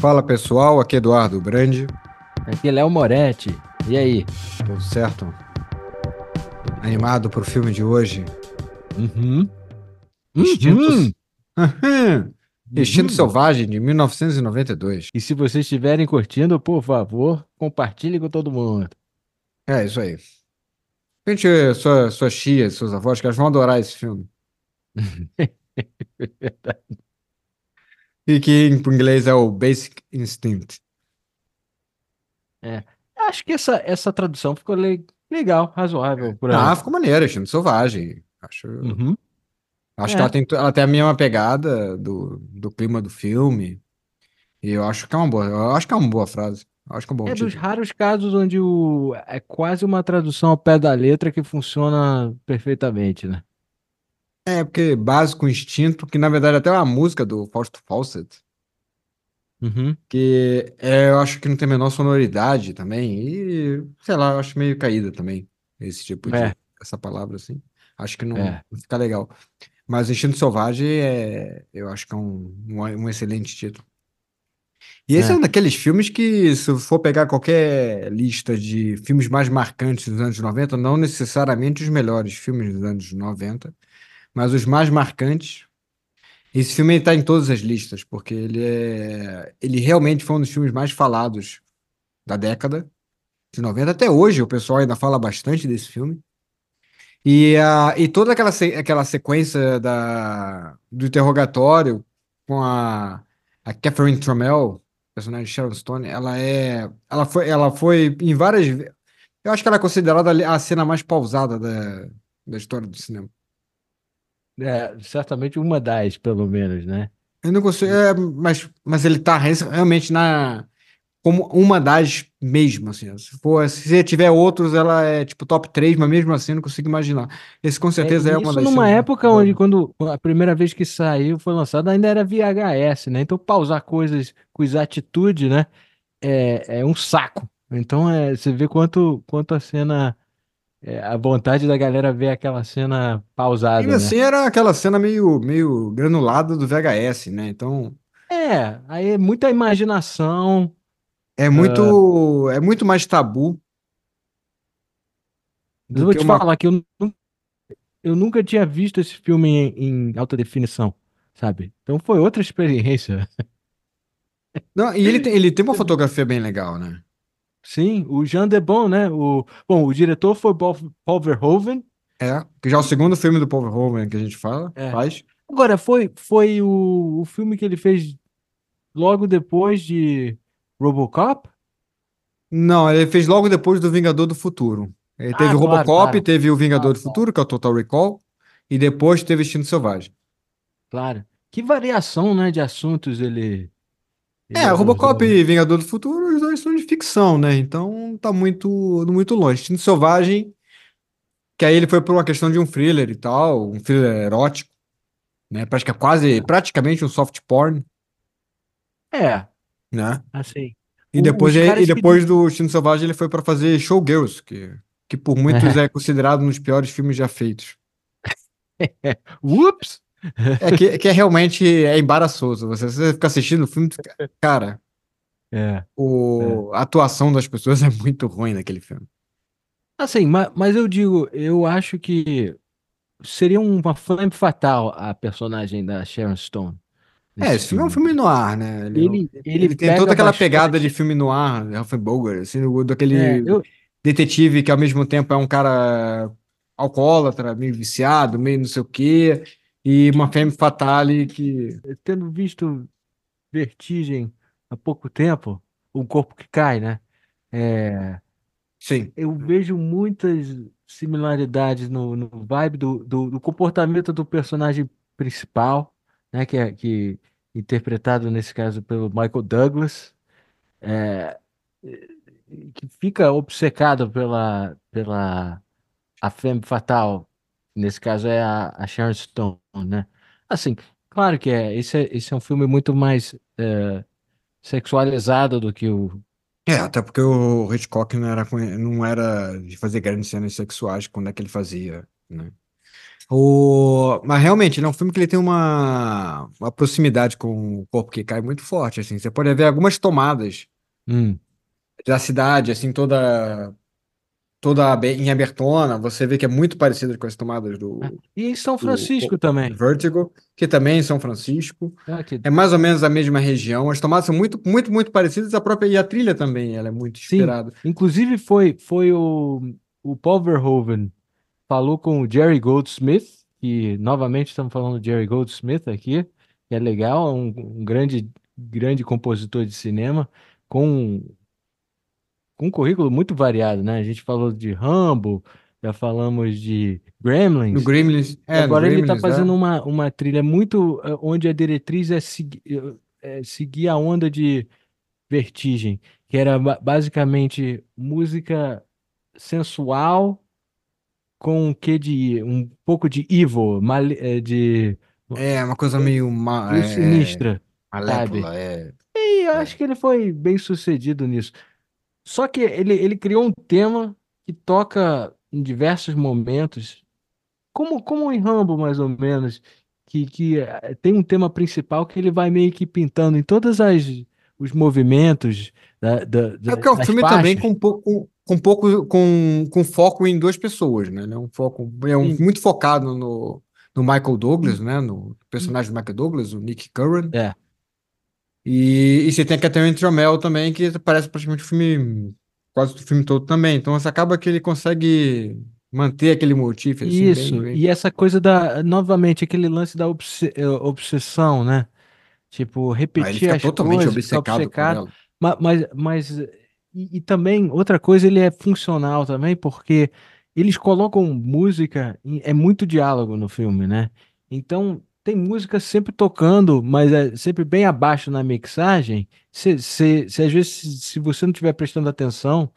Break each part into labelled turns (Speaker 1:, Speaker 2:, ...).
Speaker 1: Fala pessoal, aqui é Eduardo Brandi.
Speaker 2: Aqui é Léo Moretti. E aí?
Speaker 1: Tudo certo? Animado pro filme de hoje?
Speaker 2: Uhum.
Speaker 1: Instinto,
Speaker 2: Uhum.
Speaker 1: Instinto
Speaker 2: Uhum.
Speaker 1: Selvagem, de 1992.
Speaker 2: E se vocês estiverem curtindo, por favor, compartilhe com todo mundo.
Speaker 1: É, isso aí. Gente, sua, suas tias, seus avós, que elas vão adorar esse filme. E que em inglês é o Basic Instinct.
Speaker 2: Acho que essa, essa tradução ficou le- legal, razoável. Por
Speaker 1: Ah, ficou maneiro, Instinto Selvagem. Acho,
Speaker 2: Uhum.
Speaker 1: acho
Speaker 2: É.
Speaker 1: que ela tem, ela tem a mesma pegada do, do clima do filme. E eu acho que é uma boa, eu acho que é uma boa frase. Eu acho que é um bom
Speaker 2: É dos raros casos onde o, é quase uma tradução ao pé da letra que funciona perfeitamente, né?
Speaker 1: É, porque Básico Instinto, que na verdade até é uma música do Fausto Fawcett,
Speaker 2: Uhum.
Speaker 1: que é, eu acho que não tem a menor sonoridade também, e sei lá, eu acho meio caída também, esse tipo de,
Speaker 2: É.
Speaker 1: essa palavra assim. Acho que não,
Speaker 2: É.
Speaker 1: não fica legal. Mas Instinto Selvagem é, eu acho que é um, um, um excelente título. E esse é.
Speaker 2: É.
Speaker 1: um daqueles filmes que, se for pegar qualquer lista de filmes mais marcantes dos anos 90, não necessariamente os melhores filmes dos anos 90, mas os mais marcantes. Esse filme está em todas as listas, porque ele é, ele realmente foi um dos filmes mais falados da década de 90. Até hoje o pessoal ainda fala bastante desse filme. E, a, e toda aquela, se- aquela sequência da, do interrogatório com a, a Catherine Trammell, personagem de Sharon Stone, ela é, ela foi, ela foi em várias, eu acho que ela é considerada a cena mais pausada da, da história do cinema.
Speaker 2: É, certamente uma das, pelo menos, né?
Speaker 1: Eu não consigo, é, mas, mas ele tá realmente na como uma das mesmo, assim. Se for, se tiver outros, ela é tipo top 3, mas mesmo assim eu não consigo imaginar. Esse com
Speaker 2: É,
Speaker 1: certeza é,
Speaker 2: e
Speaker 1: uma das
Speaker 2: numa época onde, quando a primeira vez que saiu, foi lançado, ainda era VHS, né? Então, pausar coisas com exatitude, né? É, é um saco. Então, é, você vê quanto, quanto a cena, é, a vontade da galera ver aquela cena pausada,
Speaker 1: Ainda
Speaker 2: né?
Speaker 1: assim era aquela cena meio, meio granulada do VHS, né? Então
Speaker 2: É, aí é muita imaginação.
Speaker 1: é muito, é muito mais tabu
Speaker 2: Eu vou te
Speaker 1: uma.
Speaker 2: falar que eu, eu nunca tinha visto esse filme em, em alta definição, sabe? Então, foi outra experiência.
Speaker 1: Não, e ele tem, ele tem uma fotografia bem legal, né?
Speaker 2: Sim, o Jean de Bon, né? O, bom, o diretor foi Paul, Verhoeven.
Speaker 1: É, que já é o segundo filme do Paul Verhoeven que a gente fala,
Speaker 2: É.
Speaker 1: faz.
Speaker 2: Agora, foi, foi o, o filme que ele fez logo depois de Robocop?
Speaker 1: Não, ele fez logo depois do Vingador do Futuro. Ele teve
Speaker 2: Ah,
Speaker 1: o
Speaker 2: claro,
Speaker 1: Robocop,
Speaker 2: claro.
Speaker 1: teve o Vingador do
Speaker 2: Claro,
Speaker 1: Futuro, que é o Total Recall, e depois teve Instinto Selvagem.
Speaker 2: Claro. Que variação, né, de assuntos ele
Speaker 1: É, Robocop
Speaker 2: abordou.
Speaker 1: e Vingador do Futuro, os dois são de ficção, né? Então tá muito, muito longe. Instinto Selvagem, que aí ele foi por uma questão de um thriller e tal, um thriller erótico, né? Pratica, quase, praticamente um soft porn,
Speaker 2: É,
Speaker 1: né?
Speaker 2: assim.
Speaker 1: E depois, e
Speaker 2: que
Speaker 1: depois
Speaker 2: diz-
Speaker 1: do Instinto Selvagem ele foi pra fazer Showgirls, que, que por muitos é considerado um dos piores filmes já feitos.
Speaker 2: Ups!
Speaker 1: É que, que é realmente é embaraçoso. Você, você fica assistindo o filme, cara,
Speaker 2: É.
Speaker 1: o, a atuação das pessoas é muito ruim naquele filme.
Speaker 2: Assim, mas, mas eu digo, eu acho que seria uma flame fatal a personagem da Sharon Stone
Speaker 1: É, esse filme é um
Speaker 2: filme.
Speaker 1: filme noir, né? Ele, é
Speaker 2: Ele,
Speaker 1: ele
Speaker 2: ele
Speaker 1: tem toda aquela
Speaker 2: bastante.
Speaker 1: pegada de filme noir, de Humphrey Bogart, assim, do-
Speaker 2: É,
Speaker 1: daquele
Speaker 2: eu,
Speaker 1: detetive que ao mesmo tempo é um cara alcoólatra, meio viciado, meio não sei o quê, e uma femme fatale que...
Speaker 2: tendo visto Vertigem há pouco tempo, O Corpo que Cai, né? É,
Speaker 1: Sim,
Speaker 2: eu vejo muitas similaridades no, no vibe do, do, do comportamento do personagem principal, né? Que é que interpretado nesse caso pelo Michael Douglas, é, que fica obcecado pela, pela a femme fatal, nesse caso é a, a Sharon Stone, né? Assim, claro que é, esse é, esse é um filme muito mais é, sexualizado do que o.
Speaker 1: É, até porque o Hitchcock não era, não era de fazer grandes cenas sexuais quando é que ele fazia, né? O... Mas realmente, ele é um filme que ele tem uma, uma proximidade com o corpo que cai muito forte, assim. Você pode ver algumas tomadas
Speaker 2: Hum.
Speaker 1: da cidade, assim, toda toda em abertona, você vê que é muito parecido com as tomadas do,
Speaker 2: E em São
Speaker 1: do
Speaker 2: Francisco também.
Speaker 1: Vertigo, que também é em São Francisco.
Speaker 2: Ah, que-
Speaker 1: É mais ou menos a mesma região. As tomadas são muito, muito, muito parecidas. A própria e a trilha também, ela é muito
Speaker 2: Sim,
Speaker 1: inspirada.
Speaker 2: inclusive foi, foi o, o Paul Verhoeven falou com o Jerry Goldsmith, que novamente estamos falando de Jerry Goldsmith aqui, que é legal, é um, um grande, grande compositor de cinema, com, com um currículo muito variado, né? A gente falou de Rambo, já falamos de
Speaker 1: No
Speaker 2: Gremlins,
Speaker 1: Gremlins,
Speaker 2: e
Speaker 1: é, no
Speaker 2: agora ele está
Speaker 1: Gremlins,
Speaker 2: fazendo
Speaker 1: é.
Speaker 2: uma, uma trilha muito eh, onde a diretriz é, segui- é seguir a onda de Vertigem, que era ba- basicamente música sensual com um quê de um pouco de evil, mali- eh, de
Speaker 1: É uma coisa meio, ma, é,
Speaker 2: sinistra, sabe?
Speaker 1: malévola, é,
Speaker 2: E eu
Speaker 1: é.
Speaker 2: acho que ele foi bem sucedido nisso. Só que ele, ele criou um tema que toca em diversos momentos, como, como em Rambo, mais ou menos, que, que eh, tem um tema principal que ele vai meio que pintando em todas as os movimentos da, da-
Speaker 1: É
Speaker 2: da-
Speaker 1: porque é um filme também
Speaker 2: faixas.
Speaker 1: com pouco, com pouco, com, com foco em duas pessoas, né? É um foco, é um, muito focado no, no Michael Douglas, né? No personagem do Michael Douglas, o Nick Curran.
Speaker 2: É.
Speaker 1: E, e você tem a Catherine Tromel também, que parece praticamente o filme, quase o filme todo também. Então, você acaba que ele consegue manter aquele motif, assim, bem,
Speaker 2: Isso,
Speaker 1: bem...
Speaker 2: e essa coisa da, novamente, aquele lance da obse- eh, obsessão, né? Tipo,
Speaker 1: Ah,
Speaker 2: repetir
Speaker 1: fica
Speaker 2: as
Speaker 1: totalmente
Speaker 2: coisas,
Speaker 1: obcecado
Speaker 2: obcecado.
Speaker 1: ela.
Speaker 2: Ma- Mas, mas, e, e também, outra coisa, ele é funcional também, porque eles colocam música, é muito diálogo no filme, né? Então, tem música sempre tocando, mas é sempre bem abaixo na mixagem. Se, se, se às vezes, se, se você não estiver prestando atenção,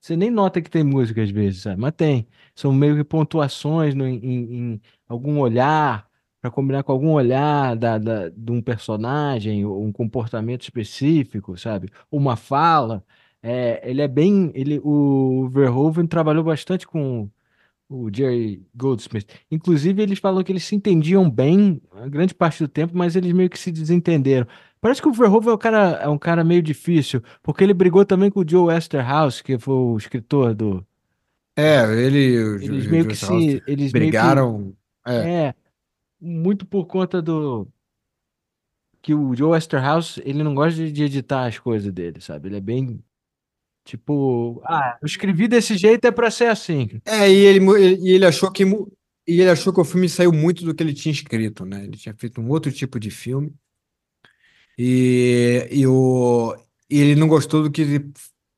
Speaker 2: você nem nota que tem música às vezes, sabe? Mas tem. São meio que pontuações no- em, em- algum olhar, para combinar com algum olhar da, da- de um personagem, um comportamento específico, sabe? Uma fala. É, ele é bem. Ele, o Verhoeven trabalhou bastante com o Jerry Goldsmith. Inclusive, eles falaram que eles se entendiam bem a grande parte do tempo, mas eles meio que se desentenderam. Parece que o Verhoeven é um cara, é um cara meio difícil, porque ele brigou também com o Joe Esterhaus, que foi o escritor do.
Speaker 1: É, ele
Speaker 2: Eles meio que se. Eles meio que.
Speaker 1: brigaram. É,
Speaker 2: É, muito por conta do. Que o Joe Esterhaus, ele não gosta de, de editar as coisas dele, sabe? Ele é bem. Tipo, ah, eu escrevi desse jeito, é pra ser assim.
Speaker 1: É, e ele, e ele achou que e ele achou que o filme saiu muito do que ele tinha escrito, né? Ele tinha feito um outro tipo de filme e, e, o, e ele não gostou do que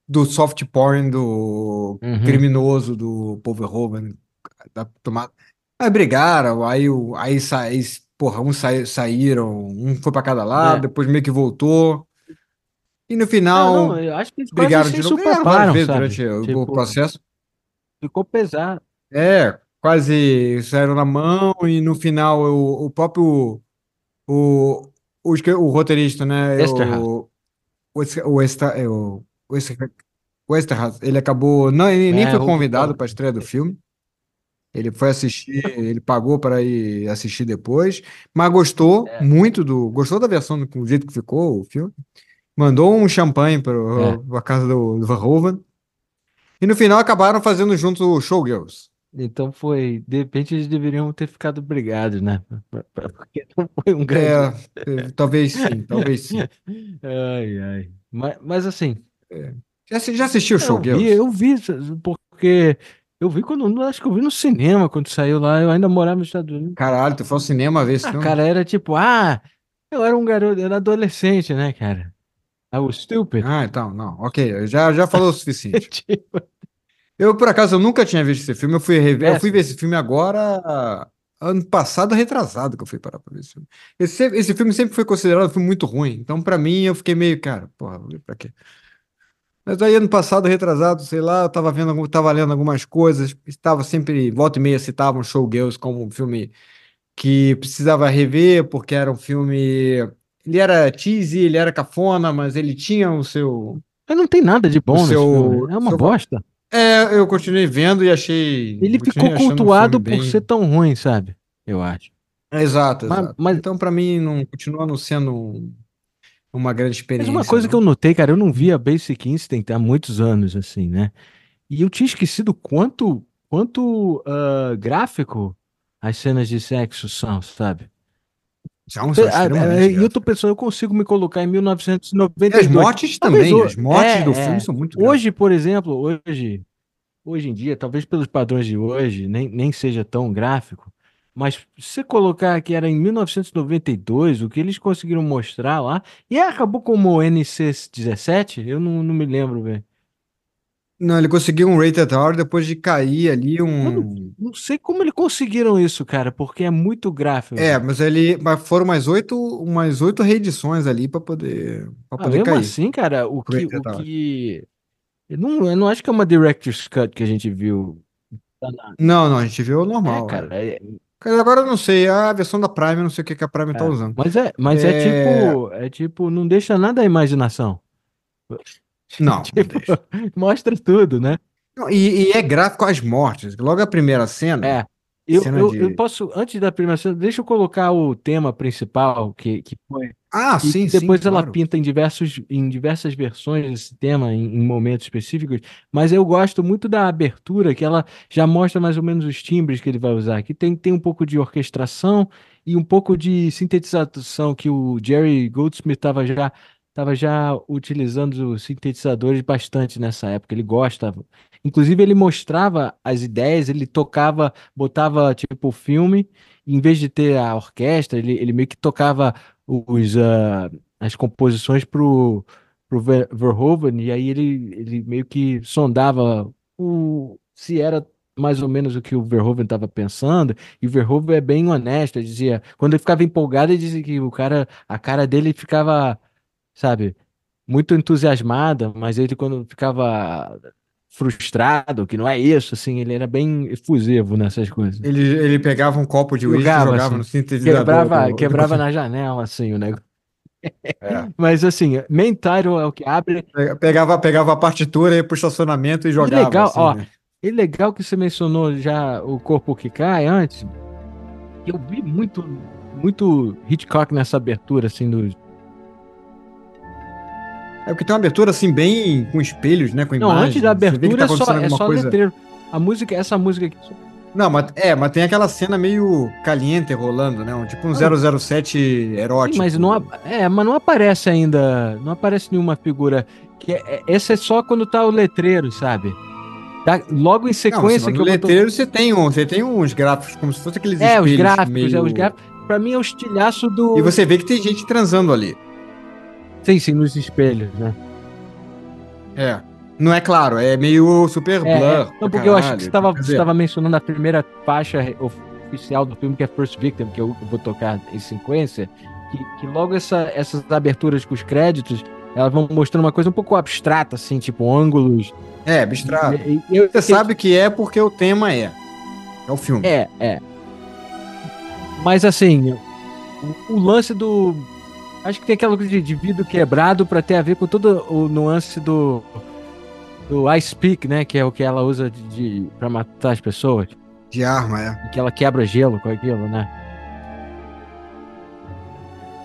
Speaker 1: do soft porn do
Speaker 2: Uhum.
Speaker 1: criminoso do Paul Verhoeven da tomada. Aí brigaram, aí o aí sai, porra, uns sai- saíram, um foi para cada lado,
Speaker 2: É.
Speaker 1: depois meio que voltou. E no
Speaker 2: Não,
Speaker 1: final
Speaker 2: não, eu acho que eles quase
Speaker 1: brigaram
Speaker 2: se
Speaker 1: de novo, várias vezes
Speaker 2: sabe?
Speaker 1: durante o- o
Speaker 2: Tipo,
Speaker 1: processo.
Speaker 2: ficou pesado.
Speaker 1: É, quase saíram na mão e no final o, o próprio o, o, o roteirista, né,
Speaker 2: Esterhaus.
Speaker 1: o o, o, Esta- é, o, o ele acabou não ele nem
Speaker 2: É,
Speaker 1: foi convidado para a estreia do filme. Ele foi assistir, ele pagou para ir assistir depois, mas gostou
Speaker 2: É.
Speaker 1: muito do, gostou da versão do do jeito que ficou o filme. Mandou um champanhe
Speaker 2: É.
Speaker 1: para a casa do, do Verhoeven. E no final acabaram fazendo juntos o Showgirls.
Speaker 2: Então foi, de repente eles deveriam ter ficado brigados, né? Porque não foi um grande.
Speaker 1: É, talvez sim, talvez sim.
Speaker 2: Ai, ai. Mas, mas assim,
Speaker 1: Já, assi- já assistiu o
Speaker 2: eu vi,
Speaker 1: Showgirls?
Speaker 2: eu vi, porque eu vi quando, acho que eu vi no cinema quando saiu lá, eu ainda morava nos Estados Unidos.
Speaker 1: Caralho, tu foi ao cinema ver esse
Speaker 2: Ah,
Speaker 1: filme?
Speaker 2: cara, era tipo, ah, eu era um garoto, eu era adolescente, né, cara? I was stupid.
Speaker 1: Ah, então, não, ok, já, já falou o suficiente.
Speaker 2: Tipo,
Speaker 1: Eu, por acaso, eu nunca tinha visto esse filme, eu fui, rever, eu fui ver esse filme agora, ano passado, retrasado, que eu fui parar pra ver esse filme. Esse, esse filme sempre foi considerado um filme muito ruim, então pra mim eu fiquei meio, cara, porra, pra quê? Mas aí ano passado, retrasado, sei lá, eu tava vendo, tava lendo algumas coisas, estava sempre, volta e meia citavam Showgirls como um filme que precisava rever, porque era um filme. Ele era cheesy, ele era cafona, mas ele tinha o seu.
Speaker 2: mas não tem nada de bom
Speaker 1: seu-
Speaker 2: filme. É uma
Speaker 1: seu-
Speaker 2: bosta.
Speaker 1: É, eu continuei vendo e achei.
Speaker 2: Ele ficou cultuado por
Speaker 1: bem.
Speaker 2: ser tão ruim, sabe? Eu acho.
Speaker 1: É, Exato,
Speaker 2: Mas,
Speaker 1: exato.
Speaker 2: mas,
Speaker 1: Então, pra mim, não continua não sendo um- uma grande
Speaker 2: mas uma
Speaker 1: experiência,
Speaker 2: coisa que eu
Speaker 1: não.
Speaker 2: notei, cara, eu não via Basic Instinct há muitos anos, assim, né? E eu tinha esquecido quanto, quanto ah, gráfico as cenas de sexo são, sabe? Ah, ah,
Speaker 1: extremamente
Speaker 2: E eu tô pensando, eu consigo me colocar em
Speaker 1: E as
Speaker 2: 1992.
Speaker 1: mortes também.
Speaker 2: ho-
Speaker 1: As mortes do
Speaker 2: é,
Speaker 1: filme
Speaker 2: é.
Speaker 1: são muito.
Speaker 2: Hoje, por exemplo, hoje, hoje em dia, talvez pelos padrões de hoje, nem, nem seja tão gráfico, mas se você colocar que era em 1992, o que eles conseguiram mostrar lá, e acabou como NC-17, eu não, não me lembro, velho.
Speaker 1: Não, ele conseguiu um rated R depois de cair ali
Speaker 2: Eu não,
Speaker 1: um.
Speaker 2: não sei como eles conseguiram isso, cara, porque é muito gráfico,
Speaker 1: É, mas ele. Mas foram mais oito, umas oito reedições ali pra poder, pra
Speaker 2: Ah,
Speaker 1: poder
Speaker 2: mesmo
Speaker 1: cair.
Speaker 2: assim, cara, o que, o que... Eu não, eu não acho que é uma Director's Cut que a gente viu. Tá
Speaker 1: Não, não, a gente viu o
Speaker 2: É,
Speaker 1: normal.
Speaker 2: cara,
Speaker 1: É.
Speaker 2: é,
Speaker 1: Cara, agora eu não sei, a versão da Prime, eu não sei o que que a Prime tá
Speaker 2: É,
Speaker 1: usando.
Speaker 2: mas é, mas é
Speaker 1: É.
Speaker 2: tipo, é tipo, não deixa nada à imaginação.
Speaker 1: Não, não
Speaker 2: Tipo,
Speaker 1: deixa.
Speaker 2: mostra tudo, né?
Speaker 1: Não, E, e é gráfico as mortes. Logo a primeira cena,
Speaker 2: É. Eu,
Speaker 1: cena
Speaker 2: eu, eu
Speaker 1: de.
Speaker 2: posso, antes da primeira cena, deixa eu colocar o tema principal que, que foi.
Speaker 1: Ah,
Speaker 2: E
Speaker 1: sim,
Speaker 2: que
Speaker 1: sim,
Speaker 2: depois ela
Speaker 1: claro.
Speaker 2: pinta em diversos, em diversas versões esse tema, em, em momentos específicos, mas eu gosto muito da abertura, que ela já mostra mais ou menos os timbres que ele vai usar. Aqui tem, tem um pouco de orquestração e um pouco de sintetização, que o Jerry Goldsmith estava já, tava já utilizando os sintetizadores bastante nessa época, ele gosta. Inclusive, ele mostrava as ideias, ele tocava, botava tipo filme, em vez de ter a orquestra, ele, ele meio que tocava os, ah, as composições pro, pro Ver- Verhoeven, e aí ele, ele meio que sondava o, se era mais ou menos o que o Verhoeven estava pensando, e o Verhoeven é bem honesto, ele dizia, quando ele ficava empolgado, ele dizia que o cara, a cara dele ficava, sabe, muito entusiasmada, mas ele quando ficava frustrado, que não é isso, assim, ele era bem efusivo nessas coisas.
Speaker 1: Ele, ele pegava um copo de uísque e
Speaker 2: Jogava assim,
Speaker 1: no sintetizador
Speaker 2: quebrava, quebrava na janela, assim, o negócio.
Speaker 1: É.
Speaker 2: Mas assim, main title é o que abre.
Speaker 1: Pegava, pegava a partitura e ia pro estacionamento e
Speaker 2: E
Speaker 1: jogava,
Speaker 2: legal,
Speaker 1: assim,
Speaker 2: ó,
Speaker 1: né?
Speaker 2: e legal que você mencionou já o corpo que cai antes. Eu vi muito, muito Hitchcock nessa abertura, assim, do.
Speaker 1: É porque tem uma abertura assim, bem com espelhos, né? Com
Speaker 2: Não, antes
Speaker 1: imagens.
Speaker 2: da
Speaker 1: vê que
Speaker 2: abertura
Speaker 1: tá
Speaker 2: é só, é só
Speaker 1: coisa.
Speaker 2: letreiro. A música, essa música aqui.
Speaker 1: Não, mas é, mas tem aquela cena meio caliente rolando, né? Um, tipo um
Speaker 2: Não,
Speaker 1: 007
Speaker 2: sim,
Speaker 1: erótico.
Speaker 2: mas não, é, mas não aparece ainda, não aparece nenhuma figura. Que é, é- essa é só quando tá o letreiro, sabe? Tá, logo em
Speaker 1: Não,
Speaker 2: sequência
Speaker 1: vai
Speaker 2: que
Speaker 1: no letreiro você tem, um, você tem uns gráficos, como se fosse aqueles
Speaker 2: É, os
Speaker 1: espelhos
Speaker 2: gráficos, é, os
Speaker 1: meio...
Speaker 2: gráficos. Pra mim é o estilhaço
Speaker 1: E
Speaker 2: do.
Speaker 1: você vê que tem gente transando ali.
Speaker 2: Sim, nos espelhos, né?
Speaker 1: É. Não é claro, é meio super
Speaker 2: É, é.
Speaker 1: blur.
Speaker 2: Não,
Speaker 1: pra
Speaker 2: porque eu acho que
Speaker 1: caralho,
Speaker 2: você estava
Speaker 1: dizer,
Speaker 2: mencionando a primeira faixa oficial do filme, que é First Victim, que eu vou tocar em sequência, que, que logo essa, essas aberturas com os créditos, elas vão mostrando uma coisa um pouco abstrata, assim, tipo ângulos.
Speaker 1: É, abstrato.
Speaker 2: E- e- eu-
Speaker 1: Você sabe que é porque o tema é. É o filme.
Speaker 2: É, é. Mas assim, o, o lance do. Acho que tem aquela coisa de, de vidro quebrado para ter a ver com todo o nuance do. Do Ice Pick, né? Que é o que ela usa de, de, para matar as pessoas.
Speaker 1: De arma, é.
Speaker 2: E que ela quebra gelo com aquilo, né?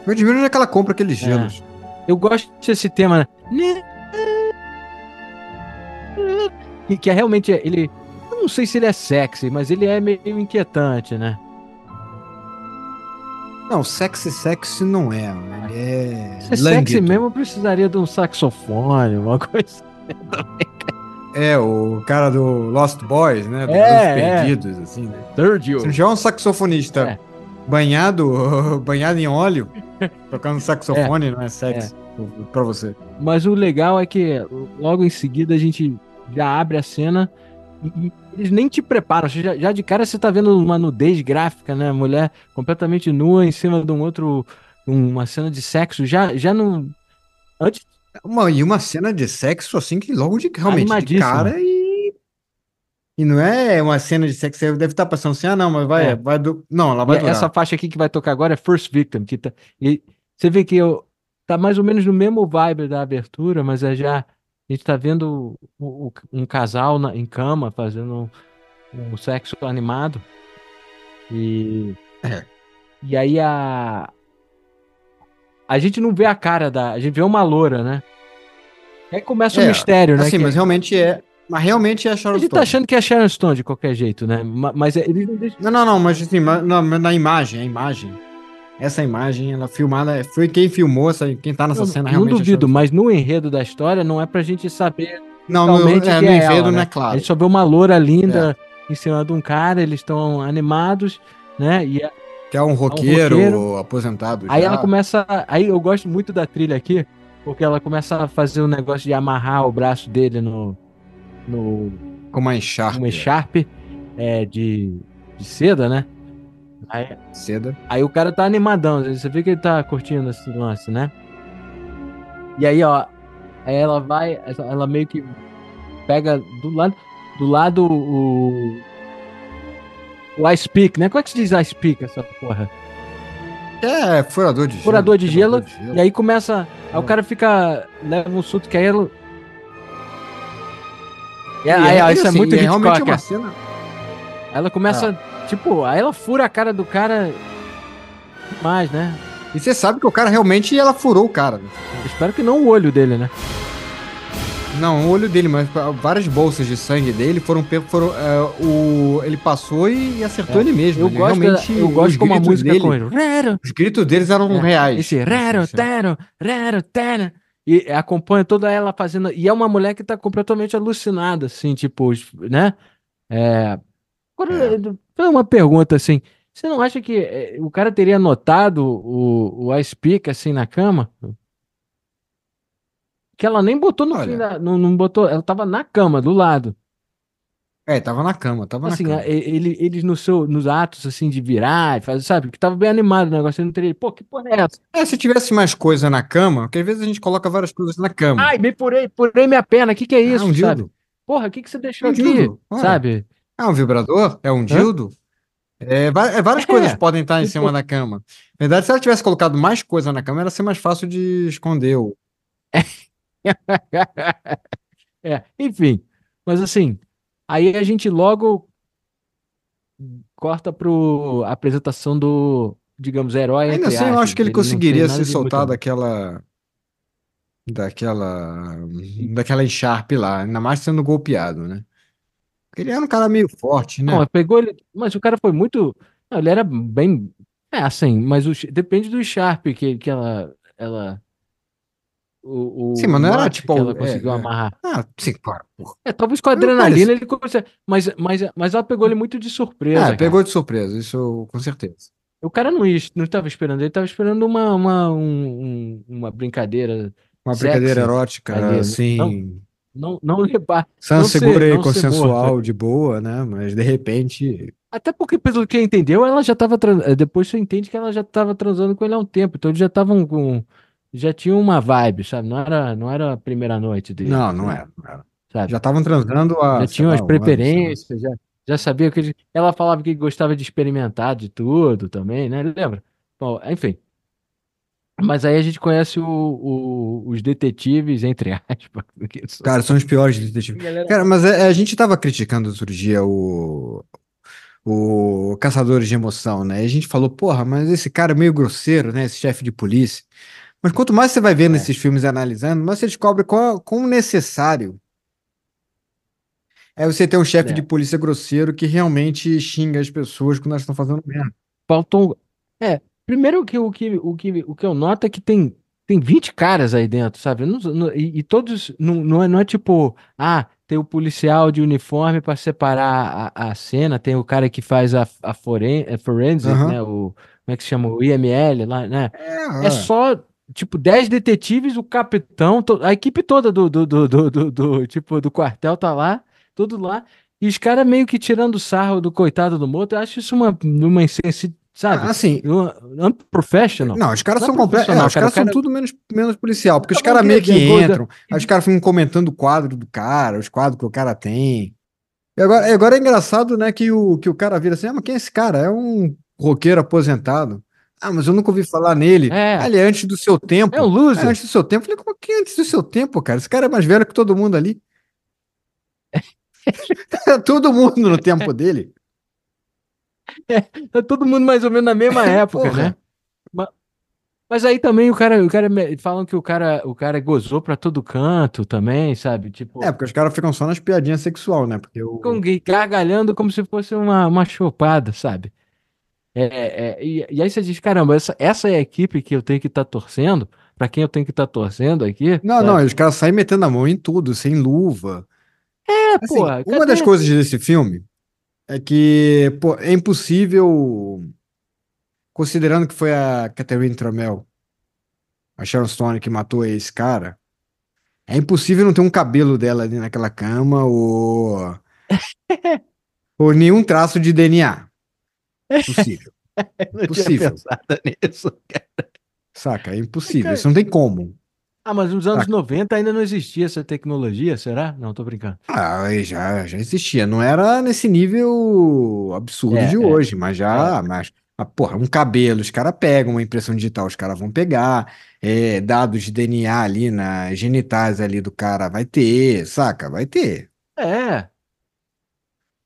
Speaker 1: Eu admiro onde é que ela compra aqueles
Speaker 2: É.
Speaker 1: gelos.
Speaker 2: Eu gosto desse tema, né? Que, que é realmente ele. Eu não sei se ele é sexy, mas ele é meio inquietante, né?
Speaker 1: Não, sexy, sexy não é. Ele é.
Speaker 2: Se é sexy mesmo, eu precisaria de um saxofone, uma coisa.
Speaker 1: É, o cara do Lost Boys, né? Dos
Speaker 2: É, é.
Speaker 1: Perdidos, assim, né?
Speaker 2: Sergio.
Speaker 1: Se não tiver um saxofonista
Speaker 2: É.
Speaker 1: banhado, banhado em óleo, tocando saxofone, não é sexy pra você.
Speaker 2: Mas o legal é que logo em seguida a gente já abre a cena e eles nem te preparam. Já, já de cara você tá vendo uma nudez gráfica, né? Mulher completamente nua em cima de um outro. Uma cena de sexo. Já, já não. Antes.
Speaker 1: Uma, e uma cena de sexo, assim, que logo de realmente de cara e. E não é uma cena de sexo, você deve estar pensando assim, ah, não, mas vai,
Speaker 2: É.
Speaker 1: vai do... Não, ela vai
Speaker 2: E
Speaker 1: durar.
Speaker 2: essa faixa aqui que vai tocar agora é First Victim. Que tá, e você vê que eu, tá mais ou menos no mesmo vibe da abertura, mas é já. A A gente tá vendo o- o- um casal na- em cama fazendo um, um sexo animado. E.
Speaker 1: É.
Speaker 2: E aí a. A gente não vê a cara da. A gente vê uma loura, né? Aí começa o
Speaker 1: É,
Speaker 2: mistério, né?
Speaker 1: Assim,
Speaker 2: que-
Speaker 1: mas realmente é. Mas realmente é a
Speaker 2: a
Speaker 1: Sharon
Speaker 2: gente tá
Speaker 1: Stone.
Speaker 2: achando que é Sharon Stone de qualquer jeito, né? Ma- Mas é- eles não deixam.
Speaker 1: Não, não, não, mas assim, mas na, mas na imagem, a imagem. Essa imagem, ela filmada, foi quem filmou, essa, quem tá nessa
Speaker 2: Eu
Speaker 1: cena
Speaker 2: não
Speaker 1: realmente. é a
Speaker 2: duvido, mas no enredo da história não é pra gente saber
Speaker 1: Não, no,
Speaker 2: totalmente
Speaker 1: é, no
Speaker 2: é
Speaker 1: enredo
Speaker 2: ela,
Speaker 1: não
Speaker 2: né?
Speaker 1: é claro.
Speaker 2: A gente só vê uma loura linda em cima de um cara, eles estão animados, né? E a-
Speaker 1: Que é um roqueiro,
Speaker 2: roqueiro.
Speaker 1: aposentado.
Speaker 2: aí
Speaker 1: já.
Speaker 2: ela começa. Aí eu gosto muito da trilha aqui, porque ela começa a fazer o negócio de amarrar o braço dele no. no
Speaker 1: Com uma encharpe.
Speaker 2: uma echarpe é, de, de seda, né? Aí,
Speaker 1: Seda.
Speaker 2: Aí o cara tá animadão, você vê que ele tá curtindo esse lance, né? E aí, ó, aí ela vai, ela meio que pega do lado, do lado o o ice pick, né? Como é que se diz ice pick essa porra?
Speaker 1: É, furador de gelo.
Speaker 2: Furador de gelo,
Speaker 1: quebrador de
Speaker 2: E aí começa, aí o cara fica leva um susto que aí ela E aí, ó, isso é
Speaker 1: assim,
Speaker 2: muito
Speaker 1: e realmente é
Speaker 2: Hitchcock.
Speaker 1: uma cena.
Speaker 2: Ela começa, tipo, aí ela fura a cara do cara demais, né?
Speaker 1: E você sabe que o cara realmente ela furou o cara. né?
Speaker 2: Eu espero que não o olho dele, né?
Speaker 1: Não, o olho dele, mas várias bolsas de sangue dele foram. foram é, o, ele passou e, e acertou
Speaker 2: É,
Speaker 1: ele mesmo.
Speaker 2: Eu
Speaker 1: ele
Speaker 2: gosto, da-
Speaker 1: realmente,
Speaker 2: eu gosto
Speaker 1: os
Speaker 2: como a música
Speaker 1: dele,
Speaker 2: com ele. Rero,
Speaker 1: Os gritos deles eram
Speaker 2: É,
Speaker 1: reais.
Speaker 2: Esse rero, tero, rero, tero. E acompanha toda ela fazendo. E é uma mulher que tá completamente alucinada, assim, tipo, né? É. Agora, foi uma pergunta assim. Você não acha que é, o cara teria notado o, o Ice Pick assim na cama? Que ela nem botou no
Speaker 1: Olha.
Speaker 2: fim da. Não, não botou. Ela tava na cama, do lado.
Speaker 1: É, tava na cama, tava
Speaker 2: Assim,
Speaker 1: na cama.
Speaker 2: ele, eles no seu, nos atos assim de virar, fazer, sabe? Que tava bem animado o negócio. Ele não teria. Pô, que porra é essa?
Speaker 1: É, se tivesse mais coisa na cama, porque às vezes a gente coloca várias coisas na cama.
Speaker 2: Ai, me purei, purei minha perna. O que que é
Speaker 1: Ah,
Speaker 2: isso,
Speaker 1: um
Speaker 2: sabe?
Speaker 1: dildo.
Speaker 2: Porra, o que que você deixou
Speaker 1: Um
Speaker 2: aqui?
Speaker 1: dildo.
Speaker 2: Sabe?
Speaker 1: É um vibrador? É um dildo? É, é, várias
Speaker 2: É,
Speaker 1: coisas podem estar em cima da cama. Na verdade, se ela tivesse colocado mais coisa na cama, ia ser mais fácil de esconder. o-
Speaker 2: É, enfim. Mas assim, aí a gente logo corta pro apresentação do, digamos, herói
Speaker 1: Ainda assim, eu acho que ele
Speaker 2: tem
Speaker 1: conseguiria se soltar
Speaker 2: muito-
Speaker 1: daquela. Daquela. Daquela encharpe lá, ainda mais sendo golpeado, né? Ele era um cara meio forte, né?
Speaker 2: Não, pegou ele, mas o cara foi muito, não, ele era bem, é assim, mas o, depende do Sharp que, que ela, ela, o, o
Speaker 1: Sim, mas não era tipo,
Speaker 2: ela
Speaker 1: é,
Speaker 2: conseguiu
Speaker 1: é.
Speaker 2: amarrar.
Speaker 1: Ah, sim, claro. porra.
Speaker 2: É, talvez com
Speaker 1: parece.
Speaker 2: adrenalina ele consegue, mas, mas, mas ela pegou ele muito de surpresa,
Speaker 1: Ah,
Speaker 2: cara.
Speaker 1: pegou de surpresa, isso com certeza.
Speaker 2: O cara não estava esperando, ele estava esperando uma, uma, um- um- uma brincadeira,
Speaker 1: Uma
Speaker 2: Sexy
Speaker 1: brincadeira erótica, assim.
Speaker 2: não, não levar, não ser-
Speaker 1: segura e consensual, de boa, né? Mas de repente.
Speaker 2: até porque pelo que entendeu, ela já estava, depois você entende que ela já estava transando com ele há um tempo, então eles já estavam com, já tinham uma vibe, sabe, não era, não era a primeira noite dele,
Speaker 1: Não, não
Speaker 2: né?
Speaker 1: era. Não era.
Speaker 2: sabe?
Speaker 1: Já estavam transando a.
Speaker 2: já tinham as
Speaker 1: lá.
Speaker 2: preferências, já, já sabia que ela falava que gostava de experimentar de tudo também, né? Lembra? Bom, enfim. Mas aí a gente conhece o- o- os detetives, entre aspas.
Speaker 1: Cara, são os piores detetives.
Speaker 2: Galera-
Speaker 1: Cara, mas é- a gente tava criticando outro dia o. O Caçadores de Emoção, né? E a gente falou, porra, mas esse cara é meio grosseiro, né? Esse chefe de polícia. Mas quanto mais você vai vendo
Speaker 2: É.
Speaker 1: esses filmes e analisando, mais você descobre qual, quão necessário é você ter um chefe
Speaker 2: É.
Speaker 1: de polícia grosseiro que realmente xinga as pessoas quando elas estão fazendo merda.
Speaker 2: Faltam. É, primeiro que o que, o que, o que eu noto é que tem, tem 20 caras aí dentro, sabe? Não- não- e, e todos. Não, não, é, não é tipo, ah, tem o policial de uniforme para separar a, a cena, tem o cara que faz a, a foren, a forensic,
Speaker 1: Aham.
Speaker 2: né? O, como é que se chama? O IML lá, né?
Speaker 1: É,
Speaker 2: É só, tipo, 10 detetives, o capitão, a equipe toda do, do, do, do, tipo, do quartel tá lá, tudo lá. E os caras meio que tirando sarro do coitado do moto. Eu acho isso uma, uma insensi, sabe?
Speaker 1: assim,
Speaker 2: Uma- Unprofessional.
Speaker 1: Não, os caras
Speaker 2: é
Speaker 1: são completos.
Speaker 2: profissional,
Speaker 1: os
Speaker 2: cara,
Speaker 1: caras
Speaker 2: o
Speaker 1: são tudo menos, menos policial, porque os
Speaker 2: Tá bom
Speaker 1: caras meio
Speaker 2: é
Speaker 1: que entram, aí os caras ficam comentando o quadro do cara, os quadros que o cara tem. E agora, agora é engraçado, né, que o, que o cara vira assim, ah, mas quem é esse cara? É um roqueiro aposentado. Ah, mas eu nunca ouvi falar nele. Ah,
Speaker 2: É,
Speaker 1: ele é antes do seu
Speaker 2: é um
Speaker 1: tempo. Ah, é
Speaker 2: loser.
Speaker 1: antes do seu tempo. Eu falei, como que é antes do seu tempo, cara? Esse cara é mais velho que todo mundo ali. Todo mundo no tempo dele.
Speaker 2: Tá todo mundo mais ou menos na mesma época, né?
Speaker 1: Porra.
Speaker 2: Ma- Mas aí também o cara, o cara falam que o cara, o cara gozou pra todo canto também, sabe?
Speaker 1: É,
Speaker 2: Tipo,
Speaker 1: porque os caras ficam só nas piadinhas sexual, né? Porque
Speaker 2: com
Speaker 1: o.
Speaker 2: gay gargalhando como se fosse uma, uma chopada, sabe? É, é, é, e, e aí você diz, caramba, essa, essa é a equipe que eu tenho que estar torcendo, pra quem eu tenho que estar torcendo aqui,
Speaker 1: Não, não,
Speaker 2: sabe?
Speaker 1: os caras saem metendo a mão em tudo, sem luva.
Speaker 2: É,
Speaker 1: Assim,
Speaker 2: porra,
Speaker 1: uma das coisas desse filme é que, pô, é impossível, considerando que foi a Catherine Tramell, a Sharon Stone que matou esse cara, é impossível não ter um cabelo dela ali naquela cama ou, ou nenhum traço de DNA. Possível.
Speaker 2: Eu não
Speaker 1: Impossível.
Speaker 2: nisso.
Speaker 1: Saca? É impossível.
Speaker 2: Cara,
Speaker 1: Isso não tem como.
Speaker 2: Ah, mas nos anos
Speaker 1: Saca?
Speaker 2: 90 ainda não existia essa tecnologia, será? Não, tô brincando.
Speaker 1: Ah, já, já existia. Não era nesse nível absurdo
Speaker 2: É,
Speaker 1: de
Speaker 2: é,
Speaker 1: hoje, mas
Speaker 2: é.
Speaker 1: já, mas, ah, porra, um cabelo, os caras pegam, uma impressão digital, os caras vão pegar, é, dados de DNA ali nas genitais ali do cara, vai ter, saca? Vai ter.
Speaker 2: É,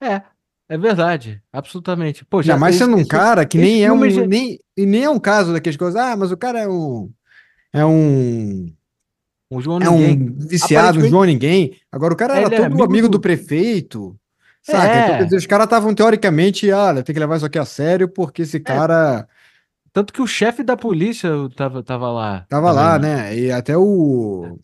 Speaker 2: é, é verdade, absolutamente. Pô, já, esse,
Speaker 1: sendo um cara que nem é um, nem, e nem é um caso daqueles coisas, ah, mas o cara é um, é um,
Speaker 2: Um João
Speaker 1: é
Speaker 2: Ninguém.
Speaker 1: um viciado, um João Ninguém. Agora o cara era
Speaker 2: ele
Speaker 1: todo
Speaker 2: amigo
Speaker 1: amigo do
Speaker 2: do...
Speaker 1: prefeito. Saca? Então,
Speaker 2: É,
Speaker 1: dizer, os caras estavam teoricamente, olha, tem que levar isso aqui a sério, porque esse
Speaker 2: é,
Speaker 1: cara
Speaker 2: tanto que o chefe da polícia tava, tava lá
Speaker 1: tava lá,
Speaker 2: também.
Speaker 1: né? E até o.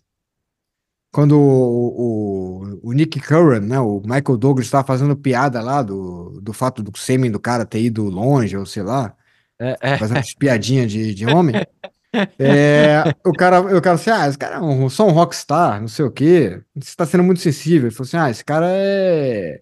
Speaker 1: Quando o, o, o Nick Curran, né? O Michael Douglas estava fazendo piada lá do, do fato do sêmen do cara ter ido longe, ou sei lá,
Speaker 2: É, é,
Speaker 1: fazendo umas piadinhas de, de homem. É, o cara, o cara assim, ah, esse cara é um, só um rockstar, não sei o quê. Você está sendo muito sensível. Ele falou assim, ah, esse cara é.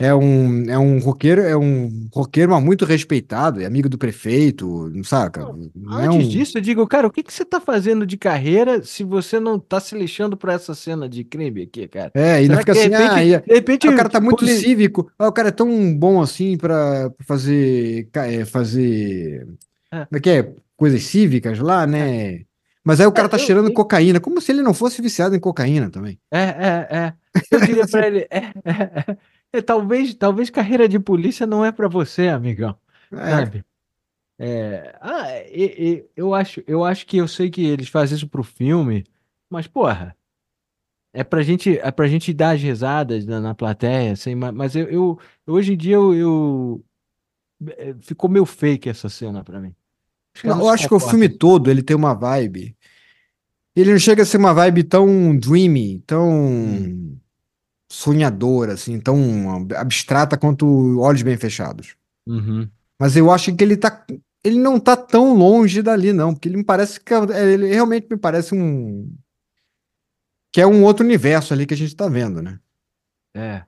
Speaker 1: É um, é um roqueiro, é um roqueiro, mas muito respeitado, é amigo do prefeito, não saca?
Speaker 2: Não,
Speaker 1: Não é
Speaker 2: Antes
Speaker 1: um.
Speaker 2: disso, eu digo, cara, o que que você tá fazendo de carreira se você não tá se lixando pra essa cena de crime aqui, cara?
Speaker 1: É, ainda
Speaker 2: Será
Speaker 1: fica
Speaker 2: de
Speaker 1: assim, ah,
Speaker 2: repente,
Speaker 1: e,
Speaker 2: de repente,
Speaker 1: ah, o cara tá muito
Speaker 2: poli...
Speaker 1: cívico, ah, o cara é tão bom assim pra fazer, é, fazer,
Speaker 2: é,
Speaker 1: como é que é? Coisas cívicas lá,
Speaker 2: é,
Speaker 1: né? Mas aí o cara tá
Speaker 2: é, eu,
Speaker 1: cheirando
Speaker 2: eu-
Speaker 1: cocaína, como se ele não fosse viciado em cocaína também.
Speaker 2: é, é, é. Eu diria pra ele, é, é, é, é, talvez, talvez carreira de polícia não é pra você, amigão,
Speaker 1: É,
Speaker 2: sabe? É, ah, e- e- eu acho, eu acho que eu sei que eles fazem isso pro filme, mas porra, é pra gente, é pra gente dar as risadas na, na plateia, assim, ma- mas eu, eu- hoje em dia eu, eu- é, ficou meio fake essa cena pra mim.
Speaker 1: Não, eu acho que o filme todo ele tem uma vibe. Ele não chega a ser uma vibe tão dreamy,
Speaker 2: Hum,
Speaker 1: tão sonhadora, assim, tão abstrata quanto Olhos Bem Fechados.
Speaker 2: uhum,
Speaker 1: Mas eu acho que ele tá, ele não tá tão longe dali, não, porque ele me parece que é- ele realmente me parece um que é um outro universo ali que a gente tá vendo, né?
Speaker 2: é,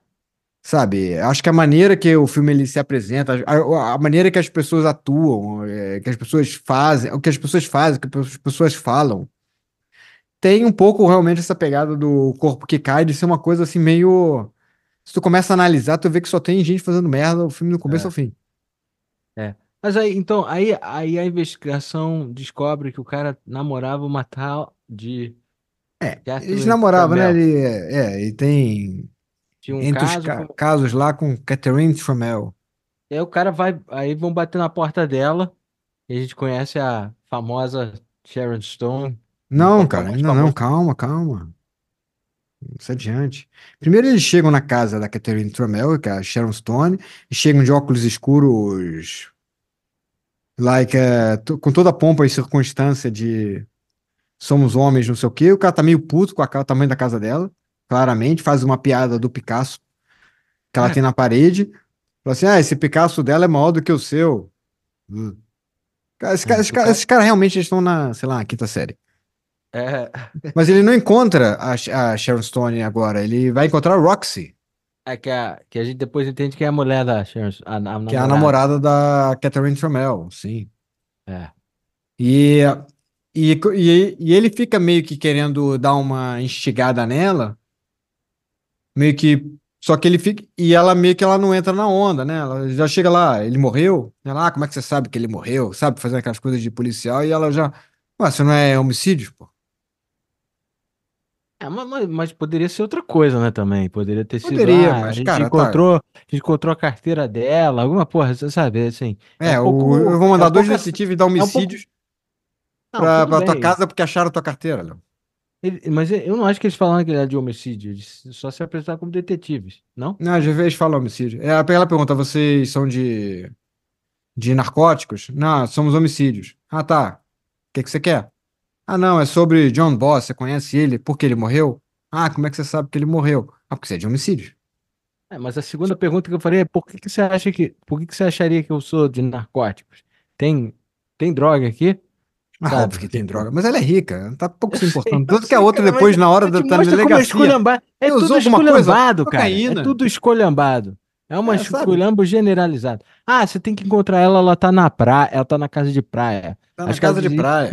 Speaker 1: Sabe? Acho que a maneira que o filme ele se apresenta, a, a maneira que as pessoas atuam, é, que as pessoas fazem, o que as pessoas fazem, o que as pessoas falam, tem um pouco realmente essa pegada do corpo que cai de ser uma coisa assim meio. Se tu começa a analisar, tu vê que só tem gente fazendo merda o filme do começo ao
Speaker 2: é,
Speaker 1: fim.
Speaker 2: é. Mas aí, então, aí, aí a investigação descobre que o cara namorava uma tal de
Speaker 1: Eles
Speaker 2: Catherine
Speaker 1: namoravam, né? Ele, é, e tem
Speaker 2: Tinha um
Speaker 1: entre os
Speaker 2: caso
Speaker 1: ca-
Speaker 2: com...
Speaker 1: casos lá com Catherine Trammell.
Speaker 2: E aí o cara vai, aí vão bater na porta dela, e a gente conhece a famosa Sharon Stone,
Speaker 1: Não,
Speaker 2: papel
Speaker 1: cara, não,
Speaker 2: famoso.
Speaker 1: calma, calma. Isso adiante. Primeiro eles chegam na casa da Catherine Trammell, que é a Sharon Stone, e chegam de óculos escuros, like, é, com toda a pompa e circunstância de somos homens, não sei o quê. O cara tá meio puto com a ca- o tamanho da casa dela, claramente, faz uma piada do Picasso que ela tem na parede. Fala assim: ah, esse Picasso dela é maior do que o seu. Hum. Cara,
Speaker 2: É,
Speaker 1: caras-
Speaker 2: cara,
Speaker 1: esses caras realmente estão na, sei lá, na quinta série.
Speaker 2: é,
Speaker 1: Mas ele não encontra a, a Sharon Stone agora, ele vai encontrar a Roxy,
Speaker 2: é que, a, que a gente depois entende que é a mulher da Sharon, a, a
Speaker 1: que é a
Speaker 2: namorada.
Speaker 1: da Catherine Trammell, sim.
Speaker 2: É,
Speaker 1: E, e, e, e ele fica meio que querendo dar uma instigada nela, meio que Só que ele fica. E ela meio que ela não entra na onda, né? Ela já chega lá, ele morreu. Ela, ah, como é que você sabe que ele morreu? Sabe, fazendo aquelas coisas de policial. E ela já. Ué, você não é homicídio, pô?
Speaker 2: É, ma- ma- mas, poderia ser outra coisa, né, também. Poderia ter sido,
Speaker 1: Poderia,
Speaker 2: ah, a
Speaker 1: mas,
Speaker 2: gente
Speaker 1: cara, tá.
Speaker 2: encontrou, a gente encontrou a carteira dela, alguma porra, você sabe, assim. É
Speaker 1: É,
Speaker 2: um
Speaker 1: o,
Speaker 2: pouco,
Speaker 1: eu vou
Speaker 2: é
Speaker 1: mandar
Speaker 2: um
Speaker 1: dois
Speaker 2: pouco,
Speaker 1: detetives dar
Speaker 2: é um pouco,
Speaker 1: homicídios
Speaker 2: não,
Speaker 1: pra, pra tua casa porque acharam tua carteira, Léo.
Speaker 2: Ele- mas eu não acho que eles falaram que ele era de homicídio, eles só se apresentaram como detetives, não?
Speaker 1: Não, às vezes fala homicídio. É, ela pergunta, vocês são de, de narcóticos? Não, somos homicídios. Ah, tá. O que que você quer? Ah, não, é sobre John Boss. Você conhece ele? Por que ele morreu? Ah, como é que você sabe que ele morreu? Ah, porque você é de homicídio.
Speaker 2: É, mas a segunda pergunta que eu faria é por que que você acha que, por que que você acharia que eu sou de narcóticos? Tem, tem droga aqui?
Speaker 1: Ah,
Speaker 2: Sabe?
Speaker 1: óbvio que tem droga. Mas ela é rica, tá pouco se
Speaker 2: sei,
Speaker 1: importando. Tanto que a
Speaker 2: sei,
Speaker 1: outra,
Speaker 2: cara,
Speaker 1: depois, na hora da tá
Speaker 2: é
Speaker 1: delegacia,
Speaker 2: esculhambado. É
Speaker 1: usou
Speaker 2: tudo
Speaker 1: alguma coisa?
Speaker 2: esculhambado, cara. É
Speaker 1: Cocaína.
Speaker 2: tudo esculhambado. É uma
Speaker 1: É,
Speaker 2: esculhambo generalizado. Ah, você tem que encontrar ela, ela tá na praia, ela tá na casa de praia.
Speaker 1: Tá na
Speaker 2: As
Speaker 1: casa de praia.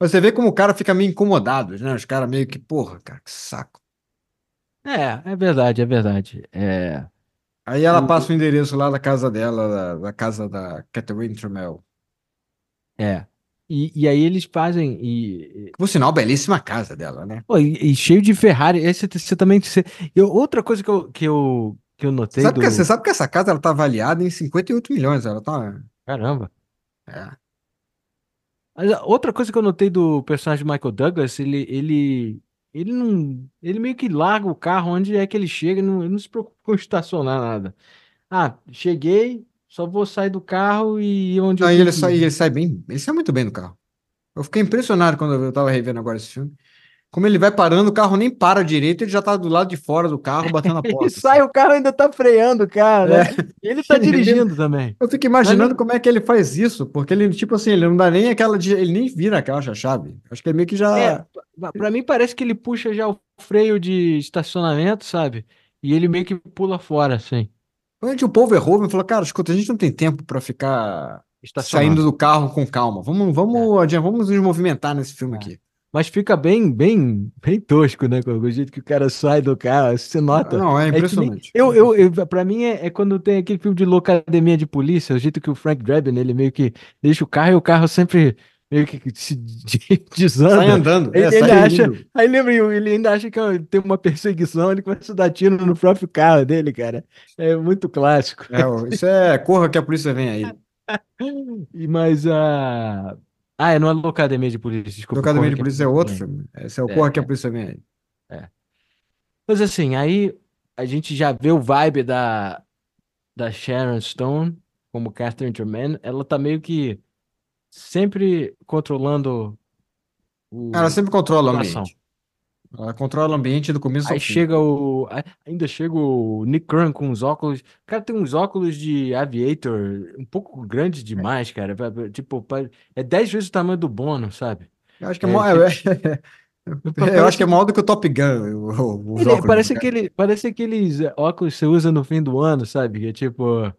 Speaker 1: Mas você vê como o cara fica meio incomodado, né? Os caras meio que, porra, cara, que saco.
Speaker 2: É, é verdade, é verdade. É,
Speaker 1: Aí ela passa o endereço lá da casa dela, da, da casa da Catherine Trammell.
Speaker 2: é. E, e aí eles fazem e,
Speaker 1: Por sinal, belíssima casa dela, né?
Speaker 2: Pô, e, e cheio de Ferrari. Esse você também. Você, eu, outra coisa que eu, que eu, que eu notei
Speaker 1: sabe que, você
Speaker 2: do.
Speaker 1: sabe que essa casa ela tá avaliada em 58 milhões. Ela tá.
Speaker 2: Caramba.
Speaker 1: É.
Speaker 2: Mas a outra coisa que eu notei do personagem Michael Douglas, ele, ele, ele não. Ele meio que larga o carro onde é que ele chega, não, ele não se preocupa com estacionar nada. Ah, cheguei, só vou sair do carro e onde eu
Speaker 1: Aí
Speaker 2: tenho
Speaker 1: ele sai, ele sai bem. Ele sai muito bem do carro. Eu fiquei impressionado quando eu tava revendo agora esse filme. Como ele vai parando, o carro nem para direito, ele já tá do lado de fora do carro, batendo na
Speaker 2: Ele
Speaker 1: porta.
Speaker 2: sai,
Speaker 1: assim.
Speaker 2: o carro ainda tá freando, cara,
Speaker 1: É.
Speaker 2: né? E ele tá dirigindo também.
Speaker 1: Eu fico
Speaker 2: Não é
Speaker 1: imaginando como é que ele faz isso, porque ele, tipo assim, ele não dá nem aquela. de- Ele nem vira a caixa-chave. Acho que ele meio que
Speaker 2: É,
Speaker 1: já.
Speaker 2: pra pra mim parece que ele puxa já o freio de estacionamento, sabe? E ele meio que pula fora, assim,
Speaker 1: Quando o Paul Verhoeven falou, cara, escuta, a gente não tem tempo pra ficar saindo do carro com calma. Vamos,
Speaker 2: É,
Speaker 1: vamos, adiante, vamos nos movimentar nesse filme
Speaker 2: é.
Speaker 1: aqui.
Speaker 2: Mas fica bem, bem, bem tosco, né? Com o jeito que o cara sai do carro, você nota.
Speaker 1: Não, é
Speaker 2: É nem.
Speaker 1: impressionante.
Speaker 2: Eu, eu, eu, pra mim, é, é quando tem aquele filme de Loucademia de Polícia, o jeito que o Frank Drebin, ele meio que deixa o carro e o carro sempre meio que se de-
Speaker 1: Sai
Speaker 2: desanda.
Speaker 1: andando,
Speaker 2: Ele,
Speaker 1: é,
Speaker 2: ele
Speaker 1: sai
Speaker 2: acha. Aí lembra, ele ainda acha que tem uma perseguição, ele começa a dar tiro no próprio carro dele, cara. É muito clássico.
Speaker 1: É, isso é corra que a polícia vem aí.
Speaker 2: Mas a. Ah, é, não é Loucademia de Polícia, desculpa, Corra
Speaker 1: de Polícia é outro filme. Esse é o
Speaker 2: É,
Speaker 1: corra que a
Speaker 2: é,
Speaker 1: polícia vem aí.
Speaker 2: é. Mas assim, aí a gente já vê o vibe da, da Sharon Stone como Catherine Tremaine. Ela tá meio que sempre controlando
Speaker 1: Ela
Speaker 2: o,
Speaker 1: sempre
Speaker 2: a
Speaker 1: controla o ambiente. Ela controla o ambiente do começo ao
Speaker 2: Aí chega o. Ainda chega o Nick Curran com os óculos. O cara tem uns óculos de aviator um pouco grandes demais, cara. Pa- pa- Tipo, é 10 vezes o tamanho do Bono, sabe?
Speaker 1: Eu acho que é,
Speaker 2: É,
Speaker 1: maior,
Speaker 2: tipo,
Speaker 1: eu acho que é maior do que o Top Gun,
Speaker 2: Ele, parece
Speaker 1: cara.
Speaker 2: aquele, parece aqueles é, óculos que você usa no fim do ano, sabe? Que é tipo.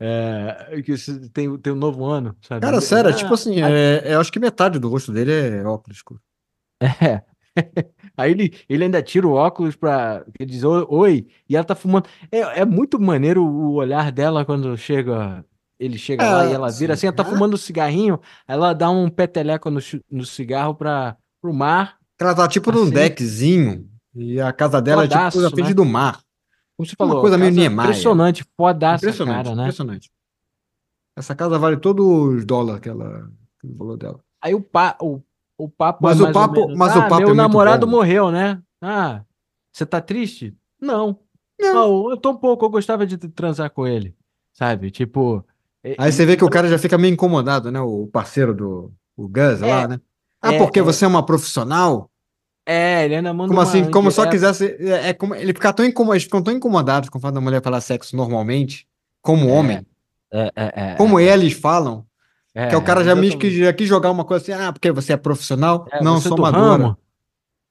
Speaker 2: É, que tem, tem um novo ano, sabe?
Speaker 1: Cara, sério, é tipo
Speaker 2: ah,
Speaker 1: assim,
Speaker 2: aí-
Speaker 1: é, eu acho que metade do rosto dele é óculos escuro.
Speaker 2: é. Aí ele, ele ainda tira o óculos pra. Ele diz "Oi", e ela tá fumando. É, é muito maneiro o olhar dela quando chega. Ele chega lá e
Speaker 1: É,
Speaker 2: ela vira
Speaker 1: sim.
Speaker 2: assim, ela tá
Speaker 1: É.
Speaker 2: fumando um cigarrinho, ela dá um peteleco no, no cigarro pra, pro mar,
Speaker 1: Ela tá tipo num
Speaker 2: assim,
Speaker 1: deckzinho e a casa dela é tipo na frente
Speaker 2: né?
Speaker 1: do mar.
Speaker 2: Como você
Speaker 1: Uma
Speaker 2: falou,
Speaker 1: coisa meio Niemeyer.
Speaker 2: impressionante, fodaça,
Speaker 1: Impressionante,
Speaker 2: cara, né?
Speaker 1: impressionante. Essa casa vale todos os dólares que ela ele falou dela.
Speaker 2: Aí o, pa, o, o papo é
Speaker 1: Mas o
Speaker 2: mais ou
Speaker 1: papo,
Speaker 2: menos,
Speaker 1: mas o
Speaker 2: ah,
Speaker 1: papo é
Speaker 2: meu
Speaker 1: muito
Speaker 2: namorado
Speaker 1: bom.
Speaker 2: morreu, né? Ah, você tá triste? Não.
Speaker 1: Não.
Speaker 2: Ah, eu tô um pouco, eu gostava de transar com ele, sabe? Tipo,
Speaker 1: Aí você vê que o cara já fica meio incomodado, né? O parceiro do o Gus lá,
Speaker 2: é,
Speaker 1: né? Ah,
Speaker 2: é,
Speaker 1: porque
Speaker 2: é,
Speaker 1: você é uma profissional?
Speaker 2: É, ele ainda manda
Speaker 1: Como assim? Como só
Speaker 2: indireta.
Speaker 1: quisesse. É, é como, ele fica tão incomodado, eles ficam tão incomodados com o fato da mulher falar sexo normalmente, como
Speaker 2: É,
Speaker 1: homem,
Speaker 2: é, é, é,
Speaker 1: como
Speaker 2: é,
Speaker 1: eles falam, que é o cara já que
Speaker 2: exatamente.
Speaker 1: já quis jogar uma coisa assim, ah, porque você é profissional? Não, sou
Speaker 2: ramo?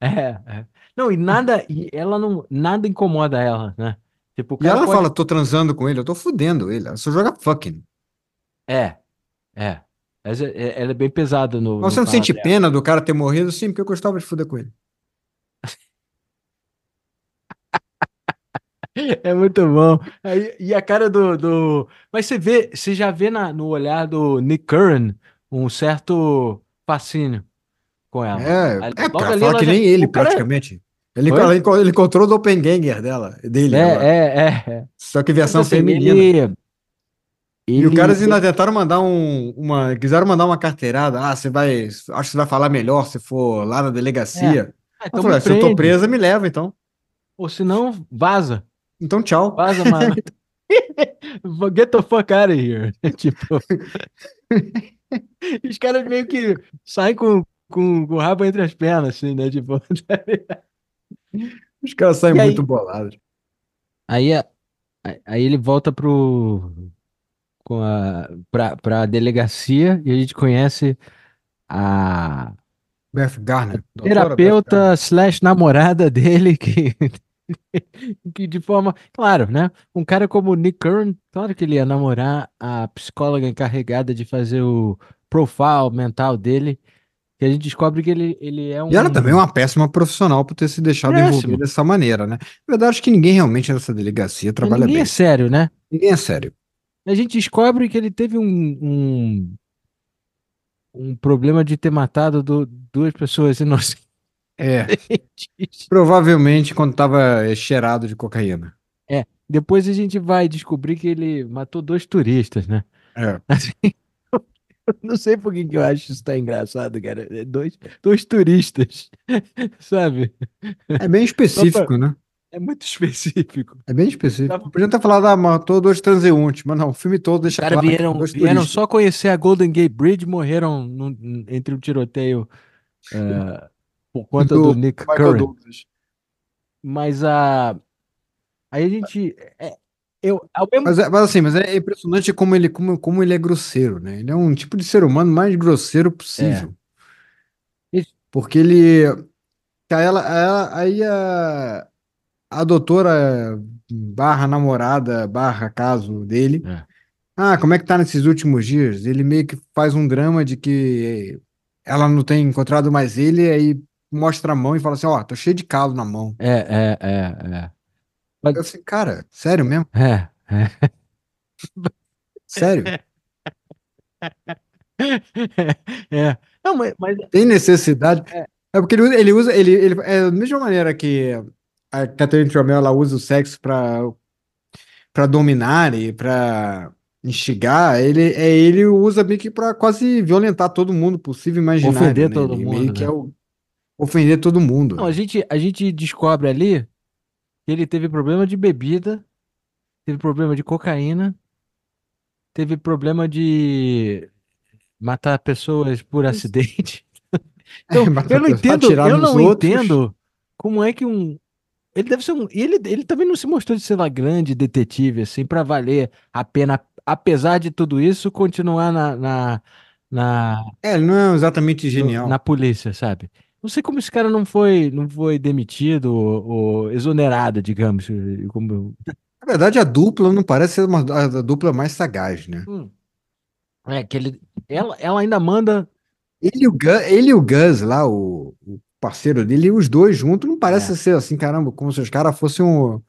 Speaker 2: É, é. Não, e nada, e ela não, nada incomoda ela, né? Tipo,
Speaker 1: E ela
Speaker 2: pode,
Speaker 1: fala, tô transando com ele, eu tô fudendo ele. Ela só joga fucking.
Speaker 2: é, é, ela é bem pesada no,
Speaker 1: Mas
Speaker 2: no
Speaker 1: você não sente
Speaker 2: palavreado.
Speaker 1: pena do cara ter morrido? Sim, porque eu gostava de fuder com ele.
Speaker 2: É muito bom. Aí, e a cara do, do. Mas você vê, você já vê na- no olhar do Nick Curran um certo fascínio com ela.
Speaker 1: É,
Speaker 2: Ali-
Speaker 1: é,
Speaker 2: ali
Speaker 1: fala
Speaker 2: ela
Speaker 1: que
Speaker 2: já-
Speaker 1: nem ele,
Speaker 2: o cara-
Speaker 1: praticamente. Ele, ele, ele encontrou o doppelganger dela, dele,
Speaker 2: É, é, é.
Speaker 1: Só que versão
Speaker 2: assim,
Speaker 1: feminina.
Speaker 2: ele.
Speaker 1: E o
Speaker 2: Ele.
Speaker 1: cara ainda tentaram mandar um, uma, quiseram mandar uma carteirada. Ah, você vai, acho que você vai falar melhor se for lá na delegacia.
Speaker 2: Ah,
Speaker 1: Eu
Speaker 2: então
Speaker 1: falei, "Ah, se eu tô presa, me leva, então.
Speaker 2: Ou se não, vaza.
Speaker 1: Então, tchau.
Speaker 2: Vaza, mano. Get the fuck out of here. Tipo. Os caras meio que saem com, com, com o rabo entre as pernas, assim, né? Tipo.
Speaker 1: Os caras saem
Speaker 2: E aí-
Speaker 1: muito bolados.
Speaker 2: Aí, a- aí ele volta pro, com a, pra, pra delegacia e a gente conhece a
Speaker 1: Beth Garner. doutora Beth
Speaker 2: terapeuta slash namorada dele, que, que de forma. Claro, né? Um cara como o Nick Curran, claro que ele ia namorar a psicóloga encarregada de fazer o profile mental dele, que a gente descobre que ele, ele é um.
Speaker 1: E ela também é uma péssima profissional por ter se deixado
Speaker 2: Péssimo.
Speaker 1: envolver dessa maneira, né? Na verdade, acho que ninguém realmente nessa delegacia trabalha
Speaker 2: Ninguém
Speaker 1: bem.
Speaker 2: é sério, né?
Speaker 1: Ninguém é sério.
Speaker 2: A gente descobre que ele teve um, um, um problema de ter matado du- duas pessoas inocentes.
Speaker 1: É, provavelmente quando tava cheirado de cocaína.
Speaker 2: Depois a gente vai descobrir que ele matou dois turistas, né?
Speaker 1: É.
Speaker 2: Assim, eu não sei por que que eu acho isso tá engraçado, cara. É Dois, dois turistas, sabe?
Speaker 1: É bem específico, né?
Speaker 2: É muito específico.
Speaker 1: É bem específico.
Speaker 2: Tava-
Speaker 1: Podia ter falado, ah, matou dois transeuntes, mas não, o filme todo deixa
Speaker 2: caras
Speaker 1: claro
Speaker 2: vieram, vieram só conhecer a Golden Gate Bridge morreram num- entre o tiroteio eh, por conta do,
Speaker 1: Do
Speaker 2: Nick
Speaker 1: Michael
Speaker 2: Curran.
Speaker 1: Douglas.
Speaker 2: Mas a. Aí a gente. é- eu, ao mesmo
Speaker 1: Mas, é- mas assim, mas é impressionante como ele, como, como ele é grosseiro, né? Ele é um tipo de ser humano mais grosseiro possível.
Speaker 2: É.
Speaker 1: Porque ele. a Ela, a ela- aí a, a doutora barra namorada, barra caso dele.
Speaker 2: É.
Speaker 1: Ah, como é que tá nesses últimos dias? Ele meio que faz um drama de que ela não tem encontrado mais ele, aí mostra a mão e fala assim: Ó, tô cheio de calo na mão.
Speaker 2: É, é, é,
Speaker 1: Eu assim, cara, sério mesmo?
Speaker 2: é. É, é.
Speaker 1: Sério?
Speaker 2: É. Não, mas, mas
Speaker 1: Tem necessidade?
Speaker 2: É.
Speaker 1: É porque ele usa, ele usa, ele, ele é da mesma maneira que a Catherine Tremel, ela usa o sexo para para dominar e para instigar, ele é ele usa meio que para quase violentar todo mundo possível imaginário,
Speaker 2: Ofender
Speaker 1: né?
Speaker 2: todo
Speaker 1: Ele
Speaker 2: mundo,
Speaker 1: meio que
Speaker 2: né?
Speaker 1: é o ofender todo mundo.
Speaker 2: não, a gente, a gente descobre ali que ele teve problema de bebida, teve problema de cocaína, teve problema de matar pessoas por acidente. Então,
Speaker 1: É,
Speaker 2: eu não entendo, eu não
Speaker 1: outros.
Speaker 2: entendo como é que um. Ele deve ser um. Ele, ele também não se mostrou de ser lá grande detetive, assim, pra valer a pena, apesar de tudo isso, continuar na, na, na,
Speaker 1: É, ele não é exatamente genial.
Speaker 2: na polícia, sabe? Não sei como esse cara não foi, não foi demitido ou, ou exonerado, digamos. Como...
Speaker 1: Na verdade, a dupla não parece ser uma, a, a dupla mais sagaz, né?
Speaker 2: Hum. É, que ele, ela, ela ainda manda.
Speaker 1: Ele e o Gus, ele o Gus lá, o, o parceiro dele, os dois juntos, não parece
Speaker 2: É.
Speaker 1: ser assim, caramba, como se os caras fossem o,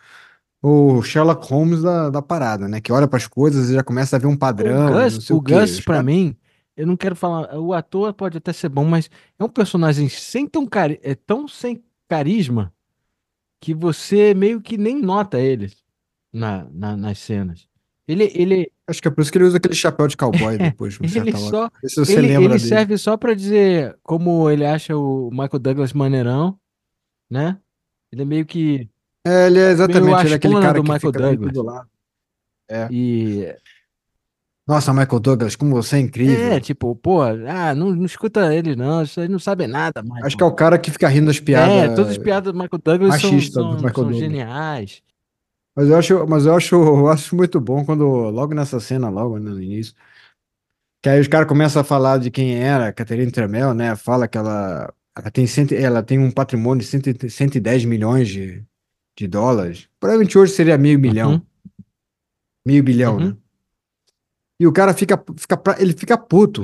Speaker 1: o Sherlock Holmes da, da parada, né? Que olha para as coisas e já começa a ver um padrão,
Speaker 2: o Gus, o. Gus
Speaker 1: caras-
Speaker 2: mim, eu não quero falar. O ator pode até ser bom, mas é um personagem sem tão cari é tão sem carisma que você meio que nem nota ele na, na- nas cenas. Ele, ele,
Speaker 1: Acho que é por isso que ele usa aquele chapéu de cowboy depois, de
Speaker 2: ele só
Speaker 1: se você
Speaker 2: ele,
Speaker 1: lembra
Speaker 2: ele serve só pra dizer como ele acha o Michael Douglas maneirão, né? Ele é meio que
Speaker 1: É, ele é exatamente, ele é aquele cara
Speaker 2: do
Speaker 1: que
Speaker 2: Michael Douglas.
Speaker 1: do lado.
Speaker 2: e
Speaker 1: Nossa, Michael Douglas, como você é incrível.
Speaker 2: é tipo, pô, ah, não, não escuta ele não, isso aí não sabe nada, Michael.
Speaker 1: Acho que é o cara que fica rindo das piadas.
Speaker 2: É, todas as piadas do Michael Douglas são,
Speaker 1: machista do
Speaker 2: são,
Speaker 1: Michael
Speaker 2: são
Speaker 1: Douglas.
Speaker 2: geniais.
Speaker 1: Mas eu acho, mas eu acho, eu acho muito bom quando, logo nessa cena, logo no início, que aí os caras começam a falar de quem era a Catherine Tremel, né? Fala que ela, ela tem, cento, ela tem um patrimônio de cento, 110 milhões de, de dólares. Provavelmente hoje seria meio milhão,
Speaker 2: Uhum.
Speaker 1: meio bilhão,
Speaker 2: Uhum.
Speaker 1: né? E o cara fica, fica, pra- ele fica puto,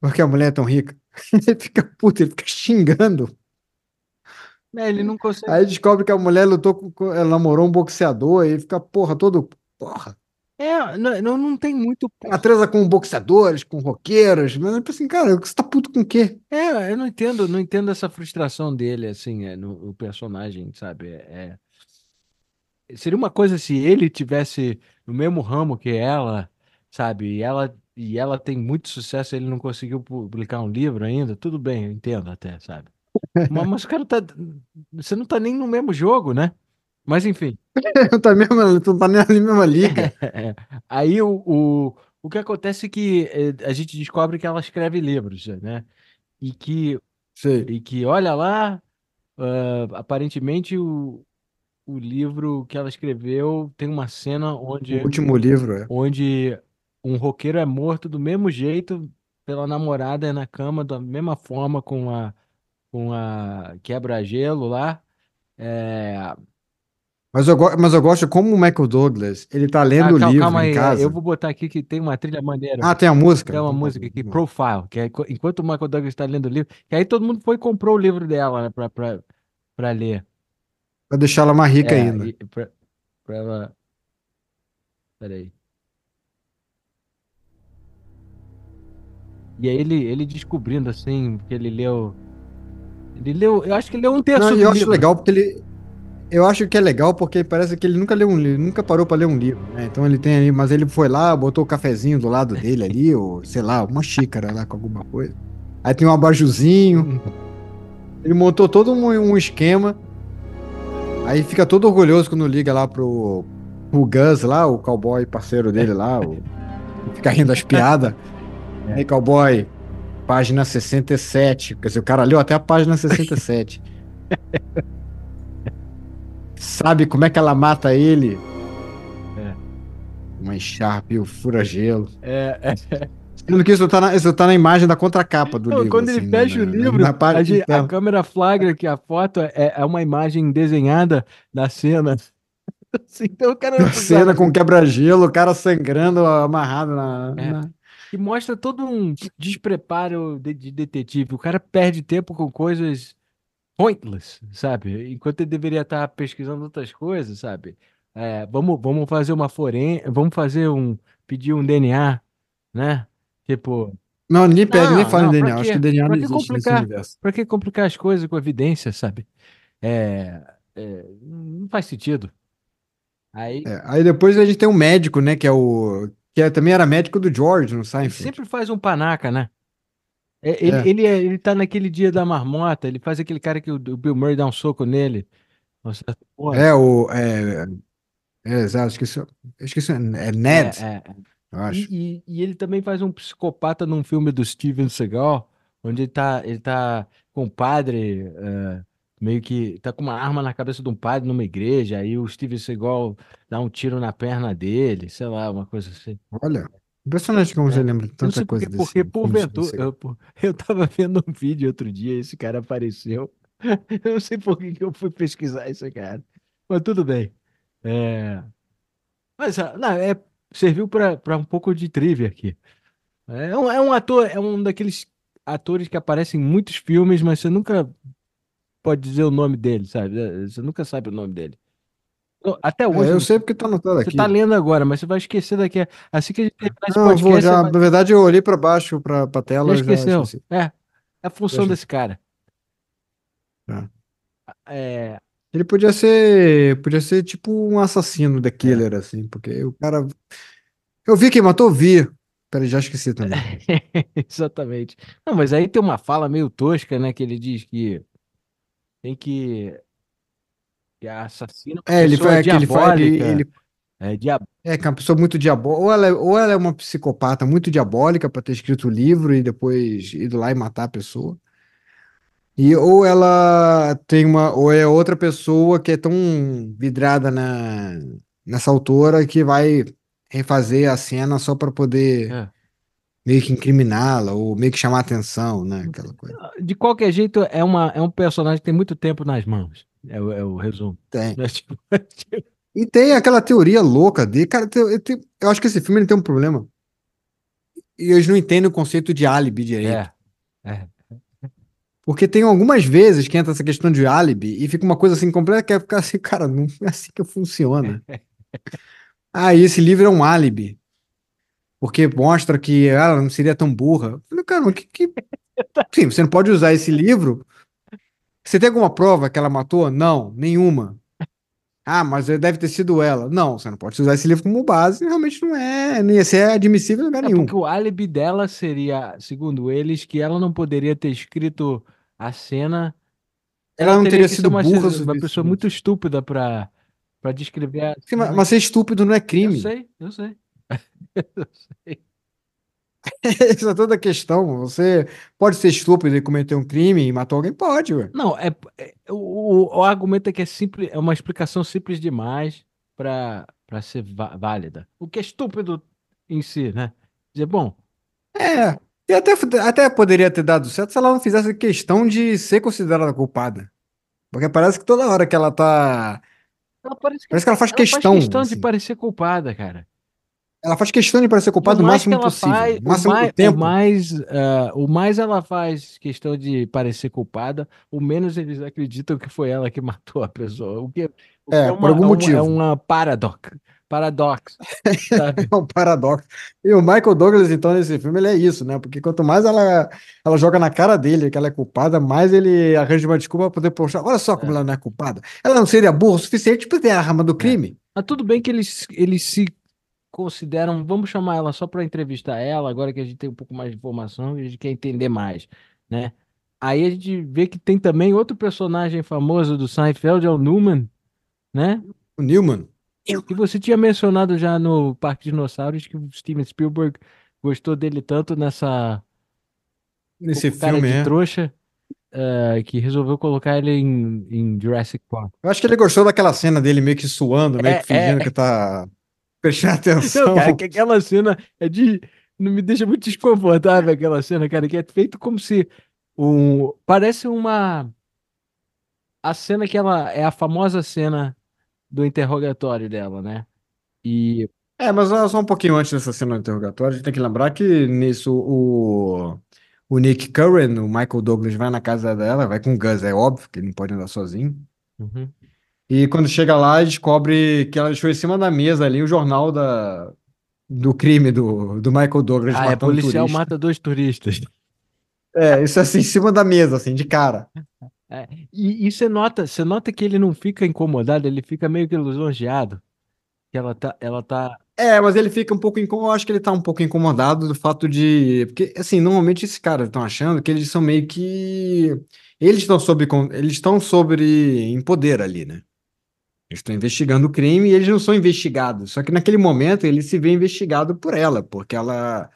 Speaker 1: porque a mulher é tão rica. Ele fica puto, ele fica xingando
Speaker 2: É, ele não consegue.
Speaker 1: Aí descobre que a mulher lutou com, ela namorou um boxeador e fica, porra, todo, porra.
Speaker 2: É, não, não tem muito.
Speaker 1: Ela transa com boxeadores, com roqueiros, mas eu pensei, cara, você tá puto com o quê?
Speaker 2: É, eu não entendo, não entendo essa frustração dele, assim, é, no, no personagem, sabe? É, é- seria uma coisa se ele tivesse no mesmo ramo que ela, sabe? E ela, e ela tem muito sucesso, ele não conseguiu publicar um livro ainda, tudo bem, eu entendo até, sabe? Mas, mas o cara tá. Você não tá nem no mesmo jogo, né? Mas enfim.
Speaker 1: Não tá, mesmo, não tá nem na mesma liga.
Speaker 2: É. Aí o, o, o que acontece é que eh, a gente descobre que ela escreve livros, né? E que,
Speaker 1: Sei.
Speaker 2: e que olha lá, ah, aparentemente o, o livro que ela escreveu tem uma cena
Speaker 1: O
Speaker 2: onde,
Speaker 1: último livro, é.
Speaker 2: onde um roqueiro é morto do mesmo jeito pela namorada na cama, da mesma forma com a, com a quebra-gelo lá. É,
Speaker 1: Mas eu, mas eu gosto como o Michael Douglas, ele tá
Speaker 2: Ah,
Speaker 1: lendo o
Speaker 2: cal-
Speaker 1: livro
Speaker 2: calma
Speaker 1: em
Speaker 2: aí, é,
Speaker 1: casa.
Speaker 2: eu vou botar aqui que tem uma trilha maneira.
Speaker 1: Ah, tem a música?
Speaker 2: Tem uma
Speaker 1: Então tá
Speaker 2: música aqui. Profile, que é enqu- enquanto o Michael Douglas está lendo o livro, que aí todo mundo foi e comprou o livro dela, né, pra, pra, pra ler.
Speaker 1: Pra deixar ela mais rica
Speaker 2: É,
Speaker 1: ainda.
Speaker 2: e pra, pra ela. Peraí. E aí ele, ele descobrindo assim, que ele leu. Ele leu, eu acho que ele leu um terço
Speaker 1: Não,
Speaker 2: do
Speaker 1: eu acho
Speaker 2: livro.
Speaker 1: legal porque ele. Eu acho que é legal porque parece que ele nunca leu um livro, nunca parou pra ler um livro, né? Então ele tem ali, mas ele foi lá, botou o cafezinho do lado dele ali, ou sei lá, uma xícara lá com alguma coisa. Aí tem um abajuzinho. Ele montou todo um, um esquema. Aí fica todo orgulhoso quando liga lá pro, pro Gus lá, o cowboy parceiro dele lá, o, fica rindo das piadas. Aí, cowboy, página 67. Quer dizer, o cara leu até a página 67. Sabe como é que ela mata ele?
Speaker 2: É.
Speaker 1: Uma encharpe, o fura-gelo.
Speaker 2: É, é.
Speaker 1: Sendo que isso tá na, isso tá na imagem da contracapa do
Speaker 2: Não,
Speaker 1: livro.
Speaker 2: quando ele
Speaker 1: assim, na-
Speaker 2: fecha o
Speaker 1: na-
Speaker 2: livro,
Speaker 1: na
Speaker 2: a,
Speaker 1: parte
Speaker 2: a
Speaker 1: interna.
Speaker 2: câmera flagra que a foto é, é uma imagem desenhada da cena. Assim, Então o cara
Speaker 1: A cena com quebra-gelo, o cara sangrando, amarrado na.
Speaker 2: É.
Speaker 1: na-
Speaker 2: E mostra todo um despreparo de, de detetive. O cara perde tempo com coisas pointless, sabe? Enquanto ele deveria estar pesquisando outras coisas, sabe? É, vamos, vamos fazer uma foren, vamos fazer um, pedir um DNA, né? Tipo,
Speaker 1: Não, ninguém pede, nem fala em DNA. Acho
Speaker 2: quê?
Speaker 1: que DNA não
Speaker 2: que
Speaker 1: existe nesse
Speaker 2: complicar?
Speaker 1: universo.
Speaker 2: pra que complicar as coisas com evidência, sabe? É, é, não faz sentido. Aí
Speaker 1: É, aí depois a gente tem um médico, né? Que é o. Que é- também era médico do George no
Speaker 2: ele
Speaker 1: Seinfeld.
Speaker 2: sempre faz um panaca, né? É, Ele,
Speaker 1: É.
Speaker 2: ele, é- ele tá naquele dia da marmota, ele faz aquele cara que o, o Bill Murray dá um soco nele. a certo ponto.
Speaker 1: É, o. É, é, exato, esqueci. Esqueci. É Ned, eu acho.
Speaker 2: E, e- e ele também faz um psicopata num filme do Steven Seagal, onde ele tá, ele tá com o padre, eh, meio que tá com uma arma na cabeça de um padre numa igreja, aí o Steven Seagal dá um tiro na perna dele, sei lá, uma coisa assim.
Speaker 1: Olha. Impressionante como
Speaker 2: É.
Speaker 1: você lembra de
Speaker 2: Eu não
Speaker 1: tanta
Speaker 2: sei
Speaker 1: coisa
Speaker 2: porque,
Speaker 1: desse
Speaker 2: porque porventura, eu, eu tava vendo um vídeo outro dia, esse cara apareceu. Eu não sei por que eu fui pesquisar esse cara. Mas tudo bem. É, Mas ah, não, é, serviu para um pouco de trivia aqui. É um, é um ator, é um daqueles atores que aparecem em muitos filmes, mas você nunca pode dizer o nome dele, sabe? É, Você nunca sabe o nome dele. Eu- Até
Speaker 1: Seagal.
Speaker 2: hoje,
Speaker 1: É, eu sei porque tá anotado
Speaker 2: você
Speaker 1: aqui.
Speaker 2: tá lendo agora, mas você vai esquecer daqui a... Assim que a gente terminar esse
Speaker 1: vou
Speaker 2: podcast, você
Speaker 1: já.
Speaker 2: vai-
Speaker 1: Na verdade, eu olhei pra baixo, pra, pra tela,
Speaker 2: já
Speaker 1: eu já
Speaker 2: esqueceu.
Speaker 1: esqueci.
Speaker 2: É, é a função
Speaker 1: Já
Speaker 2: desse cara.
Speaker 1: Tá.
Speaker 2: É,
Speaker 1: Ele podia ser. Podia ser tipo um assassino, The Killer, assim, porque o cara. Eu vi quem matou, vi. Peraí, já esqueci também.
Speaker 2: exatamente. Não, mas aí tem uma fala meio tosca, né? Que ele diz que tem que. Que assassina é
Speaker 1: É, ele foi que ele faz. Ele,
Speaker 2: É, diab...
Speaker 1: é, que é uma pessoa muito diabólica. Ou ela, é- ou ela é uma psicopata muito diabólica pra ter escrito o livro e depois ido lá e matar a pessoa. E ou ela tem uma. Ou é outra pessoa que é tão vidrada na, nessa autora que vai refazer a cena só pra poder
Speaker 2: é.
Speaker 1: Meio que incriminá-la ou meio que chamar atenção, né? Aquela coisa.
Speaker 2: De qualquer jeito, é, uma, é um personagem que tem muito tempo nas mãos. É, o- é o resumo.
Speaker 1: Tem.
Speaker 2: Né? Tipo, tipo,
Speaker 1: E tem aquela teoria louca dele. Cara, eu, tenho- eu acho que esse filme ele tem um problema. E eles não entendem o conceito de álibi direito.
Speaker 2: é, é.
Speaker 1: Porque tem algumas vezes que entra essa questão de álibi e fica uma coisa assim completa que é ficar assim, cara, não é assim que funciona. ah, esse livro é um álibi. Porque mostra que ela não seria tão burra. Eu falei, cara, mas que, que... Sim, você não pode usar esse livro. Você tem alguma prova que ela matou? Não, nenhuma. Ah, mas deve ter sido ela. Não, você não pode usar esse livro como base, realmente não é, nem esse é admissível em lugar
Speaker 2: É
Speaker 1: nenhum.
Speaker 2: porque o álibi dela seria, segundo eles, que ela não poderia ter escrito a cena.
Speaker 1: Ela não teria
Speaker 2: ser
Speaker 1: sido
Speaker 2: uma,
Speaker 1: burra
Speaker 2: uma pessoa muito estúpida para para descrever a
Speaker 1: Sim, mas, mas ser estúpido não é
Speaker 2: Eu
Speaker 1: crime.
Speaker 2: sei, eu sei. Eu sei.
Speaker 1: Essa é toda a questão. Você pode ser estúpido e cometer um crime e matar alguém? Pode, ué.
Speaker 2: Não, é, é- o, o argumento é que é simples, é uma explicação simples demais para ser vá- válida. O que é estúpido em si, né? Dizer, bom,
Speaker 1: É. E até, até poderia ter dado certo se ela não fizesse questão de ser considerada culpada. Porque parece que toda hora que ela tá.
Speaker 2: ela parece que,
Speaker 1: Parece que ela faz
Speaker 2: ela faz
Speaker 1: questão.
Speaker 2: questão de
Speaker 1: assim.
Speaker 2: parecer culpada, cara.
Speaker 1: Ela faz questão de parecer culpada o máximo
Speaker 2: ela
Speaker 1: possível.
Speaker 2: faz,
Speaker 1: O máximo
Speaker 2: mais,
Speaker 1: tempo.
Speaker 2: o mais, ah, o mais ela faz questão de parecer culpada, o menos eles acreditam que foi ela que matou a pessoa. O que, o que
Speaker 1: É,
Speaker 2: é,
Speaker 1: por
Speaker 2: uma,
Speaker 1: algum
Speaker 2: é uma,
Speaker 1: motivo.
Speaker 2: é uma paradox, paradoxo?
Speaker 1: É um paradoxo. E o Michael Douglas, então, nesse filme, ele é isso, né? Porque quanto mais ela, ela joga na cara dele que ela é culpada, mais ele arranja uma desculpa para poder puxar. Olha só como
Speaker 2: É.
Speaker 1: ela não é culpada. Ela não seria burra o suficiente para ter a arma do crime.
Speaker 2: Mas tudo bem que eles, eles se consideram, vamos chamar ela só para entrevistar ela, agora que a gente tem um pouco mais de informação e a gente quer entender mais, né? Aí a gente vê que tem também outro personagem famoso do Seinfeld, é o Newman, né?
Speaker 1: O Newman.
Speaker 2: Que você tinha mencionado já no Parque de Dinossauros, que o Steven Spielberg gostou dele tanto nessa
Speaker 1: Nesse
Speaker 2: cara
Speaker 1: filme,
Speaker 2: de
Speaker 1: é.
Speaker 2: trouxa, eh, que resolveu colocar ele em, em Jurassic Park.
Speaker 1: Eu acho que ele gostou daquela cena dele meio que suando, meio
Speaker 2: É,
Speaker 1: que fingindo
Speaker 2: é.
Speaker 1: que tá prestando
Speaker 2: Não,
Speaker 1: atenção.
Speaker 2: cara, que aquela cena é de. Não me deixa muito desconfortável aquela cena, cara, que é feito como se um. Parece uma. A cena que ela. É a famosa cena do interrogatório dela, né? E.
Speaker 1: É, mas só um pouquinho antes dessa cena do interrogatório, a gente tem que lembrar que nisso o, o Nick Curran, o Michael Douglas, vai na casa dela, vai com o Gus, é óbvio que ele não pode andar sozinho.
Speaker 2: Uhum.
Speaker 1: E quando chega lá, descobre que ela deixou em cima da mesa ali o jornal da, do crime do, do Michael Douglas
Speaker 2: Ah, é policial
Speaker 1: turista.
Speaker 2: mata dois turistas.
Speaker 1: É, isso assim, em cima da mesa, assim, de cara.
Speaker 2: É, e, e você nota, você nota que ele não fica incomodado, ele fica meio que lisonjeado. Que ela tá, ela tá.
Speaker 1: É, mas ele fica um pouco incomodado, eu acho que ele tá um pouco incomodado do fato de, porque assim, normalmente esses caras estão achando que eles são meio que eles estão sobre con- eles estão sobre em poder ali, né? Eles estão investigando o crime e eles não são investigados. Só que naquele momento ele se vê investigado por ela, porque ela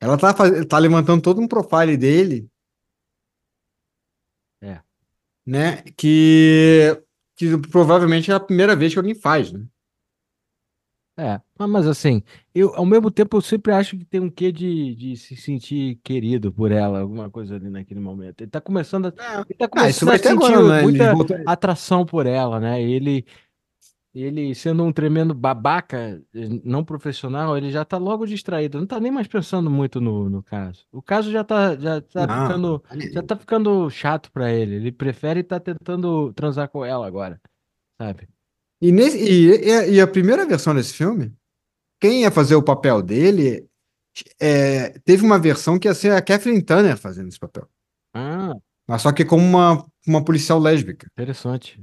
Speaker 1: ela tá, tá levantando todo um profile dele,
Speaker 2: É.
Speaker 1: né? Que que provavelmente é a primeira vez que alguém faz, né?
Speaker 2: É, ah, mas assim, eu ao mesmo tempo eu sempre acho que tem um quê de, de se sentir querido por ela, alguma coisa ali naquele momento. Ele tá começando a, ele tá
Speaker 1: Ah, isso
Speaker 2: começando a sentir
Speaker 1: agora, né?
Speaker 2: Muita atração por ela, né? Ele, ele sendo um tremendo babaca, eh, não profissional, ele já tá logo distraído, não tá nem mais pensando muito no, no caso. O caso já tá, já tá
Speaker 1: Não,
Speaker 2: ficando, já tá ficando chato pra ele. Ele prefere estar tentando transar com ela agora, sabe?
Speaker 1: E, nesse, e, e a- primeira versão desse filme, quem ia fazer o papel dele, é, teve uma versão que ia ser a Kathleen Turner fazendo esse papel.
Speaker 2: Ah,
Speaker 1: Mas só que como uma, uma policial lésbica.
Speaker 2: interessante.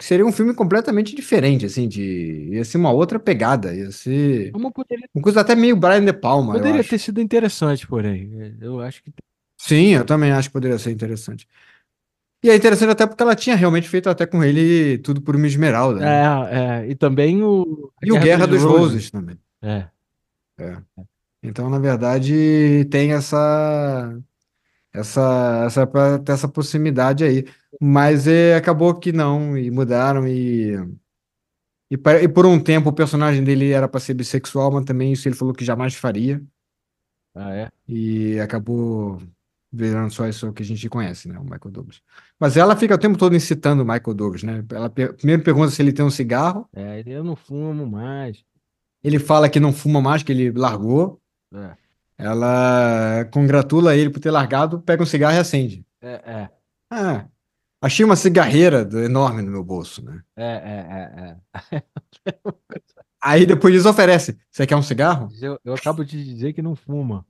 Speaker 1: Seria um filme completamente diferente, assim, de, ia ser uma outra pegada. Ia ser
Speaker 2: Como poderia
Speaker 1: uma coisa até meio Brian De Palma,
Speaker 2: Poderia ter sido interessante, porém. Eu acho que.
Speaker 1: Sim, eu também acho que poderia ser interessante. E é interessante até porque ela tinha realmente feito até com ele Tudo por uma Esmeralda, né?
Speaker 2: É, é. E também o.
Speaker 1: E o Guerra dos Roses também.
Speaker 2: É.
Speaker 1: Então, na verdade, tem essa essa essa essa proximidade aí, mas é, acabou que não e mudaram e e, e por um tempo o personagem dele era para ser bissexual, mas também isso ele falou que jamais faria
Speaker 2: Ah, é.
Speaker 1: e acabou virando só isso que a gente conhece, né, o Michael Douglas. Mas ela fica o tempo todo incitando o Michael Douglas, né? Ela primeiro pergunta se ele tem um cigarro,
Speaker 2: É, eu não fumo mais.
Speaker 1: ele fala que não fuma mais, que ele largou.
Speaker 2: É.
Speaker 1: Ela congratula ele por ter largado, pega um cigarro e acende.
Speaker 2: É, é,
Speaker 1: Ah, achei uma cigarreira enorme no meu bolso, né?
Speaker 2: é, é, é, é.
Speaker 1: Aí depois disso oferece. Você quer um cigarro?
Speaker 2: Eu, eu acabo de dizer que não fuma.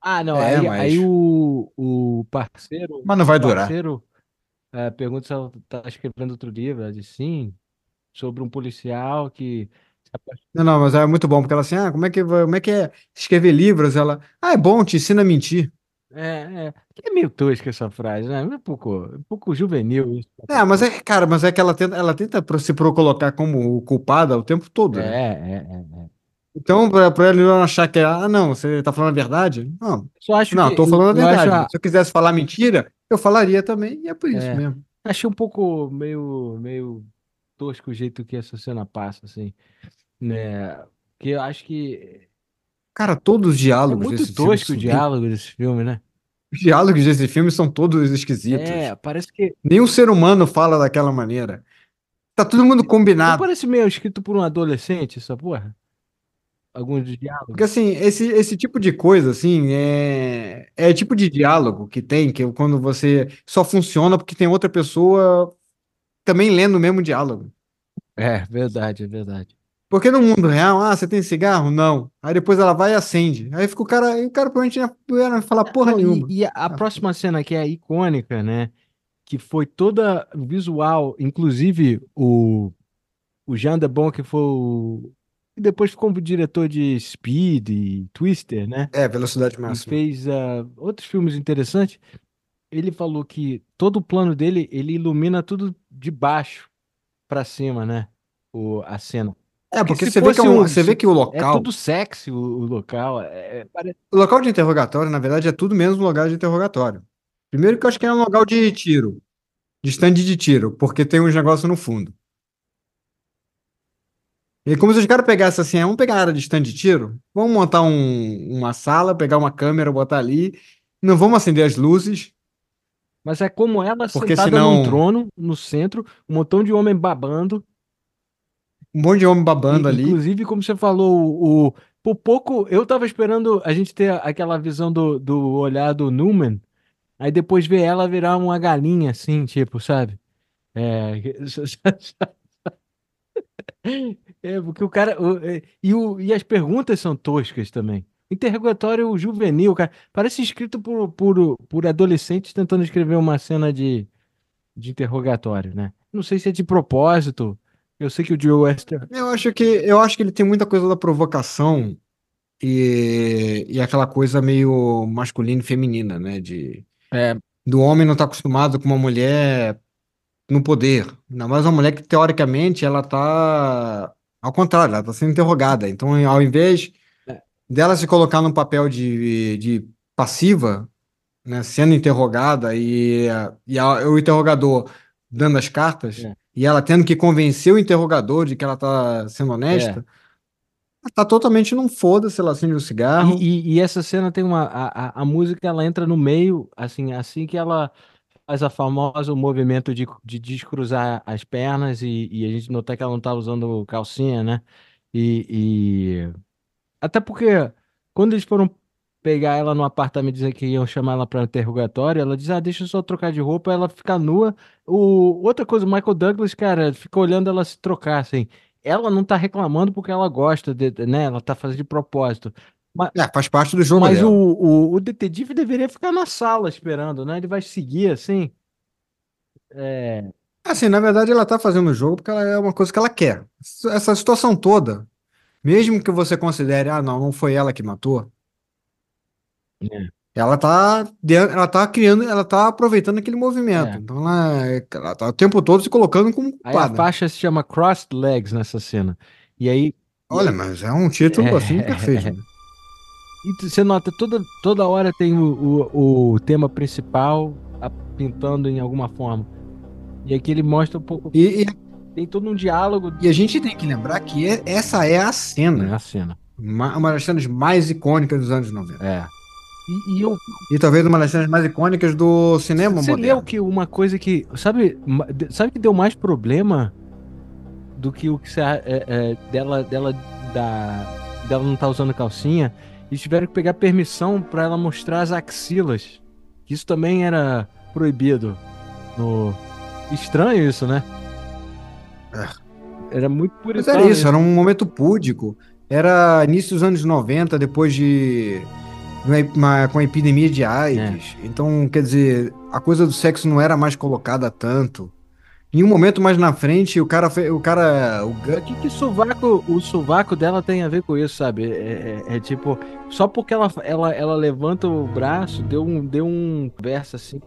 Speaker 2: Ah, não,
Speaker 1: É,
Speaker 2: aí,
Speaker 1: mas-
Speaker 2: aí o, o parceiro,
Speaker 1: Mas não vai durar.
Speaker 2: parceiro eh, pergunta se ela tá escrevendo outro livro. Ela diz sim, sobre um policial que
Speaker 1: Não, não, mas é muito bom, porque ela assim, ah, como é que, como é que é escrever livros? Ela, ah, é bom, te ensina a mentir.
Speaker 2: É, é, é meio tosca essa frase, né? É um pouco, um pouco juvenil isso.
Speaker 1: É, mas é, cara, mas é que ela tenta, ela tenta se pro- colocar como culpada o tempo todo,
Speaker 2: É,
Speaker 1: né?
Speaker 2: é, é, é.
Speaker 1: Então, pra, pra ele não achar que, ah, não, você tá falando a verdade? Não,
Speaker 2: Só acho
Speaker 1: não,
Speaker 2: que
Speaker 1: tô falando a
Speaker 2: acho
Speaker 1: verdade.
Speaker 2: a-
Speaker 1: Se eu quisesse falar mentira, eu falaria também, e é por isso
Speaker 2: É.
Speaker 1: mesmo.
Speaker 2: Achei um pouco meio, meio tosco o jeito que essa cena passa, assim, né? Que eu acho que
Speaker 1: Cara, todos os
Speaker 2: é
Speaker 1: diálogos
Speaker 2: muito
Speaker 1: desse filme
Speaker 2: tosco o diálogo desse filme, né?
Speaker 1: Os diálogos desse filme são todos esquisitos.
Speaker 2: É, parece que
Speaker 1: Nenhum ser humano fala daquela maneira. Tá todo mundo
Speaker 2: não
Speaker 1: combinado.
Speaker 2: parece meio escrito por um adolescente, essa porra. Alguns diálogos.
Speaker 1: Porque assim, esse, esse tipo de coisa, assim, é, é tipo de diálogo que tem, que quando você só funciona porque tem outra pessoa também lendo o mesmo diálogo.
Speaker 2: É, verdade, é verdade.
Speaker 1: Porque no mundo real, ah, você tem cigarro? Não. Aí depois ela vai e acende. Aí fica o cara, o cara provavelmente não ia falar porra
Speaker 2: Não, e-
Speaker 1: nenhuma.
Speaker 2: E, a, a próxima cena que é icônica, né? Que foi toda visual, inclusive o, o Jean de Bon, que foi o. E depois ficou o diretor de Speed e Twister, né?
Speaker 1: É, velocidade
Speaker 2: E
Speaker 1: máxima.
Speaker 2: fez ah, outros filmes interessantes. Ele falou que todo o plano dele, ele ilumina tudo de baixo pra cima, né? O, a cena.
Speaker 1: É, porque você vê que, é um-
Speaker 2: um-
Speaker 1: você vê que o
Speaker 2: É
Speaker 1: local,
Speaker 2: tudo sexy o, o local. É, é- pare-
Speaker 1: o local de interrogatório, na verdade, é tudo menos um lugar de interrogatório. Primeiro que eu acho que é um local de tiro, de stand de tiro, porque tem uns negócios no fundo. E como se os caras pegassem assim, vamos pegar a área de stand de tiro, vamos montar um- uma sala, pegar uma câmera, botar ali, não vamos acender as luzes,
Speaker 2: Mas é como ela
Speaker 1: Porque
Speaker 2: sentada
Speaker 1: senão-
Speaker 2: num trono, no centro, um montão de homem babando.
Speaker 1: um monte de homem babando
Speaker 2: E,
Speaker 1: ali.
Speaker 2: Inclusive, como você falou, o, o- por pouco eu tava esperando a gente ter aquela visão do, do olhar do Newman, aí depois ver ela virar uma galinha, assim, tipo, sabe? É, é porque o cara. o- é, e, o, e as perguntas são toscas também. Interrogatório juvenil, cara. Parece escrito por, por, por adolescentes tentando escrever uma cena de, de interrogatório, né? Não sei se é de propósito. Eu sei que o Joe Wester.
Speaker 1: Eu acho que eu acho que ele tem muita coisa da provocação e, e aquela coisa meio masculina e feminina, né? De,
Speaker 2: É,
Speaker 1: do homem não estar acostumado com uma mulher no poder. Ainda mais uma mulher que, teoricamente, ela tá ao contrário, ela tá sendo interrogada. Então, ao invés
Speaker 2: É.
Speaker 1: dela se colocar num papel de, de passiva, né? Sendo interrogada e, e a- o interrogador dando as cartas,
Speaker 2: É.
Speaker 1: e ela tendo que convencer o interrogador de que ela tá sendo honesta. Ela tá totalmente num foda-se, ela acende um cigarro.
Speaker 2: E, e- e essa cena tem uma. A, a, a música ela entra no meio, assim, assim que ela faz a famosa movimento de, de descruzar as pernas e, e a gente notar que ela não tá usando calcinha, né? E, e- até porque quando eles foram pegar ela no apartamento dizer que iam chamar ela para interrogatório, ela diz: Ah, deixa eu só trocar de roupa, ela fica nua. O, outra coisa, o Michael Douglas, cara, fica olhando ela se trocar, assim. Ela não tá reclamando porque ela gosta, de, né? Ela tá fazendo de propósito. Mas,
Speaker 1: É, faz parte do jogo
Speaker 2: mas o, o, o detetive deveria ficar na sala esperando, né? Ele vai seguir assim. É,
Speaker 1: Assim, na verdade, ela tá fazendo o jogo porque ela é uma coisa que ela quer. Essa situação toda, mesmo que você considere, ah, não, não foi ela que matou,
Speaker 2: É.
Speaker 1: ela tá, ela tá criando, ela tá aproveitando aquele movimento.
Speaker 2: É.
Speaker 1: Então ela, ela tá o tempo todo se colocando como
Speaker 2: Aí a
Speaker 1: culpada.
Speaker 2: faixa se chama Crossed Legs nessa cena. E aí.
Speaker 1: Olha, mas é um título assim perfeito. né?
Speaker 2: E você nota, toda, toda hora tem o, o, o tema principal a- pintando em alguma forma. E aqui ele mostra um pouco.
Speaker 1: E, e,
Speaker 2: Tem todo um diálogo.
Speaker 1: e a gente tem que lembrar que é- essa é a
Speaker 2: É
Speaker 1: cena,
Speaker 2: a cena.
Speaker 1: uma, uma das cenas mais icônicas dos anos 90.
Speaker 2: É. E, e eu.
Speaker 1: E talvez uma das cenas mais icônicas do cinema
Speaker 2: Você
Speaker 1: moderno.
Speaker 2: leu que uma coisa que. Sabe, sabe que deu mais problema do que o que você, é, é, dela, dela da, dela não tá usando calcinha, e tiveram que pegar permissão para ela mostrar as axilas. Isso também era proibido. No... Estranho isso, né?
Speaker 1: É. Era muito puritano. Mas era isso, era um momento púdico. Era início dos anos 90, depois de. Uma, com a epidemia de AIDS. É. Então, quer dizer, a coisa do sexo não era mais colocada tanto. Em um momento mais na frente, o cara. O cara. O,
Speaker 2: que, que sovaco, o sovaco dela tem a ver com isso, sabe? É, é, é, tipo. Só porque ela, ela, ela levanta o braço, deu um, deu um verso assim.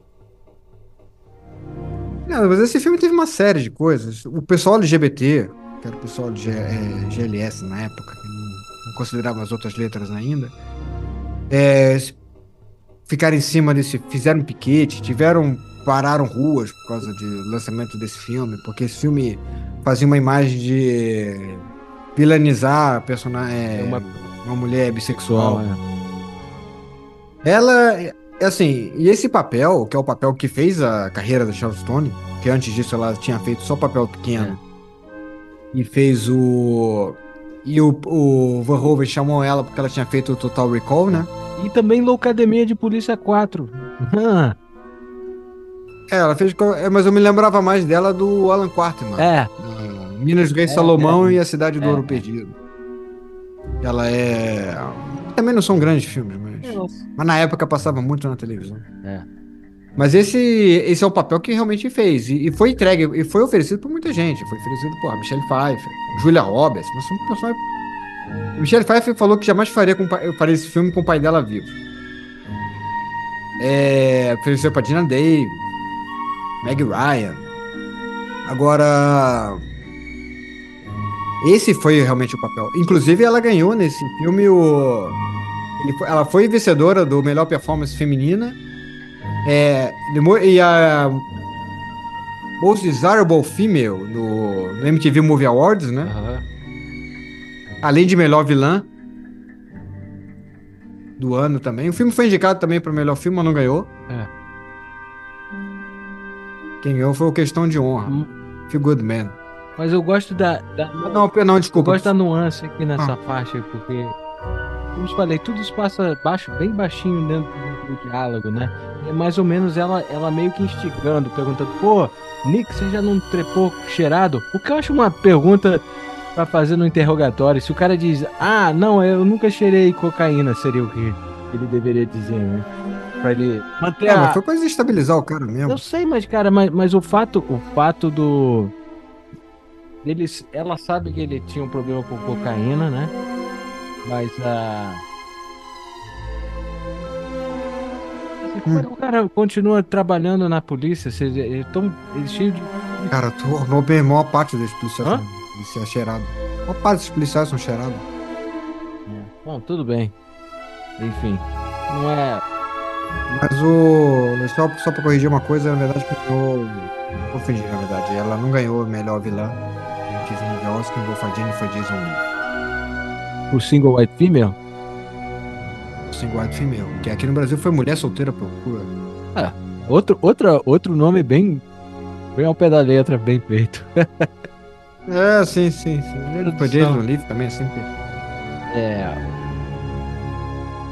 Speaker 1: Não, mas esse filme teve uma série de coisas. O pessoal LGBT, que era o pessoal de é, GLS na época, que não, não considerava as outras letras ainda, é, ficaram em cima desse. Fizeram piquete, tiveram pararam ruas por causa do lançamento desse filme, porque esse filme fazia uma imagem de vilanizar a personagem, é, uma... uma mulher bissexual. Ah, é. Ela, é assim, e esse papel, que é o papel que fez a carreira da Sharon Stone, que antes disso ela tinha feito só papel pequeno, é. e fez o. E o, o Verhoeven chamou ela porque ela tinha feito o Total Recall, né?
Speaker 2: E também Loucademia de Polícia 4.
Speaker 1: É, ela fez. É, mas eu me lembrava mais dela do Alan Quartman.
Speaker 2: É.
Speaker 1: Minas do Rei é, Salomão é, e A Cidade do é, Ouro Perdido. Ela é. Também não são grandes filmes, mas. Mas na época passava muito na televisão. É. Mas esse, esse é o papel que realmente fez. E, e, foi entregue, e foi oferecido por muita gente. Foi oferecido por Michelle Pfeiffer, Julia Roberts, mas são personagens. Michelle Pfeiffer falou que jamais faria, com, faria esse filme com o pai dela vivo. É, ofereceu pra Dina Davis. Meg Ryan. Agora. Esse foi realmente o papel. Inclusive, ela ganhou nesse filme o. Foi, ela foi vencedora do melhor performance feminina. É, e a Most Desirable Female no, no MTV Movie Awards, né? Uhum. Além de melhor vilã do ano também. O filme foi indicado também para melhor filme, mas não ganhou. É. Quem ganhou foi o Questão de Honra. Hum. Feel Good Man.
Speaker 2: Mas eu gosto da. da...
Speaker 1: Não, não, desculpa.
Speaker 2: Eu gosto da nuance aqui nessa ah. faixa, porque. Como eu falei, tudo isso passa baixo, bem baixinho dentro do, diálogo, né? É mais ou menos ela, ela meio que instigando, perguntando, pô, Nick, você já não trepou cheirado? O que eu acho uma pergunta para fazer no interrogatório. Se o cara diz, ah, não, eu nunca cheirei cocaína, seria o que ele deveria dizer, né? Pra ele manter é,
Speaker 1: a... foi pra desestabilizar o cara mesmo.
Speaker 2: Eu sei, mas, cara, mas, mas o fato, o fato do. Eles, ela sabe que ele tinha um problema com cocaína, né? Mas a. Hum. O cara continua trabalhando na polícia, eles estão cheios de.
Speaker 1: Cara, tornou bem maior parte dos policiais de ser cheirado. A maior parte dos policiais são cheirados.
Speaker 2: É. Bom, tudo bem. Enfim, não é.
Speaker 1: Mas o. Só, só pra corrigir uma coisa, na verdade, ganhou. Confundi, na verdade. Ela não ganhou melhor vilã. Dizem de Oscar, Wolfadine foi Jason Lee.
Speaker 2: O single White Female?
Speaker 1: O single White Female. Que aqui no Brasil foi Mulher Solteira Procura.
Speaker 2: Ah, outro, outra, outro nome bem. Bem ao pé da letra, bem feito.
Speaker 1: é, sim, sim, sim. Foi Jason Lee também, assim.
Speaker 2: É.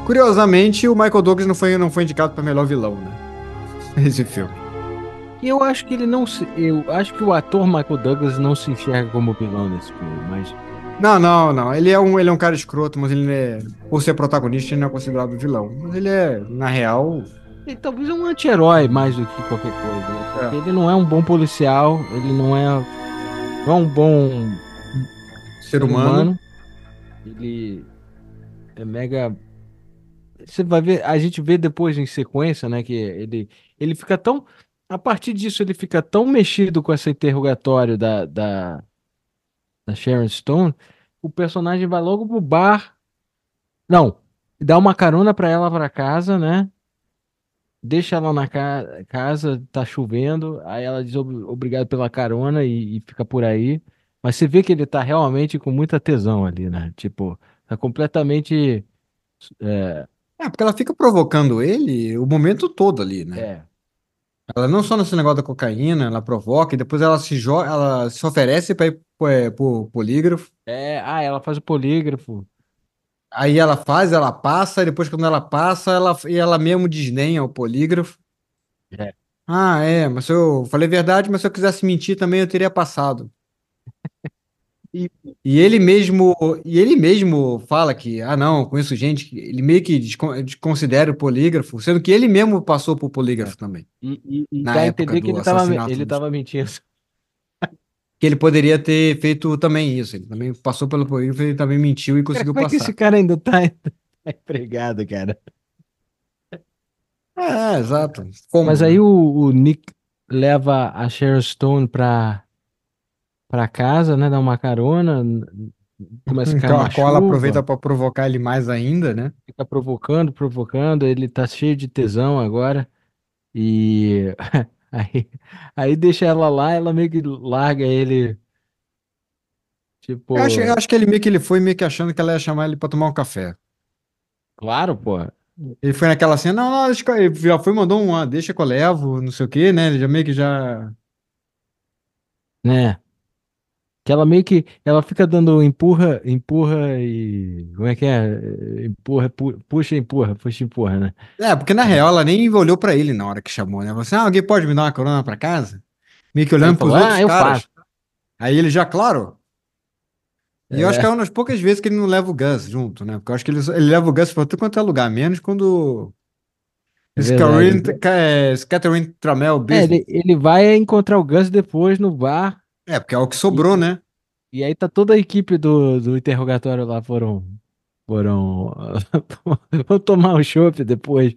Speaker 1: Curiosamente, o Michael Douglas não foi, não foi indicado para melhor vilão, né? Esse filme.
Speaker 2: Eu acho que ele não se. Eu acho que o ator Michael Douglas não se enxerga como vilão nesse filme, mas.
Speaker 1: Não, não, não. Ele é um, ele é um cara escroto, mas ele é. Por ser protagonista, ele não é considerado vilão. Mas ele é, na real.
Speaker 2: Ele talvez é um anti-herói mais do que qualquer coisa. Né? É. Ele não é um bom policial, ele não é. Não é um bom.
Speaker 1: Ser, ser humano. humano.
Speaker 2: Ele é mega você vai ver, a gente vê depois em sequência, né, que ele, ele fica tão, a partir disso ele fica tão mexido com esse interrogatório da, da, da Sharon Stone, o personagem vai logo pro bar, não, dá uma carona para ela para casa, né, deixa ela na ca casa, tá chovendo, aí ela diz ob obrigado pela carona e, e, fica por aí, mas você vê que ele tá realmente com muita tesão ali, né, tipo, tá completamente... É,
Speaker 1: é, porque ela fica provocando ele o momento todo ali, né?
Speaker 2: É.
Speaker 1: Ela não só nesse negócio da cocaína, ela provoca e depois ela se joga, ela se oferece para ir é, pro polígrafo.
Speaker 2: É, ah, ela faz o polígrafo.
Speaker 1: Aí ela faz, ela passa, e depois quando ela passa, ela, e ela mesmo desdenha o polígrafo.
Speaker 2: É.
Speaker 1: Ah, é, mas se eu falei verdade, mas se eu quisesse mentir também eu teria passado.
Speaker 2: E,
Speaker 1: E ele mesmo, e ele mesmo fala que, ah, não, conheço gente, ele meio que desconsidera o polígrafo, sendo que ele mesmo passou por polígrafo também,
Speaker 2: e, e, e
Speaker 1: na
Speaker 2: dá a entender que ele tava,
Speaker 1: assassinato
Speaker 2: ele tava mentindo.
Speaker 1: que ele poderia ter feito também isso. Ele também passou pelo polígrafo, ele também mentiu e
Speaker 2: Cara,
Speaker 1: conseguiu
Speaker 2: como é que esse
Speaker 1: passar.
Speaker 2: cara ainda tá, tá empregado, cara?
Speaker 1: É, exato. Como,
Speaker 2: Mas
Speaker 1: né?
Speaker 2: aí o, o Nick leva a Sharon Stone pra, pra casa, né? Dá uma carona, começa a cair
Speaker 1: Então, a qual ela aproveita
Speaker 2: chuva,
Speaker 1: para provocar ele mais ainda, né?
Speaker 2: fica provocando, provocando, ele tá cheio de tesão agora. E aí, aí deixa ela lá, ela meio que larga ele,
Speaker 1: Eu acho, eu
Speaker 2: tipo,
Speaker 1: acho que ele meio que ele foi meio que achando que ela ia chamar ele para tomar um café.
Speaker 2: claro, pô,
Speaker 1: Ele foi naquela cena, não, não, que ele já foi, mandou um, ah, deixa que eu levo, não sei o quê, né? Ele já meio que já.
Speaker 2: né? Que ela meio que, ela fica dando empurra, empurra e, como é que é? Empurra, pu- puxa, empurra, puxa, empurra, né?
Speaker 1: É, porque na real ela nem olhou pra ele na hora que chamou, né? Falou assim, ah, alguém pode me dar uma corona pra casa? Meio que olhando pros
Speaker 2: falou,
Speaker 1: outros
Speaker 2: ah, eu
Speaker 1: caras.
Speaker 2: faço.
Speaker 1: Aí ele já, claro. E eu acho que é
Speaker 2: É,
Speaker 1: uma das poucas vezes que ele não leva o Gus junto, né? Porque eu acho que ele, ele leva o Gus pra tudo quanto é lugar, menos quando
Speaker 2: é.
Speaker 1: Catherine, é, Tramel
Speaker 2: É, ele, ele vai encontrar o Gus depois no bar,
Speaker 1: É, porque é o que sobrou,
Speaker 2: e,
Speaker 1: né?
Speaker 2: e aí tá toda a equipe do, do interrogatório lá, foram, foram, vão tomar um chopp depois,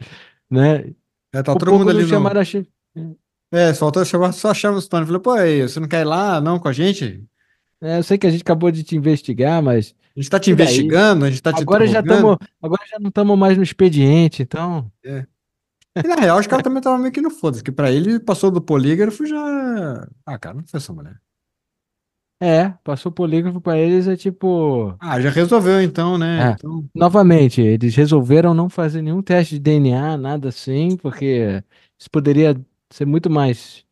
Speaker 2: né?
Speaker 1: É, tá
Speaker 2: Por
Speaker 1: todo mundo ali
Speaker 2: chamaram
Speaker 1: no.
Speaker 2: che-
Speaker 1: É, só faltou chamar, só chama o Stone. Falei, pô, aí, você não quer ir lá, não, com a gente?
Speaker 2: É, eu sei que a gente acabou de te investigar, mas
Speaker 1: A gente tá te investigando, a gente tá te
Speaker 2: Agora já estamos, agora já não estamos mais no expediente, então.
Speaker 1: É. E na real, os caras também estavam meio que no foda-se, que pra ele passou do polígrafo já. Ah, cara, não foi essa mulher.
Speaker 2: É, passou polígrafo para eles, é tipo.
Speaker 1: Ah, já resolveu então, né?
Speaker 2: É.
Speaker 1: Então.
Speaker 2: Novamente, eles resolveram não fazer nenhum teste de DNA, nada assim, porque isso poderia ser muito mais.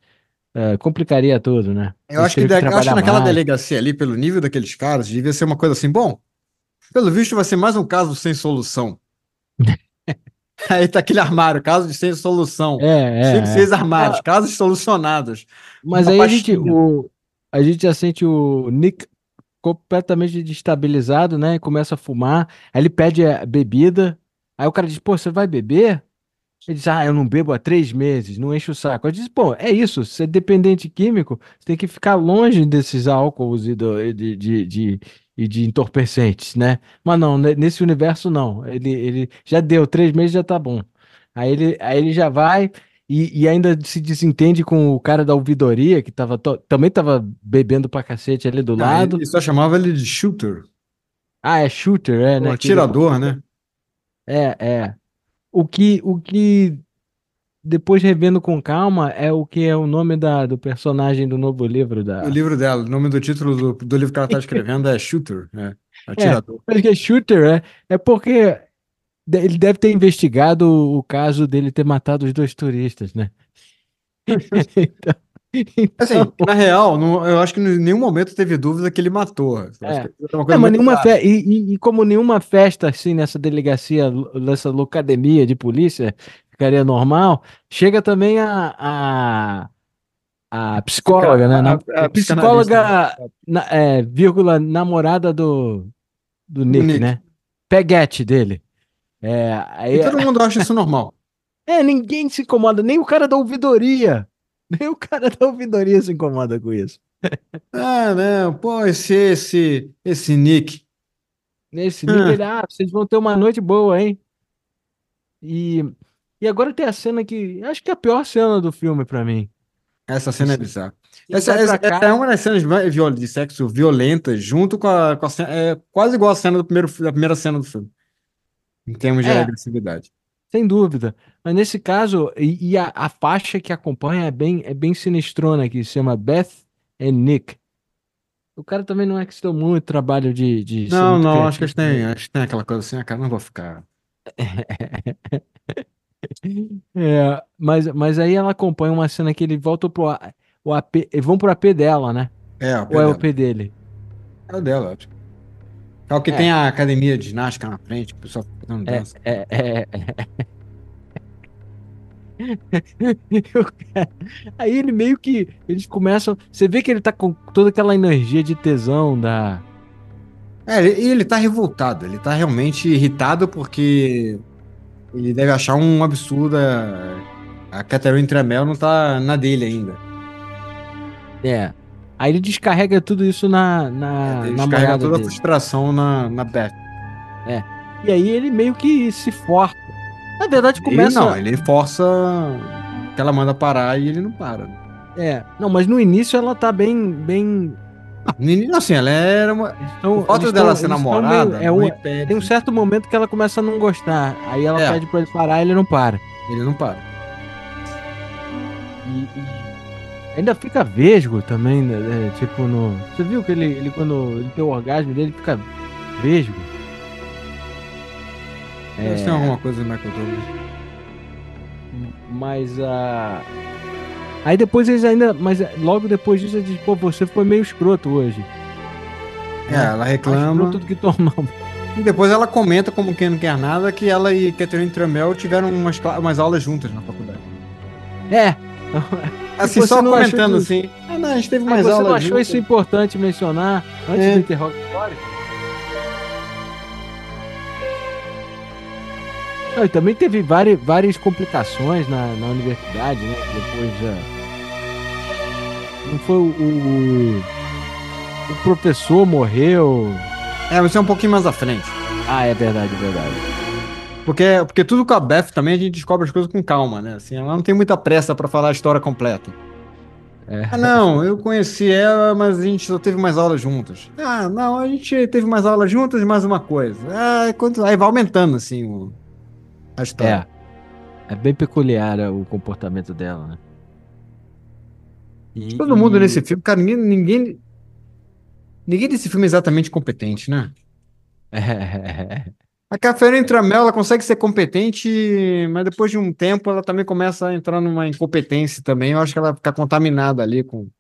Speaker 2: é, complicaria tudo, né?
Speaker 1: Eu
Speaker 2: Eles
Speaker 1: acho que,
Speaker 2: que
Speaker 1: eu acho que naquela
Speaker 2: mais.
Speaker 1: delegacia ali, pelo nível daqueles caras, devia ser uma coisa assim, bom, pelo visto vai ser mais um caso sem solução. Aí tá aquele armário, caso de sem solução.
Speaker 2: É,
Speaker 1: Cinco,
Speaker 2: é,
Speaker 1: seis
Speaker 2: é.
Speaker 1: armários, casos solucionados.
Speaker 2: Mas aí a gente,
Speaker 1: pastinha.
Speaker 2: o, a gente já sente o Nick completamente destabilizado, né? Começa a fumar, aí ele pede a bebida, aí o cara diz, pô, você vai beber? Ele diz, ah, eu não bebo há três meses, não enche o saco. Eu disse, pô, é isso, você é dependente químico, você tem que ficar longe desses álcools e do- de, de, de, e de entorpecentes, né? Mas não, ne- nesse universo não. Ele, ele já deu, três meses já tá bom. Aí ele, aí ele já vai e, e ainda se desentende com o cara da ouvidoria, que tava também tava bebendo pra cacete ali do
Speaker 1: Não,
Speaker 2: lado.
Speaker 1: ele só chamava ele de shooter,
Speaker 2: Ah, é shooter, é,
Speaker 1: o
Speaker 2: né?
Speaker 1: Atirador, né?
Speaker 2: É, é. O que, o que depois revendo com calma é o que é o nome da, do personagem do novo livro
Speaker 1: O
Speaker 2: da.
Speaker 1: livro dela, o nome do título do, do livro que ela tá escrevendo é Shooter, né?
Speaker 2: É,
Speaker 1: Atirador.
Speaker 2: é shooter é, é porque ele deve ter investigado o caso dele ter matado os dois turistas, né? Então,
Speaker 1: Assim,
Speaker 2: então,
Speaker 1: na real, não- eu acho que em nenhum momento teve dúvida que ele matou.
Speaker 2: É.
Speaker 1: é
Speaker 2: É, mas nenhuma fe... e, e- e como nenhuma festa assim nessa delegacia, nessa locademia de polícia ficaria normal, chega também a, a, a psicóloga, né?
Speaker 1: A, a, a né?
Speaker 2: psicóloga, na- é, vírgula, namorada do, do
Speaker 1: Do
Speaker 2: Nick,
Speaker 1: Nick.
Speaker 2: né? Peguete dele. É, aí,
Speaker 1: E todo mundo acha isso normal.
Speaker 2: é, ninguém se incomoda, nem o cara da ouvidoria. Nem o cara da ouvidoria se incomoda com isso.
Speaker 1: Ah, não, pô, esse, esse, esse Nick.
Speaker 2: Nesse Nick,
Speaker 1: Ah,
Speaker 2: ele, ah, vocês vão ter uma noite boa, hein? E, e agora tem a cena que. Acho que é a pior cena do filme pra mim.
Speaker 1: essa cena é bizarra. Essa, essa, essa é uma das cenas de sexo violentas, junto com a, com a cena, é quase igual a cena do primeiro, da primeira cena do filme, em termos de
Speaker 2: É,
Speaker 1: agressividade.
Speaker 2: sem dúvida. Mas nesse caso, e, e a, a faixa que acompanha é bem, é bem sinistrona, que se chama Beth and Nick. O cara também não é que se deu muito trabalho de, de
Speaker 1: Não, não, acho que tem, acho que tem aquela coisa assim, ah, cara, não vou ficar.
Speaker 2: É, mas, mas aí ela acompanha uma cena que ele volta pro A- o AP, vão pro AP dela, né?
Speaker 1: É, o pé
Speaker 2: Ou é o
Speaker 1: dela.
Speaker 2: AP dele?
Speaker 1: É o dela, acho. Carro que
Speaker 2: É.
Speaker 1: tem a academia de ginástica na frente, o pessoal fazendo
Speaker 2: É,
Speaker 1: dança.
Speaker 2: é, é, é. O Aí ele meio que. Eles começam. Você vê que ele tá com toda aquela energia de tesão da.
Speaker 1: É, e ele tá revoltado, ele tá realmente irritado porque ele deve achar um absurdo. A, a Catherine Tremel não tá na dele ainda.
Speaker 2: É. Aí ele descarrega tudo isso na, na
Speaker 1: ele
Speaker 2: namorada
Speaker 1: descarrega toda a
Speaker 2: dele.
Speaker 1: frustração na, na Beth.
Speaker 2: E aí ele meio que se força. Na verdade,
Speaker 1: Ele
Speaker 2: começa.
Speaker 1: não, ele força que ela manda parar e ele não para.
Speaker 2: É. Não, mas no início ela tá bem. bem...
Speaker 1: Ah, início, assim, ela era uma.
Speaker 2: Então,
Speaker 1: O fato dela
Speaker 2: tão-
Speaker 1: ser namorada
Speaker 2: meio- é
Speaker 1: não
Speaker 2: um-
Speaker 1: impede.
Speaker 2: tem um certo momento que ela começa a não gostar. Aí ela
Speaker 1: É.
Speaker 2: pede pra ele parar e ele não para.
Speaker 1: Ele não para.
Speaker 2: E, e ainda fica vesgo também, né? é, Tipo, no. Você viu que ele, ele quando ele tem o orgasmo dele, ele fica vesgo.
Speaker 1: Eles
Speaker 2: É,
Speaker 1: têm alguma coisa no Michael Douglas.
Speaker 2: mas a. Aí depois eles ainda. Mas é, logo depois disso ele diz, pô, você foi meio escroto hoje.
Speaker 1: É, ela
Speaker 2: Mais
Speaker 1: reclama.
Speaker 2: escroto do que normal.
Speaker 1: E depois ela comenta, como quem não quer nada, que ela e Catherine Tremel tiveram umas, umas aulas juntas na faculdade.
Speaker 2: É.
Speaker 1: Assim,
Speaker 2: você
Speaker 1: só comentando
Speaker 2: isso?
Speaker 1: assim. Ah, não, a gente teve
Speaker 2: Mas
Speaker 1: mais
Speaker 2: você
Speaker 1: aulas
Speaker 2: não achou isso importante mencionar antes
Speaker 1: É.
Speaker 2: do interrogatório? Não, e também teve várias, várias complicações na, na universidade, né? Depois já. Não foi o, o. o professor morreu.
Speaker 1: É, isso é um pouquinho mais à frente.
Speaker 2: Ah, é verdade, é verdade.
Speaker 1: Porque, porque tudo com a Beth também a gente descobre as coisas com calma, né? Assim, ela não tem muita pressa pra falar a história completa.
Speaker 2: É.
Speaker 1: Ah, não, eu conheci ela, mas a gente só teve mais aulas juntas. Ah, não, a gente teve mais aulas juntas e mais uma coisa. Ah, quanto... Aí vai aumentando, assim, o... a história.
Speaker 2: É. É bem peculiar é, o comportamento dela, né? E-
Speaker 1: Todo mundo
Speaker 2: e-
Speaker 1: nesse filme, cara, ninguém, ninguém. Ninguém desse filme é exatamente competente, né?
Speaker 2: É.
Speaker 1: A Catherine Tramel, ela consegue ser competente, mas depois de um tempo ela também começa a entrar numa incompetência também. Eu acho que ela fica contaminada ali com,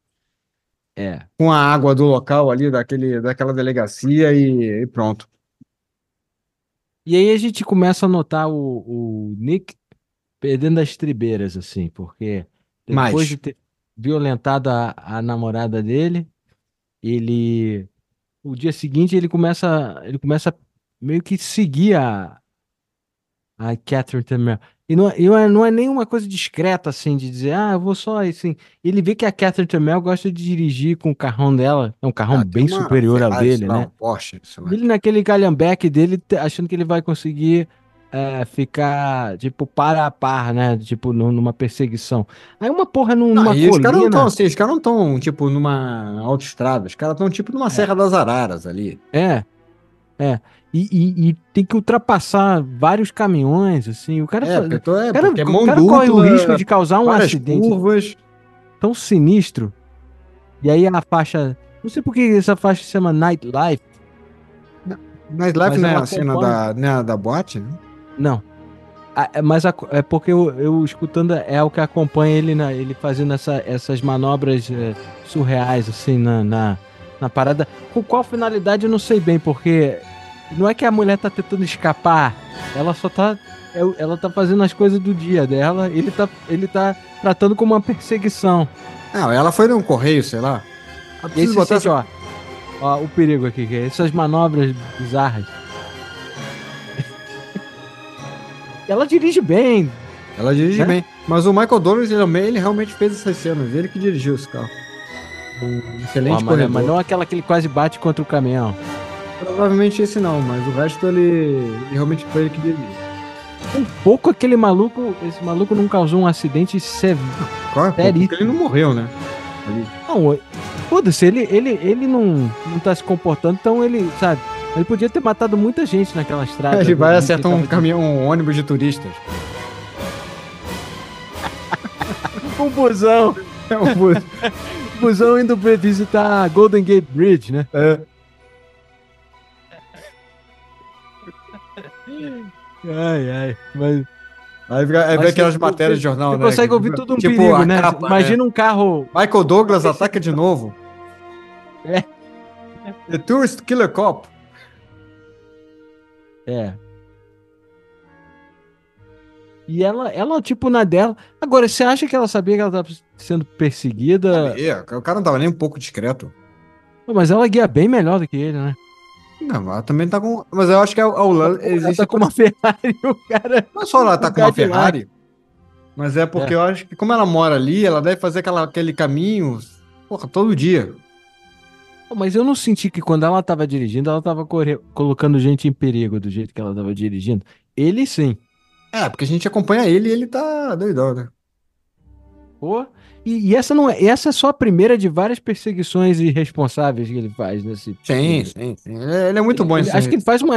Speaker 2: É.
Speaker 1: com a água do local ali, daquele, daquela delegacia e, e pronto.
Speaker 2: E aí a gente começa a notar o, o Nick perdendo as tribeiras, assim, porque depois
Speaker 1: Mais.
Speaker 2: de ter violentado a, a namorada dele, ele o dia seguinte ele começa ele começa a meio que seguir a a Catherine Tamel. E não, é- e não é, não é nenhuma coisa discreta assim de dizer, ah, eu vou só assim. Ele vê que a Catherine Tamel gosta de dirigir com o carrão dela, é um carrão
Speaker 1: Ah,
Speaker 2: bem
Speaker 1: uma
Speaker 2: superior ao
Speaker 1: Ferrari,
Speaker 2: dele,
Speaker 1: lá,
Speaker 2: né?
Speaker 1: um Porsche.
Speaker 2: Ele naquele calhambeque dele, achando que ele vai conseguir é, ficar, tipo, para a par, né? Tipo, nu- numa perseguição. Aí uma porra num-
Speaker 1: Não,
Speaker 2: numa
Speaker 1: e os caras não
Speaker 2: colina.
Speaker 1: estão assim, os caras não estão, tipo, numa autoestrada, os caras estão, tipo, numa Serra das Araras ali.
Speaker 2: É, é. E, e- e tem que ultrapassar vários caminhões, assim. O cara,
Speaker 1: É, é,
Speaker 2: cara,
Speaker 1: é
Speaker 2: o cara corre o risco de causar um acidente
Speaker 1: curvas.
Speaker 2: tão sinistro. E aí a faixa. Não sei por que essa faixa se chama Nightlife.
Speaker 1: Live não é
Speaker 2: ela
Speaker 1: a cena da, é a da boate, né?
Speaker 2: Não. Ah, é- Mas a- é porque eu, eu escutando é o que acompanha ele, na, ele fazendo essa- essas manobras é, surreais, assim, na, na, na parada. Com qual finalidade eu não sei bem, porque não é que a mulher tá tentando escapar, ela só tá. é- Ela tá fazendo as coisas do dia dela, ele tá, ele tá tratando como uma perseguição.
Speaker 1: Não, ela foi num correio, sei lá.
Speaker 2: E aí você
Speaker 1: botar
Speaker 2: sente, ó, ó, o perigo aqui, que é essas manobras bizarras. ela dirige bem,
Speaker 1: Ela dirige
Speaker 2: Né?
Speaker 1: bem. Mas o Michael Douglas, ele, ele realmente fez essas cenas. Ele que dirigiu esse carro. Um excelente
Speaker 2: Ó, mas,
Speaker 1: corredor.
Speaker 2: mas não aquela que ele quase bate contra o caminhão.
Speaker 1: Provavelmente esse não, mas o resto ele, realmente foi ele que dirigiu.
Speaker 2: Um pouco aquele maluco, esse maluco não causou um acidente severo.
Speaker 1: Claro, ele não morreu, né? Ali.
Speaker 2: Não, foda-se, ele, ele, ele não, não tá se comportando, então ele, sabe, ele podia ter matado muita gente naquela estrada.
Speaker 1: Ele vai
Speaker 2: Ele
Speaker 1: acertar um caminhão, um ônibus de turistas.
Speaker 2: Um busão,
Speaker 1: É um bus.
Speaker 2: busão indo pra visitar a Golden Gate Bridge, né?
Speaker 1: É.
Speaker 2: Ai, ai, mas...
Speaker 1: Aí vem, aí aquelas matérias de jornal,
Speaker 2: Você
Speaker 1: né?
Speaker 2: consegue ouvir tudo um
Speaker 1: tipo
Speaker 2: perigo, né?
Speaker 1: capa,
Speaker 2: Imagina um carro...
Speaker 1: Michael Douglas ataca de novo.
Speaker 2: É.
Speaker 1: The Tourist Killer Cop.
Speaker 2: É. E ela, ela, tipo, na dela. Agora, você acha que ela sabia que ela estava sendo perseguida?
Speaker 1: Sabia, o cara não tava nem um pouco discreto.
Speaker 2: Mas ela guia bem melhor do que ele, né?
Speaker 1: Não, ela também tá com. Mas eu acho que a Holanda
Speaker 2: Ela
Speaker 1: existe.
Speaker 2: tá com uma Ferrari, o cara.
Speaker 1: Não é só ela tá com uma. Ferrari, mas é porque
Speaker 2: É.
Speaker 1: eu acho que, como ela mora ali, ela deve fazer aquela, aquele caminho, porra, todo dia.
Speaker 2: Mas eu não senti que quando ela tava dirigindo, ela tava colocando gente em perigo do jeito que ela tava dirigindo. Ele sim.
Speaker 1: É, porque a gente acompanha ele e ele tá doidão, né?
Speaker 2: E, e essa não é, essa é só a primeira de várias perseguições irresponsáveis que ele faz nesse
Speaker 1: Sim, sim, sim. Ele é, é muito bom
Speaker 2: Ele- Acho que ele faz que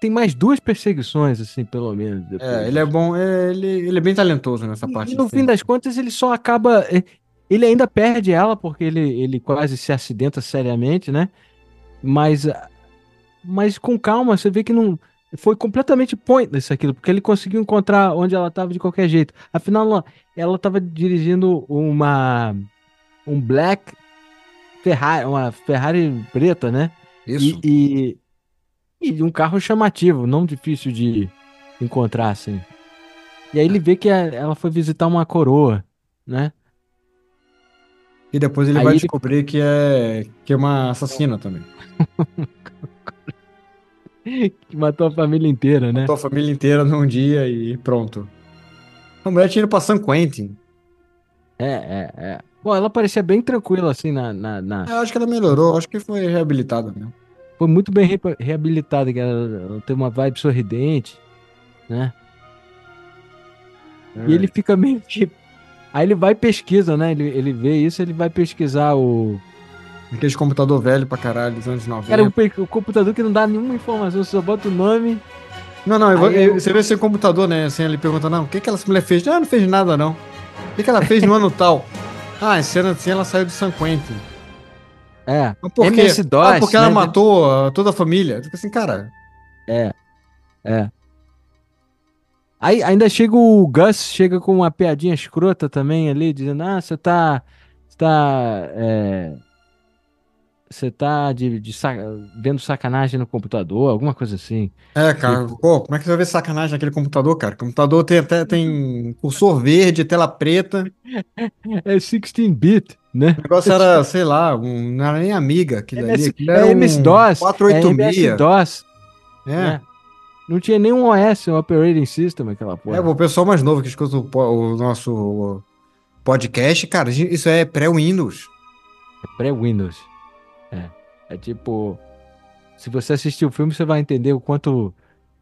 Speaker 2: Tem mais duas perseguições, assim, pelo menos. depois
Speaker 1: É, ele é bom, é, ele, ele é bem talentoso nessa
Speaker 2: E-
Speaker 1: parte.
Speaker 2: E no
Speaker 1: assim.
Speaker 2: fim das contas, ele só acaba. é, Ele ainda perde ela, porque ele, ele quase se acidenta seriamente, né? Mas, ah, mas com calma, você vê que não. Foi completamente pointless aquilo, porque ele conseguiu encontrar onde ela estava de qualquer jeito. Afinal, ela- estava dirigindo uma. Um Black Ferrari, uma Ferrari preta, né?
Speaker 1: Isso.
Speaker 2: E, e, e um carro chamativo, não difícil de encontrar, assim. E aí ele vê que a- ela foi visitar uma coroa, né?
Speaker 1: E depois ele
Speaker 2: Aí
Speaker 1: vai
Speaker 2: ele-
Speaker 1: descobrir que é, que é uma assassina também.
Speaker 2: Que matou a família inteira, né?
Speaker 1: Matou a família inteira num dia e pronto. A mulher tinha ido pra San Quentin.
Speaker 2: É, é, é. Bom, ela parecia bem tranquila, assim, na, na, na-
Speaker 1: Eu acho que ela melhorou, acho que foi reabilitada mesmo.
Speaker 2: Foi muito bem repa- reabilitada, que ela, ela tem uma vibe sorridente, né? E ele fica meio que... Aí ele vai e pesquisa, né? Ele, ele vê isso, ele vai pesquisar o...
Speaker 1: Aqueles computador velho pra caralho dos anos 90.
Speaker 2: Cara, o, o computador que não dá nenhuma informação, você só bota o nome...
Speaker 1: Não, não, eu
Speaker 2: eu-
Speaker 1: você vê esse computador, né? Assim, ele pergunta, não, o que, que essa mulher fez? Ah, não fez nada, não. O que, que ela fez no ano tal? Ah, esse ano assim ela saiu de San Quentin.
Speaker 2: É,
Speaker 1: Mas por quê? Ah, porque ela
Speaker 2: né?
Speaker 1: matou ah, toda a família. Fica assim, cara,
Speaker 2: É, é. Aí ainda chega o Gus, chega com uma piadinha escrota também ali, dizendo, ah, você tá, você tá, é, você tá de, de sa- vendo sacanagem no computador, alguma coisa assim.
Speaker 1: É, cara, pô, como é que você vai ver sacanagem naquele computador, cara? O computador tem até tem cursor verde, tela preta.
Speaker 2: É 16-bit, né?
Speaker 1: O negócio era, sei lá, um, não era nem amiga aquilo ali.
Speaker 2: MS,
Speaker 1: aquilo era
Speaker 2: é
Speaker 1: um
Speaker 2: MS-DOS, é
Speaker 1: 486.
Speaker 2: MS-DOS,
Speaker 1: É.
Speaker 2: né? Não tinha nenhum OS, um Operating System, aquela porra.
Speaker 1: É, o pessoal mais novo que escuta o, o nosso podcast, cara, isso é pré-Windows.
Speaker 2: É pré-Windows. É. É tipo. Se você assistir o filme, você vai entender o quanto,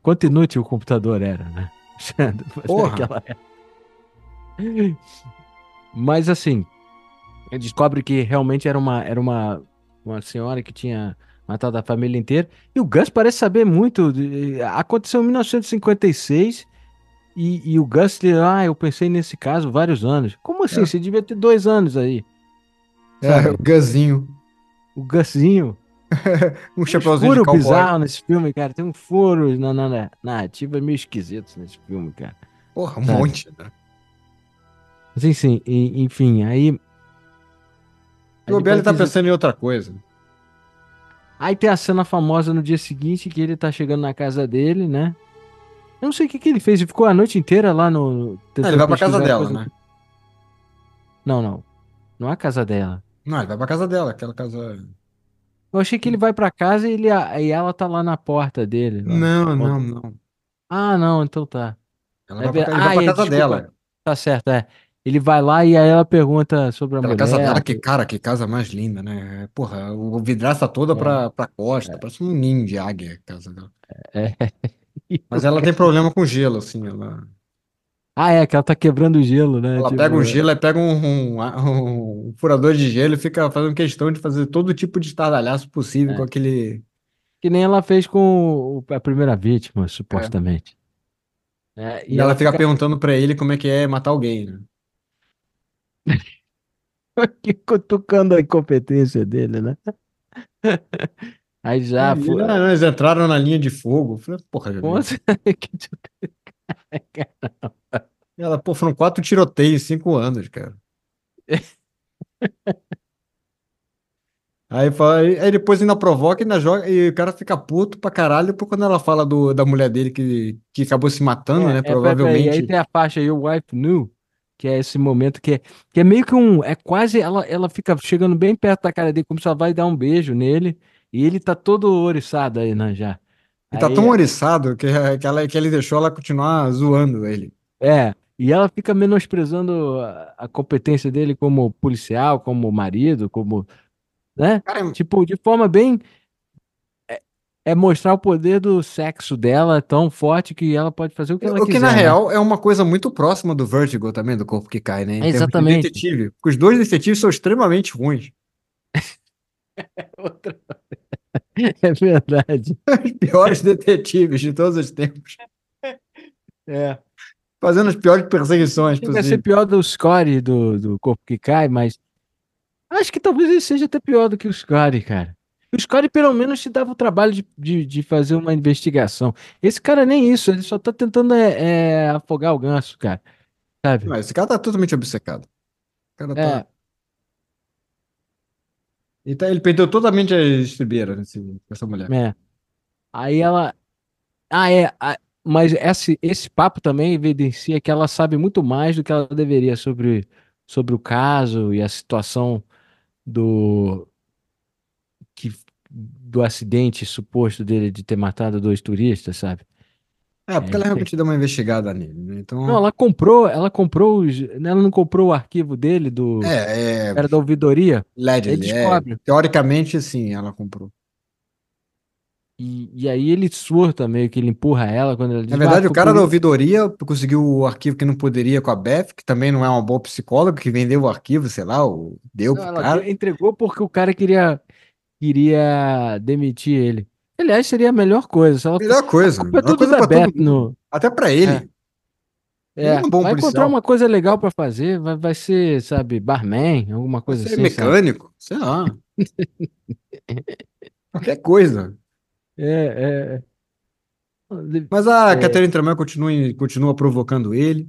Speaker 2: quanto inútil o computador era, né?
Speaker 1: Porra.
Speaker 2: Mas assim, ele descobre que realmente era uma, era uma, uma senhora que tinha matado a família inteira. E o Gus parece saber muito. aconteceu em 1956. E, e o Gus, ele, ah, eu pensei nesse caso vários anos. Como assim?
Speaker 1: É.
Speaker 2: Você devia ter dois anos aí.
Speaker 1: É,
Speaker 2: Sabe?
Speaker 1: o Guzinho.
Speaker 2: O Gusinho.
Speaker 1: Um
Speaker 2: Um
Speaker 1: chapeuzinho de
Speaker 2: furo
Speaker 1: cowboy.
Speaker 2: bizarro nesse filme, cara. Tem um furo na, na, na narrativa meio esquisitos nesse filme, cara.
Speaker 1: Porra, um
Speaker 2: Sabe?
Speaker 1: monte, né?
Speaker 2: Mas enfim, e- enfim, aí.
Speaker 1: O
Speaker 2: vai
Speaker 1: tá pensando em outra coisa.
Speaker 2: Aí tem a cena famosa no dia seguinte que ele tá chegando na casa dele, né? Eu não sei o que, que ele fez, ele ficou a noite inteira lá no.
Speaker 1: Ah,
Speaker 2: tentando
Speaker 1: ele vai pra casa dela,
Speaker 2: coisa-
Speaker 1: né?
Speaker 2: Não, não. Não é a casa dela.
Speaker 1: Não, ele vai pra casa dela, aquela casa.
Speaker 2: Eu achei que ele vai pra casa e, ele, e ela tá lá na porta dele. lá.
Speaker 1: Não, não, não.
Speaker 2: Ah, não, então tá.
Speaker 1: Ela
Speaker 2: É
Speaker 1: vai pra, ele vai
Speaker 2: Ah,
Speaker 1: pra
Speaker 2: é,
Speaker 1: casa
Speaker 2: desculpa.
Speaker 1: dela.
Speaker 2: Tá certo, é. Ele vai lá e aí ela pergunta sobre a
Speaker 1: Aquela
Speaker 2: mulher.
Speaker 1: casa dela, que cara, que casa mais linda, né? Porra, o vidraça toda
Speaker 2: É.
Speaker 1: pra, pra costa, parece um ninho de águia a casa dela.
Speaker 2: É.
Speaker 1: Mas ela tem problema com gelo, assim, ela,
Speaker 2: Ah, é, que ela tá quebrando o gelo, né?
Speaker 1: ela
Speaker 2: Tipo,
Speaker 1: pega um gelo, aí pega um, um, um furador de gelo e fica fazendo questão de fazer todo tipo de estardalhaço possível
Speaker 2: É.
Speaker 1: com aquele...
Speaker 2: Que nem ela fez com a primeira vítima, supostamente. É,
Speaker 1: E, ela fica perguntando pra ele como é que é matar alguém, né?
Speaker 2: aqui cutucando a incompetência dele, né? Aí já
Speaker 1: Aí,
Speaker 2: foi.
Speaker 1: "Não, não, eles entraram na linha de fogo. Falei, porra.
Speaker 2: Nossa, que tu-
Speaker 1: Ela, pô, foram quatro tiroteios em cinco anos, cara. Aí, fala- aí aí depois ainda provoca e ainda joga, e o cara fica puto pra caralho por quando ela fala do, da mulher dele que, que acabou se matando, né?
Speaker 2: É, é, peraí, peraí, aí
Speaker 1: Provavelmente.
Speaker 2: tem a faixa Your Wife Knew, que é esse momento que é, que é meio que um. É quase. Ela, ela fica chegando bem perto da cara dele, como se ela vai dar um beijo nele, e ele tá todo oriçado aí, né, já.
Speaker 1: E tá
Speaker 2: Aí,
Speaker 1: tão oriçado que, que, ela, que ele deixou ela continuar zoando ele.
Speaker 2: é, e ela fica menosprezando a, a competência dele como policial, como marido, como. Né? Tipo, de forma bem. É, é mostrar o poder do sexo dela tão forte que ela pode fazer o que ela
Speaker 1: o que
Speaker 2: quiser,
Speaker 1: na
Speaker 2: né?
Speaker 1: real é uma coisa muito próxima do Vertigo também, do corpo que cai, né? Em termos de
Speaker 2: Exatamente.
Speaker 1: detetive. Os dois detetives são extremamente ruins.
Speaker 2: Outra- É verdade.
Speaker 1: Os piores detetives de todos os tempos.
Speaker 2: É.
Speaker 1: Fazendo as piores perseguições
Speaker 2: a ser pior do Scotty, do, do Corpo que Cai, mas acho que talvez ele seja até pior do que o Scotty, cara. O Scotty pelo menos te dava o trabalho de, de, de fazer uma investigação. Esse cara nem isso, ele só tá tentando é, é, afogar o ganso, cara. Sabe?
Speaker 1: Não, esse cara tá totalmente obcecado. O cara tá...
Speaker 2: É,
Speaker 1: Ele, tá- ele perdeu totalmente a estribeira nesse, essa mulher.
Speaker 2: é. Aí ela. Ah, é. Mas esse, esse papo também evidencia que ela sabe muito mais do que ela deveria sobre, sobre o caso e a situação do que do acidente suposto dele de ter matado dois turistas, sabe?
Speaker 1: É, porque
Speaker 2: É,
Speaker 1: ela
Speaker 2: tem-
Speaker 1: realmente deu uma investigada nele, né? Então,
Speaker 2: Não, ela comprou, ela comprou os, ela não comprou o arquivo dele do
Speaker 1: é, é,
Speaker 2: era da ouvidoria. Ele
Speaker 1: é,
Speaker 2: descobre.
Speaker 1: teoricamente, sim, ela comprou.
Speaker 2: E, e aí ele surta meio que ele empurra ela quando ela diz,
Speaker 1: Na verdade,
Speaker 2: "Ah,
Speaker 1: o cara da
Speaker 2: isso."
Speaker 1: ouvidoria conseguiu o arquivo que não poderia com a Beth, que também não é uma boa psicóloga, que vendeu o arquivo, sei lá, ou deu
Speaker 2: Não,
Speaker 1: pro cara.
Speaker 2: entregou porque o cara queria queria demitir ele. Aliás, seria a melhor coisa. Se ela
Speaker 1: Melhor coisa,
Speaker 2: a culpa é
Speaker 1: melhor
Speaker 2: tudo
Speaker 1: coisa
Speaker 2: da
Speaker 1: pra todo
Speaker 2: Beth
Speaker 1: mundo.
Speaker 2: no
Speaker 1: Até pra ele. Ele
Speaker 2: é,
Speaker 1: é um
Speaker 2: vai encontrar
Speaker 1: policial.
Speaker 2: uma coisa legal pra fazer, vai, vai ser, sabe, barman, alguma
Speaker 1: Vai
Speaker 2: coisa
Speaker 1: ser
Speaker 2: assim, sabe?
Speaker 1: mecânico, sei lá. Qualquer coisa.
Speaker 2: É, é.
Speaker 1: Mas a
Speaker 2: É.
Speaker 1: Catherine Tramel continua, continua provocando ele.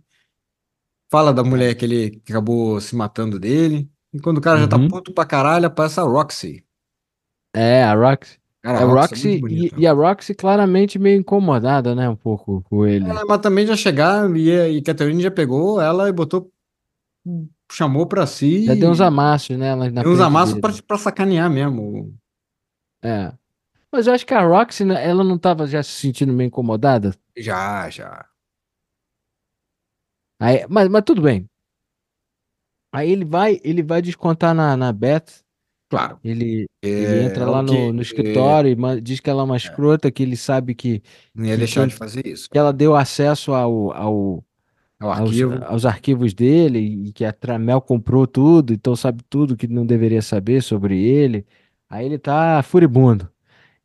Speaker 1: Fala da mulher que ele que acabou se matando dele. E quando o cara já tá
Speaker 2: Uhum.
Speaker 1: puto pra caralho, aparece a Roxy.
Speaker 2: É, a Roxy.
Speaker 1: Cara,
Speaker 2: a
Speaker 1: a Roxy é
Speaker 2: Roxy e, e a Roxy claramente meio incomodada, né, um pouco com ele.
Speaker 1: É, mas também já chegaram e, e Catherine já pegou ela e botou, chamou pra si.
Speaker 2: Já deu uns amassos na
Speaker 1: Deu uns amassos pra, pra sacanear mesmo.
Speaker 2: É. Mas eu acho que a Roxy, né, ela não tava já se sentindo meio incomodada.
Speaker 1: Já, já.
Speaker 2: Aí, mas, mas tudo bem. Aí ele vai, ele vai descontar na, na Beth.
Speaker 1: Claro.
Speaker 2: Ele,
Speaker 1: É,
Speaker 2: ele entra
Speaker 1: é
Speaker 2: lá no,
Speaker 1: que-
Speaker 2: no escritório e ma- diz que ela é uma escrota, que ele sabe que,
Speaker 1: Não ia
Speaker 2: que
Speaker 1: deixar de fazer isso.
Speaker 2: que ela deu acesso ao, ao,
Speaker 1: É
Speaker 2: aos, aos arquivos dele e que a Tramel comprou tudo, então sabe tudo que não deveria saber sobre ele. Aí ele tá furibundo.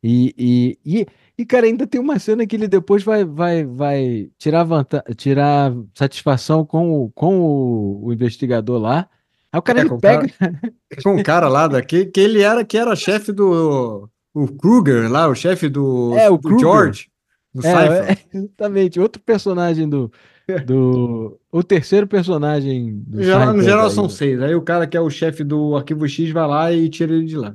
Speaker 2: E, e, e, e, cara, ainda tem uma cena que ele depois vai, vai, vai tirar, vanta tirar satisfação com o, com o, o investigador lá. Aí o cara
Speaker 1: É,
Speaker 2: ele
Speaker 1: com o
Speaker 2: pega.
Speaker 1: Com um cara lá daqui, que ele era que era chefe do o Kruger lá, o chefe do,
Speaker 2: É, o
Speaker 1: do
Speaker 2: Kruger.
Speaker 1: George, do
Speaker 2: É, é, exatamente, outro personagem do, do. O terceiro personagem do
Speaker 1: No geral, no geral são
Speaker 2: né?
Speaker 1: seis. Aí o cara que é o chefe do Arquivo X vai lá e tira ele de lá.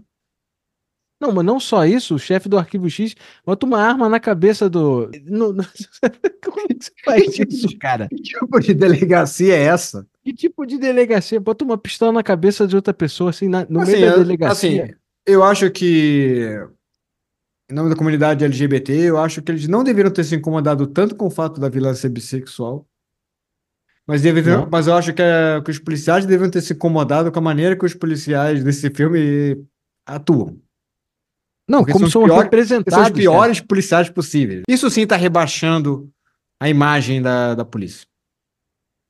Speaker 2: Não, mas não só isso, o chefe do Arquivo X bota uma arma na cabeça do. no- Como é que você faz isso, cara?
Speaker 1: Que tipo de delegacia é essa?
Speaker 2: Que tipo de delegacia? Bota uma pistola na cabeça de outra pessoa, assim, na- no
Speaker 1: Assim,
Speaker 2: meio da delegacia.
Speaker 1: assim, eu acho que, em nome da comunidade LGBT, eu acho que eles não deveriam ter se incomodado tanto com o fato da vilã ser bissexual. Mas, deveriam,
Speaker 2: Não.
Speaker 1: mas eu acho que, é- que os policiais deveriam ter se incomodado com a maneira que os policiais desse filme atuam.
Speaker 2: Não, como
Speaker 1: são
Speaker 2: são
Speaker 1: os piores-
Speaker 2: representados.
Speaker 1: São os
Speaker 2: cara.
Speaker 1: piores policiais possíveis. Isso sim está rebaixando a imagem da, da polícia.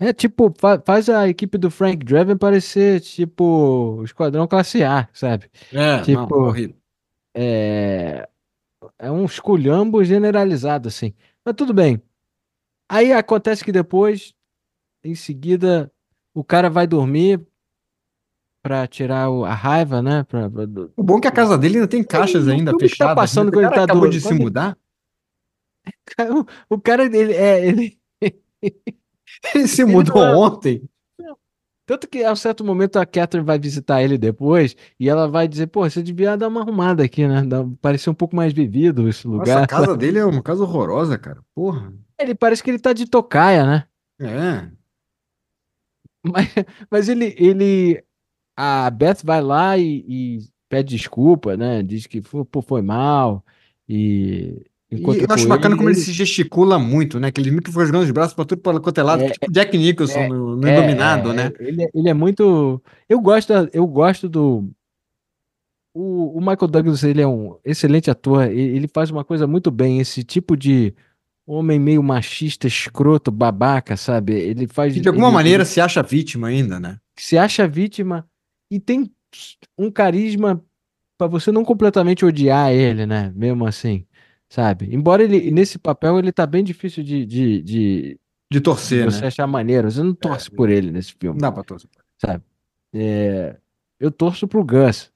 Speaker 2: É tipo, fa- faz a equipe do Frank Drebin parecer tipo o Esquadrão Classe A, sabe?
Speaker 1: É,
Speaker 2: Tipo,
Speaker 1: não, horrível.
Speaker 2: É, é um esculhambo generalizado, assim. Mas tudo bem. Aí acontece que depois, em seguida, o cara vai dormir pra tirar o- a raiva, né? Pra, pra- do-
Speaker 1: O bom é que a casa dele ainda tem caixas
Speaker 2: o
Speaker 1: ainda
Speaker 2: tá
Speaker 1: fechadas.
Speaker 2: passando
Speaker 1: né?
Speaker 2: quando
Speaker 1: O
Speaker 2: ele
Speaker 1: cara
Speaker 2: tá
Speaker 1: acabou
Speaker 2: doido,
Speaker 1: de se
Speaker 2: quando ele-
Speaker 1: mudar.
Speaker 2: O cara, ele, é, ele
Speaker 1: Ele se
Speaker 2: Ele
Speaker 1: mudou
Speaker 2: não é-
Speaker 1: ontem.
Speaker 2: Tanto que a um certo momento a Catherine vai visitar ele depois e ela vai dizer, pô, você devia dar uma arrumada aqui, né? Parecer um pouco mais vivido esse
Speaker 1: Nossa, a
Speaker 2: lugar.
Speaker 1: casa dele é uma casa horrorosa, cara. Porra.
Speaker 2: Ele parece que ele tá de tocaia, né?
Speaker 1: É.
Speaker 2: Mas, mas ele, ele. A Beth vai lá e, e pede desculpa, né? Diz que foi, pô, foi mal. E
Speaker 1: eu acho bacana
Speaker 2: ele.
Speaker 1: como ele
Speaker 2: ele-
Speaker 1: se gesticula muito, né? Que ele meio que foi jogando os braços pra tudo para quanto é lado,
Speaker 2: É,
Speaker 1: tipo Jack Nicholson
Speaker 2: é,
Speaker 1: no, no
Speaker 2: é,
Speaker 1: Iluminado,
Speaker 2: é,
Speaker 1: né?
Speaker 2: ele, é- ele é muito. Eu gosto, eu gosto do. O, o Michael Douglas, ele é um excelente ator. Ele faz uma coisa muito bem. Esse tipo de homem meio machista, escroto, babaca, sabe? Ele faz.
Speaker 1: Que de alguma maneira se acha vítima ainda, né?
Speaker 2: se acha vítima e tem um carisma pra você não completamente odiar ele, né? Mesmo assim, sabe? Embora ele, nesse papel, ele tá bem difícil de, de, de,
Speaker 1: De
Speaker 2: de
Speaker 1: torcer,
Speaker 2: você
Speaker 1: né?
Speaker 2: achar maneiro. Você não torce por ele nesse
Speaker 1: Não
Speaker 2: filme,
Speaker 1: dá pra torcer.
Speaker 2: sabe? É, eu torço pro Gus.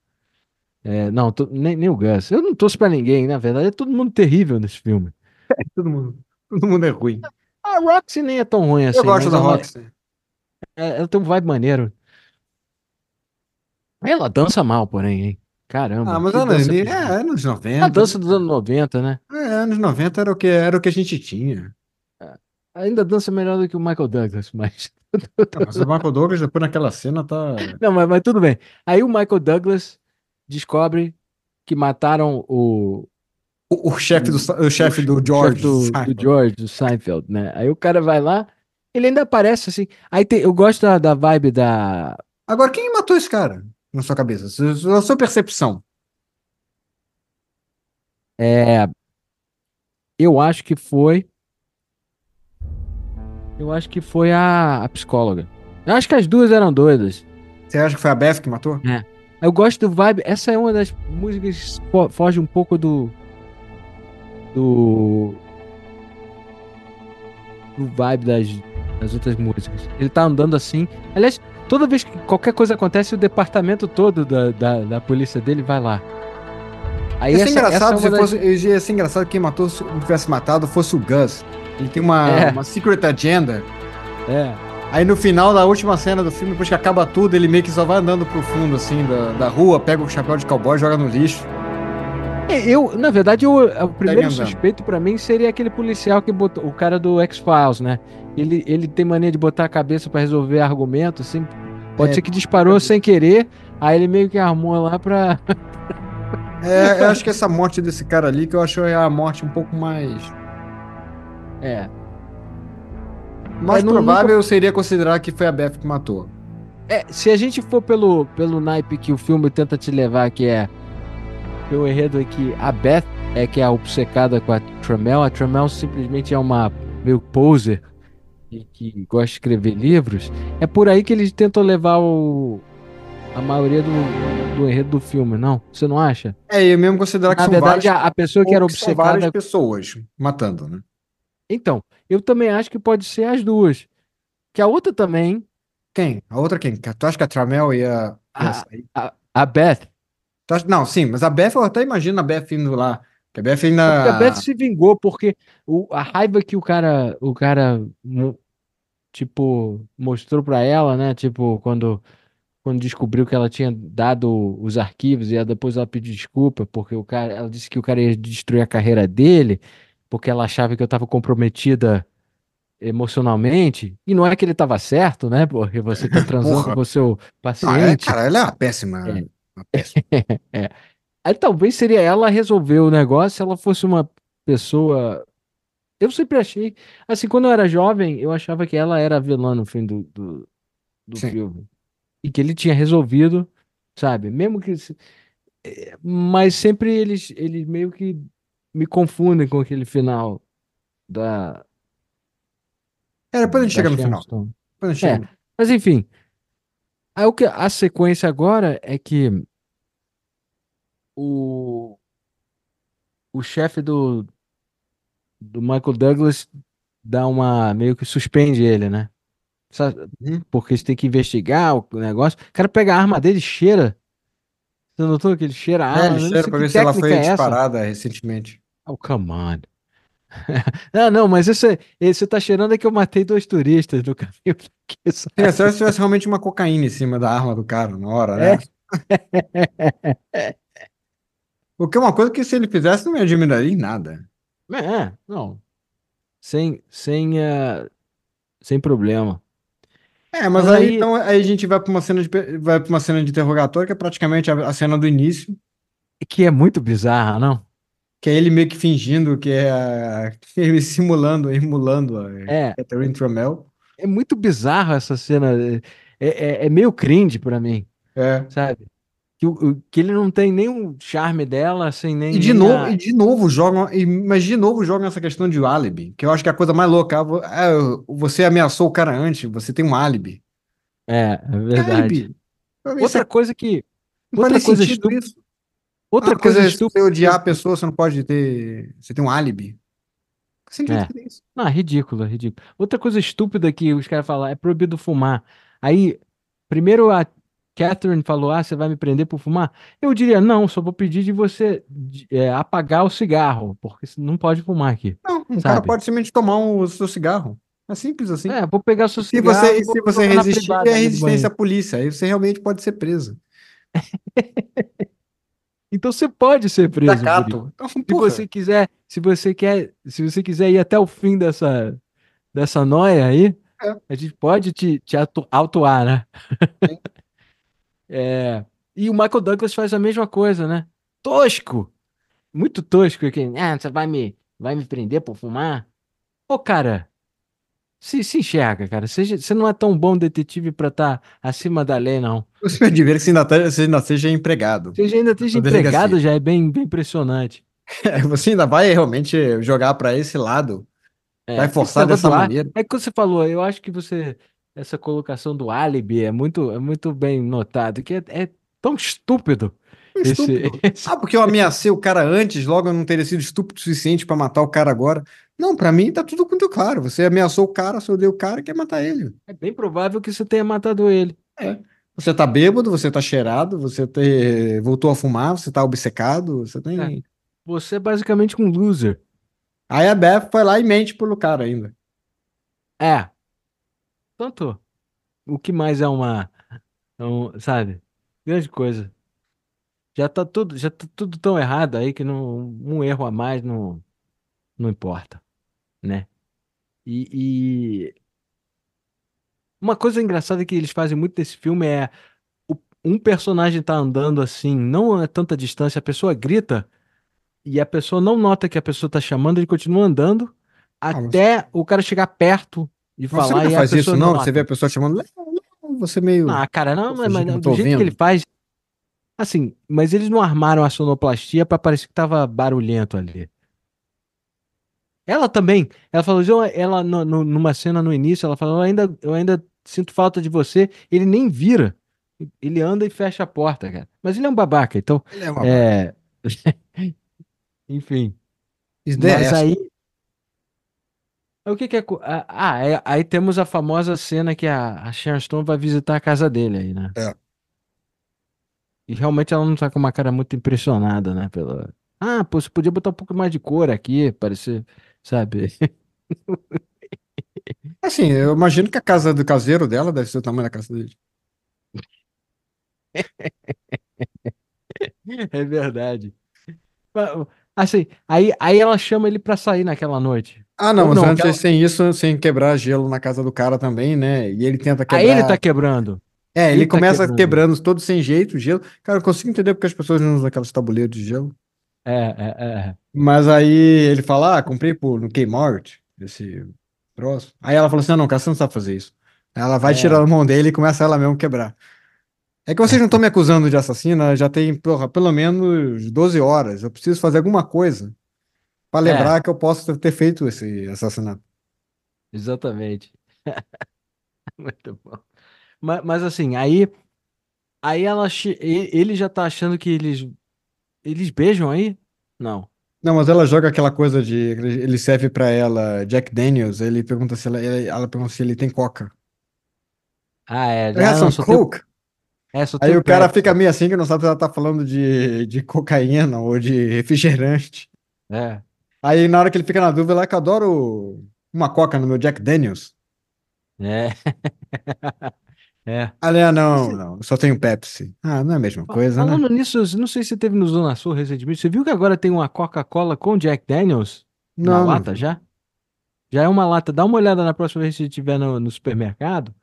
Speaker 2: É, não, to- nem, nem o Gus. Eu não torço pra ninguém, na verdade. É todo mundo terrível nesse filme.
Speaker 1: Todo mundo, todo mundo é ruim.
Speaker 2: A Roxy nem é tão ruim assim.
Speaker 1: Eu gosto da
Speaker 2: ela,
Speaker 1: Roxy.
Speaker 2: é- ela tem um vibe maneiro. Ela dança mal, porém, hein? Caramba.
Speaker 1: Ah, mas ela,
Speaker 2: dança
Speaker 1: é, é anos
Speaker 2: A
Speaker 1: 90.
Speaker 2: dança dos anos 90, né?
Speaker 1: É, anos 90 era o que, era o que a gente tinha.
Speaker 2: Ainda dança melhor do que o Michael Douglas, mas.
Speaker 1: Não, mas o Michael Douglas, depois naquela cena, tá.
Speaker 2: Não, mas, mas tudo bem. Aí o Michael Douglas descobre que mataram o,
Speaker 1: O, o chefe do, o chefe do George.
Speaker 2: do, do George, do Seinfeld, né? Aí o cara vai lá, ele ainda aparece assim. Aí tem- eu gosto da, da vibe da.
Speaker 1: Agora, quem matou esse cara na sua cabeça? Na sua percepção.
Speaker 2: É, eu acho que foi. Eu acho que foi a, a psicóloga. Eu acho que as duas eram doidas.
Speaker 1: Você acha que foi a Beth que matou?
Speaker 2: Eu gosto do vibe. Essa é uma das músicas que fo- foge um pouco do. Do. Do vibe das, das outras músicas. Ele tá andando assim. Aliás, toda vez que qualquer coisa acontece, o departamento todo da, da, da polícia dele vai lá. Aí
Speaker 1: Ia ser
Speaker 2: é
Speaker 1: engraçado
Speaker 2: uma
Speaker 1: se
Speaker 2: das-
Speaker 1: fosse. Ia ser engraçado que quem matou, tivesse matado, fosse o Gus. Ele tem uma,
Speaker 2: É.
Speaker 1: uma secret agenda.
Speaker 2: É.
Speaker 1: Aí no final da última cena do filme, depois que acaba tudo, ele meio que só vai andando pro fundo, assim, da, da rua, pega o chapéu de cowboy e joga no lixo.
Speaker 2: É, Eu, na verdade, eu- o primeiro suspeito pra mim seria aquele policial que botou, o cara do X-Files, né? Ele, ele tem mania de botar a cabeça pra resolver argumento, assim. Pode
Speaker 1: É,
Speaker 2: ser que disparou sem querer, aí ele meio que armou lá pra.
Speaker 1: É, eu acho que essa morte desse cara ali, que eu acho é a morte um pouco mais.
Speaker 2: É.
Speaker 1: Mais
Speaker 2: não-
Speaker 1: provável seria considerar que foi a Beth que matou.
Speaker 2: É, se a gente for pelo, pelo naipe que o filme tenta te levar, que é. O enredo é que a Beth é que é obcecada com a Tramel, a Tramel simplesmente é uma meio poser e que gosta de escrever livros. É por aí que eles tentam levar o, a maioria do, do enredo do filme, não? Você não acha?
Speaker 1: É, eu mesmo considerar que
Speaker 2: Na
Speaker 1: são
Speaker 2: verdade,
Speaker 1: vários,
Speaker 2: a, a pessoa que era
Speaker 1: são várias
Speaker 2: obcecada.
Speaker 1: pessoas matando, né?
Speaker 2: Então, eu também acho que pode ser as duas. Que a outra também,
Speaker 1: Quem? A outra quem? Tu acha que a Tramel ia, ia sair?
Speaker 2: a, a Beth.
Speaker 1: Acha- Não, sim, mas a Beth, eu até imagino a Beth indo lá. Que a Beth
Speaker 2: Porque
Speaker 1: ainda.
Speaker 2: a Beth se vingou porque o, a raiva que o cara, o cara, tipo, mostrou pra ela, né? Tipo, quando, quando descobriu que ela tinha dado os arquivos e aí depois ela pediu desculpa porque o cara, ela disse que o cara ia destruir a carreira dele porque ela achava que eu tava comprometida emocionalmente. E não é que ele tava certo, né? Porque você tá transando
Speaker 1: Porra.
Speaker 2: com o seu
Speaker 1: é,
Speaker 2: paciente.
Speaker 1: cara, ela é uma péssima.
Speaker 2: É.
Speaker 1: Uma péssima.
Speaker 2: Aí talvez seria ela resolver o negócio se ela fosse uma pessoa. Eu sempre achei. Assim, quando eu era jovem, eu achava que ela era a vilã no fim do, do, do filme. E que ele tinha resolvido, sabe? Mesmo que. é, Mas sempre eles, eles meio que me confundem com aquele final da.
Speaker 1: É, depois a gente
Speaker 2: da
Speaker 1: chega no final. Chega no-
Speaker 2: Mas enfim. Aí o que a sequência agora é que o o chefe do do Michael Douglas dá uma meio que suspende ele, né?
Speaker 1: Uhum.
Speaker 2: Porque eles têm que investigar o negócio. O cara pega a arma dele e cheira. Você notou que ele cheira a
Speaker 1: É,
Speaker 2: arma?
Speaker 1: ele
Speaker 2: Eu não
Speaker 1: cheira pra ver se ela foi
Speaker 2: é essa.
Speaker 1: disparada recentemente.
Speaker 2: Oh, come on. Ah, não, mas esse, esse tá cheirando é que eu matei dois turistas no caminho
Speaker 1: é se tivesse realmente uma cocaína em cima da arma do cara na hora,
Speaker 2: É,
Speaker 1: né? O que é uma coisa que se ele fizesse não me admiraria em nada.
Speaker 2: É, não. Sem, sem, eh, sem problema.
Speaker 1: É, mas
Speaker 2: Mas
Speaker 1: aí
Speaker 2: aí,
Speaker 1: então aí a gente vai para uma cena de vai para uma cena de interrogatório que é praticamente a, a cena do início,
Speaker 2: que é muito bizarra, não?
Speaker 1: que é ele meio que fingindo que é ele simulando, emulando a
Speaker 2: É,
Speaker 1: Catherine Tremel.
Speaker 2: é muito bizarro essa cena. É, é, é meio cringe pra mim,
Speaker 1: É.
Speaker 2: sabe? Que, que ele não tem nem o charme dela, assim, nem,
Speaker 1: E de
Speaker 2: nem
Speaker 1: novo,
Speaker 2: a.
Speaker 1: e de novo jogam, e- mas de novo jogam essa questão de álibi, que eu acho que é a coisa mais louca. Ah, ah, você ameaçou o cara antes, você tem um álibi.
Speaker 2: É, é verdade.
Speaker 1: álibi?
Speaker 2: Outra
Speaker 1: é,
Speaker 2: coisa que. Outra coisa
Speaker 1: sentido
Speaker 2: estúpida.
Speaker 1: Ah,
Speaker 2: Outra
Speaker 1: porque
Speaker 2: coisa
Speaker 1: você, se você
Speaker 2: estúpida.
Speaker 1: odiar a pessoa, você não pode ter. Você tem um álibi. Que
Speaker 2: É.
Speaker 1: que isso?
Speaker 2: Não, ridículo, ridículo. Outra coisa estúpida que os caras falam é proibido fumar. Aí, primeiro a Catherine falou: Ah, você vai me prender por fumar? Eu diria: Não, só vou pedir de você é, apagar o cigarro, porque você não pode fumar aqui,
Speaker 1: Não, um cara pode simplesmente tomar um- o seu cigarro. É simples assim.
Speaker 2: É, vou pegar seu
Speaker 1: Se
Speaker 2: cigarro
Speaker 1: você,
Speaker 2: e
Speaker 1: e
Speaker 2: vou
Speaker 1: se você resistir, é resistência à polícia. Aí você realmente pode ser preso.
Speaker 2: Então você pode ser preso.
Speaker 1: Desacato. Então,
Speaker 2: Se você quiser, se você quer, se você quiser ir até o fim dessa, dessa noia aí,
Speaker 1: É.
Speaker 2: a gente pode te, te atu- autuar, né?
Speaker 1: Sim.
Speaker 2: É, e o Michael Douglas faz a mesma coisa, né? Tosco! Muito tosco aqui. Ah, você vai me, vai me prender por fumar? Ô, cara, se, se enxerga, cara. Seja, você não é tão bom detetive pra estar acima da lei, não.
Speaker 1: Você admira que você ainda, tá- você ainda seja empregado.
Speaker 2: Você já ainda esteja empregado, já é bem, bem impressionante.
Speaker 1: É, Você ainda vai realmente jogar para esse lado.
Speaker 2: É,
Speaker 1: Vai forçar dessa maneira.
Speaker 2: É que você falou, eu acho que você. Essa colocação do álibi é muito, é muito bem notado, que é, é tão estúpido esse,
Speaker 1: Estúpido.
Speaker 2: esse-
Speaker 1: Ah, porque eu ameacei o cara antes, logo eu não teria sido estúpido o suficiente para matar o cara agora. Não, para mim tá tudo muito claro. Você ameaçou o cara, você odeia o cara e quer matar ele.
Speaker 2: É bem provável que você tenha matado ele.
Speaker 1: É. Você tá bêbado, você tá cheirado, você te- voltou a fumar, você tá obcecado, você tem.
Speaker 2: Você é basicamente um loser.
Speaker 1: Aí a Beth foi lá e mente pelo cara ainda.
Speaker 2: É. Tanto. O que mais é uma. é um, sabe? Grande coisa. Já tá tudo, já tá tudo tão errado aí que não, um erro a mais não, não importa, né? E, e uma coisa engraçada que eles fazem muito nesse filme é o- um personagem tá andando assim, não a tanta distância, a pessoa grita e a pessoa não nota que a pessoa tá chamando, ele continua andando
Speaker 1: Ah, mas-
Speaker 2: até o cara chegar perto e
Speaker 1: Mas você
Speaker 2: falar e a
Speaker 1: faz isso, não?
Speaker 2: não
Speaker 1: Você vê a pessoa chamando. Você meio.
Speaker 2: Ah, cara, não, mas, mas não, do jeito que ele faz. Assim, mas eles não armaram a sonoplastia pra parecer que tava barulhento ali. Ela também, ela falou, "Eu- ela no- no- numa cena no início, ela falou, eu ainda, eu ainda sinto falta de você. Ele nem vira. Ele anda e fecha a porta, cara. Mas ele é um babaca, então,
Speaker 1: Ele é uma
Speaker 2: é, enfim.
Speaker 1: Isso é
Speaker 2: Mas
Speaker 1: essa.
Speaker 2: aí, o que que é, ah, é- aí temos a famosa cena que a, a Sharon Stone vai visitar a casa dele aí, né?
Speaker 1: É.
Speaker 2: E realmente ela não tá com uma cara muito impressionada, né? Pela... Ah, pô, você podia botar um pouco mais de cor aqui, parecer, sabe?
Speaker 1: Assim, eu imagino que a casa do caseiro dela deve ser o tamanho da casa dele.
Speaker 2: É verdade. Assim, aí, aí ela chama ele pra sair naquela noite.
Speaker 1: Ah, não,
Speaker 2: Ou
Speaker 1: mas
Speaker 2: não,
Speaker 1: antes sem isso, sem quebrar gelo na casa do cara também, né? E ele tenta
Speaker 2: Aí ele
Speaker 1: quebrar.
Speaker 2: tá quebrando.
Speaker 1: É, ele
Speaker 2: ele tá
Speaker 1: começa
Speaker 2: quebrando.
Speaker 1: quebrando todo sem jeito, o gelo. Cara, eu consigo entender porque as pessoas não usam aqueles tabuleiros de gelo.
Speaker 2: É, é, é.
Speaker 1: Mas aí ele fala, ah, comprei por, no Kmart, esse troço. Aí ela falou assim, não, não, cara, você não sabe fazer isso. Aí ela vai
Speaker 2: É.
Speaker 1: tirar a mão dele e começa ela mesmo quebrar. É que vocês não estão me acusando de assassina, já tem, porra, pelo menos 12 horas. Eu preciso fazer alguma coisa pra
Speaker 2: É.
Speaker 1: lembrar que eu posso ter feito esse assassinato.
Speaker 2: Exatamente. Muito bom. Mas, mas assim, aí, aí ela, ele já tá achando que eles, eles beijam aí? Não.
Speaker 1: Não, mas ela joga aquela coisa de ele serve pra ela Jack Daniels, ele pergunta se ela, ela pergunta se ele tem coca.
Speaker 2: Ah, é.
Speaker 1: É,
Speaker 2: Ah, não, só tem,
Speaker 1: coke.
Speaker 2: é,
Speaker 1: Aí o cara fica meio assim que não sabe se ela tá falando de, de cocaína ou de refrigerante.
Speaker 2: É.
Speaker 1: Aí na hora que ele fica na dúvida lá, que eu adoro uma coca no meu Jack Daniels.
Speaker 2: É. É.
Speaker 1: Ali, ah, não,
Speaker 2: Esse-
Speaker 1: não, só tenho Pepsi. Ah, não é a mesma coisa, né?
Speaker 2: Falando nisso, não sei se teve no Zona Sul recentemente. Você viu que agora tem uma Coca-Cola com Jack Daniels na
Speaker 1: Não, não
Speaker 2: lata já? Já é uma lata. Dá uma olhada na próxima vez que você estiver no, no supermercado,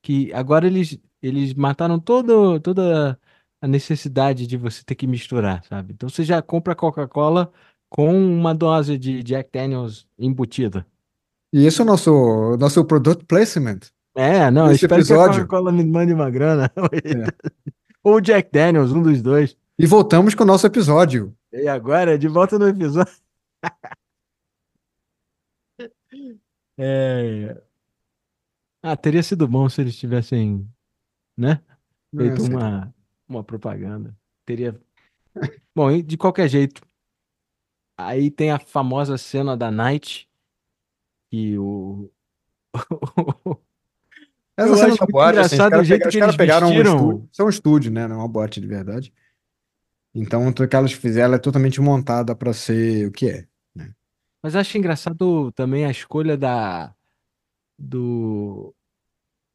Speaker 2: que agora eles, eles mataram todo, toda a necessidade de você ter que misturar, sabe? Então você já compra Coca-Cola com uma dose de Jack Daniels embutida.
Speaker 1: E esse é o nosso, nosso product placement.
Speaker 2: É, não,
Speaker 1: Esse
Speaker 2: espero que a
Speaker 1: episódio.
Speaker 2: Coca-Cola me mande uma grana.
Speaker 1: É.
Speaker 2: Ou Jack Daniels, um dos dois.
Speaker 1: E voltamos com o nosso episódio.
Speaker 2: E agora, de volta no episódio. É... Ah, teria sido bom se eles tivessem, né? Feito
Speaker 1: É,
Speaker 2: uma, uma propaganda. Teria. Bom, de qualquer jeito, aí tem a famosa cena da Night, que o.
Speaker 1: Essa
Speaker 2: Eu
Speaker 1: cena da boate, assim, os
Speaker 2: engraçado
Speaker 1: caras
Speaker 2: o jeito
Speaker 1: pega- os
Speaker 2: que eles
Speaker 1: pegaram um
Speaker 2: vestiram.
Speaker 1: estúdio. Isso é um estúdio, né? Não é uma boate de verdade. Então, tudo que elas fizeram é totalmente montada pra ser o que é.
Speaker 2: Mas acho engraçado também a escolha da do,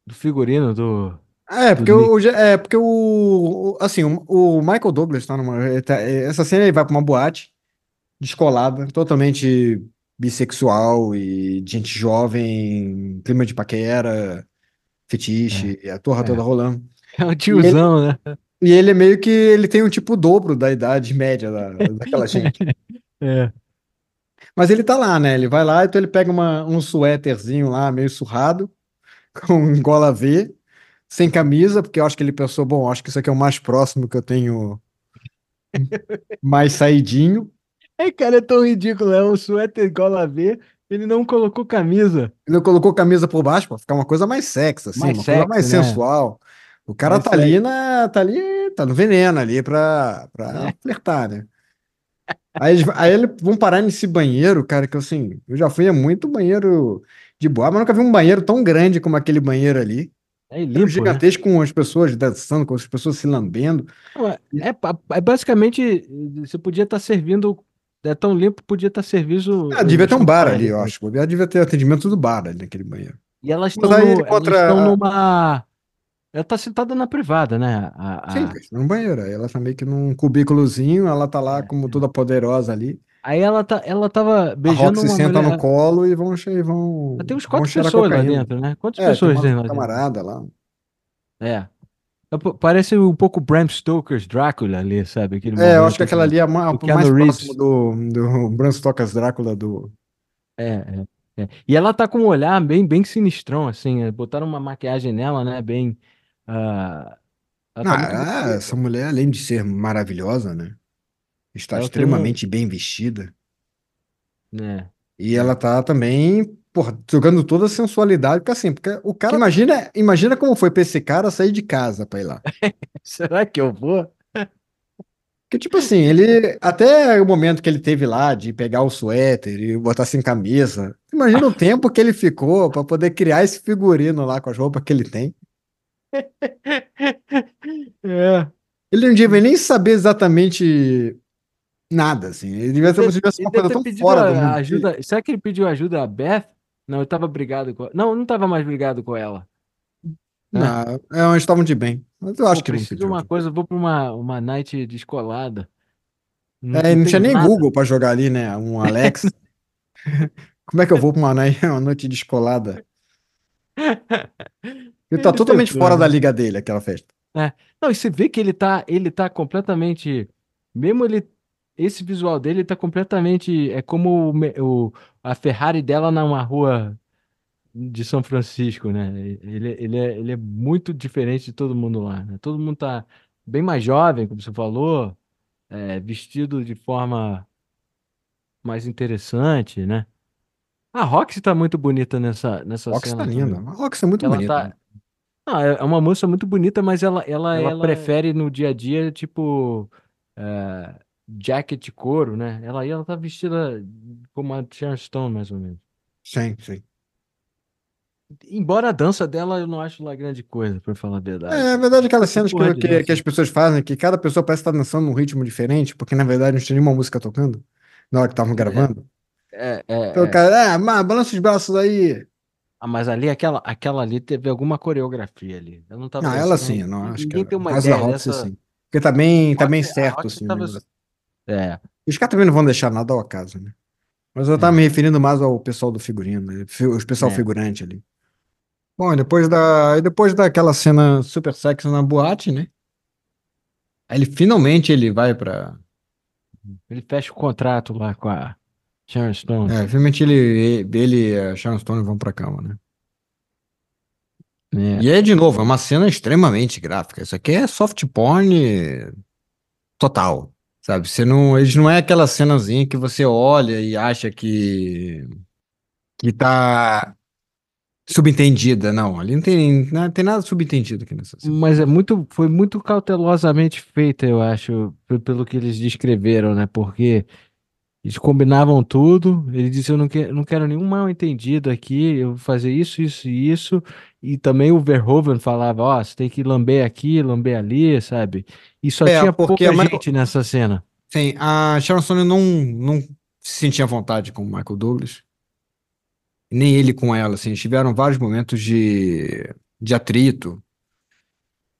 Speaker 2: do figurino do,
Speaker 1: É,
Speaker 2: do
Speaker 1: porque o, é porque o, o- assim, o, o Michael Douglas tá numa, tá- essa cena ele vai pra uma boate descolada, totalmente bissexual e gente jovem, clima de paquera, fetiche, a torra toda
Speaker 2: é.
Speaker 1: rolando.
Speaker 2: É um
Speaker 1: E ele,
Speaker 2: tiozão, né?
Speaker 1: e ele é meio que ele tem um tipo dobro da idade média da, daquela gente.
Speaker 2: É.
Speaker 1: Mas ele tá lá, né? Ele vai lá, então ele pega uma, um suéterzinho lá, meio surrado, com gola V, sem camisa, porque eu acho que ele pensou, bom, acho que isso aqui é o mais próximo que eu tenho mais saidinho.
Speaker 2: É, cara, é tão ridículo. É um suéter gola V, ele não colocou camisa.
Speaker 1: Ele colocou camisa por baixo pra ficar uma coisa mais sexy, assim,
Speaker 2: Mais
Speaker 1: uma coisa mais
Speaker 2: sexy, né?
Speaker 1: sensual. O cara
Speaker 2: Mais
Speaker 1: tá ali na, tá ali, tá no veneno ali pra, pra
Speaker 2: É.
Speaker 1: flertar, né? Aí, eles- aí eles vão parar nesse banheiro, cara, que assim, eu já fui a muito banheiro de boa, mas nunca vi um banheiro tão grande como aquele banheiro ali.
Speaker 2: É limpo, né?
Speaker 1: gigantesco com as pessoas dançando, com as pessoas se lambendo.
Speaker 2: Não, É, é, é basicamente, você podia estar servindo, é tão limpo, podia estar servindo
Speaker 1: Ah, devia ter um bar ali, eu
Speaker 2: dentro.
Speaker 1: acho. Bobear, Devia ter atendimento do bar ali naquele banheiro.
Speaker 2: E elas estão no,
Speaker 1: contra a-
Speaker 2: numa, ela tá sentada na privada, né? A,
Speaker 1: Sim,
Speaker 2: a-
Speaker 1: cara, num banheiro. Ela tá meio que num cubículozinho, ela tá lá
Speaker 2: é,
Speaker 1: como toda poderosa ali.
Speaker 2: Aí ela tá, ela tava
Speaker 1: A
Speaker 2: beijando
Speaker 1: Roxy
Speaker 2: uma
Speaker 1: senta no
Speaker 2: mulher.
Speaker 1: colo e vão, che- vão,
Speaker 2: Tem uns quatro pessoas lá dentro, né? Quantas
Speaker 1: É, tem
Speaker 2: pessoas
Speaker 1: uma
Speaker 2: tem lá
Speaker 1: camarada lá.
Speaker 2: É. É, Parece um pouco Bram Stoker's Drácula ali, sabe? Aquele
Speaker 1: É, eu acho que aquela
Speaker 2: que
Speaker 1: ali é ma-
Speaker 2: Keanu
Speaker 1: mais
Speaker 2: Reeves.
Speaker 1: próximo do, do Bram Stoker's Drácula do.
Speaker 2: É, é, é. E ela tá com um olhar bem, bem sinistrão, assim. é, Botaram uma maquiagem nela, né? Bem. ah, ela tá
Speaker 1: Ah,
Speaker 2: bonita.
Speaker 1: essa mulher, além de ser maravilhosa, né? Está
Speaker 2: Ela um.
Speaker 1: extremamente bem vestida.
Speaker 2: Né,
Speaker 1: E
Speaker 2: é.
Speaker 1: ela tá também, porra, jogando toda a sensualidade, porque assim, porque o cara, imagina, imagina como foi pra esse cara sair de casa pra ir lá.
Speaker 2: Será que eu vou?
Speaker 1: Porque, tipo assim, ele, até o momento que ele teve lá de pegar o suéter e botar sem camisa, imagina o tempo que ele ficou pra poder criar esse figurino lá com as roupas que ele tem.
Speaker 2: É.
Speaker 1: Ele não devia nem saber exatamente nada, assim. Ele devia ter,
Speaker 2: Ele ele
Speaker 1: uma
Speaker 2: deve
Speaker 1: coisa tão fora do
Speaker 2: a-
Speaker 1: mundo.
Speaker 2: ajuda. Será que ele pediu ajuda a Beth? Não, eu tava brigado com ela. Não, eu não tava mais brigado com ela. Né?
Speaker 1: Não, é, eles estavam de bem. Mas eu
Speaker 2: Pô,
Speaker 1: acho que não
Speaker 2: preciso de uma coisa, vou pra uma, uma night descolada. Não,
Speaker 1: É,
Speaker 2: não
Speaker 1: não tinha nem
Speaker 2: nada.
Speaker 1: Google pra jogar ali, né? Um Alex. Como é que eu vou pra uma noite descolada? Ele tá
Speaker 2: Ele
Speaker 1: totalmente
Speaker 2: tentou,
Speaker 1: fora da liga dele, aquela festa.
Speaker 2: É. Não, e você vê que ele tá, ele tá completamente. Mesmo ele. Esse visual dele tá completamente. É como o, o- a Ferrari dela numa rua de São Francisco, né? Ele, ele, é, ele é muito diferente de todo mundo lá, né? Todo mundo tá bem mais jovem, como você falou, é, vestido de forma mais interessante, né? A Roxy tá muito bonita nessa, nessa
Speaker 1: Rox
Speaker 2: cena
Speaker 1: tá
Speaker 2: também.
Speaker 1: linda. A Rox é muito
Speaker 2: Ela
Speaker 1: bonita.
Speaker 2: tá. É é uma moça muito bonita, mas ela, ela,
Speaker 1: Ela
Speaker 2: ela prefere no dia a dia, tipo, é, jacket de couro, né? Ela, e ela tá vestida como a Sharon Stone, mais ou menos.
Speaker 1: Sim, sim.
Speaker 2: Embora a dança dela eu não acho lá grande coisa, pra falar a verdade.
Speaker 1: É, na verdade, aquelas cenas que, que, que as pessoas fazem, que cada pessoa parece estar dançando num ritmo diferente, porque na verdade não tinha nenhuma música tocando na hora que estavam
Speaker 2: É.
Speaker 1: gravando.
Speaker 2: É,
Speaker 1: Então, o
Speaker 2: é, é.
Speaker 1: cara, ah, mas balança os braços aí.
Speaker 2: Ah, mas ali, aquela, aquela ali teve alguma coreografia ali. Eu não tava
Speaker 1: Não, ela sim, não, acho que
Speaker 2: Ninguém tem uma ideia dessa.
Speaker 1: sim. Porque tá bem, tá bem
Speaker 2: a
Speaker 1: certo, assim,
Speaker 2: tava. É.
Speaker 1: Os caras também não vão deixar nada ao acaso, né? Mas eu tava
Speaker 2: É.
Speaker 1: me referindo mais ao pessoal do figurino, né? Os pessoal
Speaker 2: É.
Speaker 1: figurante ali. Bom, depois da, depois daquela cena super sexy na boate, né? Aí ele finalmente ele vai pra.
Speaker 2: Ele fecha o contrato lá com a Sharon Stone.
Speaker 1: É, finalmente ele, ele e a Sharon Stone vão pra cama, né?
Speaker 2: É.
Speaker 1: E é de novo, é uma cena extremamente gráfica. Isso aqui é soft porn total, sabe? Você não, eles não é aquela cenazinha que você olha e acha que que tá subentendida, não. Ali não tem, não tem nada subentendido aqui nessa cena.
Speaker 2: Mas é muito, foi muito cautelosamente feita, eu acho, pe- pelo que eles descreveram, né? Porque eles combinavam tudo. Ele disse: Eu não, que, não quero nenhum mal entendido aqui, eu vou fazer isso, isso e isso. E também o Verhoeven falava: Ó, você tem que lamber aqui, lamber ali, sabe? E só
Speaker 1: É,
Speaker 2: tinha
Speaker 1: porque
Speaker 2: pouca
Speaker 1: Michael-
Speaker 2: gente nessa cena.
Speaker 1: Sim, a Sharon Stone não, não se sentia à vontade com o Michael Douglas. Nem ele com ela, assim. Tiveram vários momentos de, de atrito.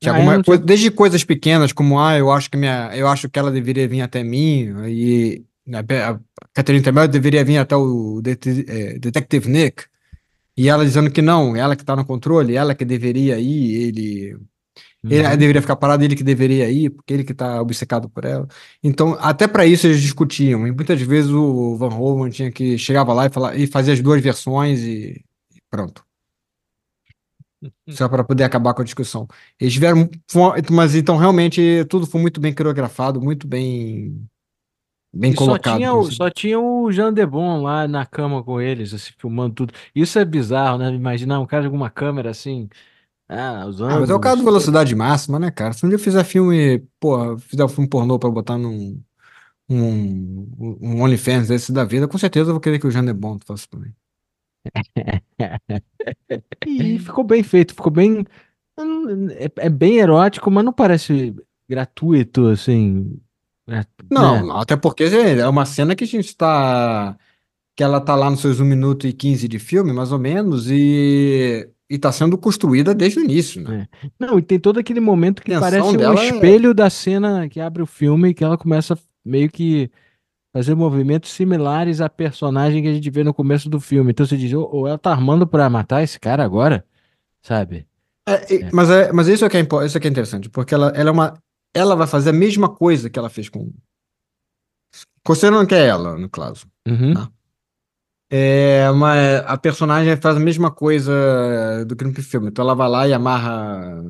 Speaker 1: Tinha
Speaker 2: Ah,
Speaker 1: alguma
Speaker 2: é? Tinha-
Speaker 1: desde coisas pequenas, como, ah, eu acho que minha, eu acho que ela deveria vir até mim, e a, a Catherine Tremel deveria vir até o Det- eh, Detective Nick, e ela dizendo que não, ela que tá no controle, ela que deveria ir, ele, ele
Speaker 2: Uhum.
Speaker 1: deveria ficar parado, ele que deveria ir, porque ele que tá obcecado por ela. Então, até para isso eles discutiam, e muitas vezes o Van Hoven tinha que chegava lá e falar e fazer as duas versões e e pronto. Só para poder acabar com a discussão. Eles tiveram, mas então realmente tudo foi muito bem coreografado, muito bem bem
Speaker 2: E só
Speaker 1: colocado.
Speaker 2: tinha, o-
Speaker 1: assim
Speaker 2: só tinha o Jean Debon lá na cama com eles, assim, filmando tudo. Isso é bizarro, né? Imaginar um cara com uma câmera assim, ah, os
Speaker 1: Ah, mas é o do
Speaker 2: ângulos.
Speaker 1: velocidade máxima, né, cara? Se um dia eu fizer filme, porra, fizer um filme pornô pra botar num um, um OnlyFans desse da vida, com certeza eu vou querer que o Jean Bond faça também.
Speaker 2: E ficou bem feito, ficou bem. É, é bem erótico, mas não parece gratuito, assim. é,
Speaker 1: Não,
Speaker 2: né?
Speaker 1: até porque é uma cena que a gente tá. Que ela tá lá nos seus 1 minuto e 15 de filme, mais ou menos, e, e tá sendo construída desde o início, né?
Speaker 2: Não, e tem todo aquele momento que parece um
Speaker 1: é-
Speaker 2: espelho da cena que abre o filme, que ela começa meio que fazer movimentos similares à personagem que a gente vê no começo do filme. Então você diz, ou, ou ela tá armando pra matar esse cara agora, sabe?
Speaker 1: É, e- Mas, é, mas isso é que é, isso é que é interessante, porque ela, ela é uma. Ela vai fazer a mesma coisa que ela fez com. Considerando que é ela, no caso.
Speaker 2: Uhum.
Speaker 1: Ah. É, mas a personagem faz a mesma coisa do que no filme. Então ela vai lá e amarra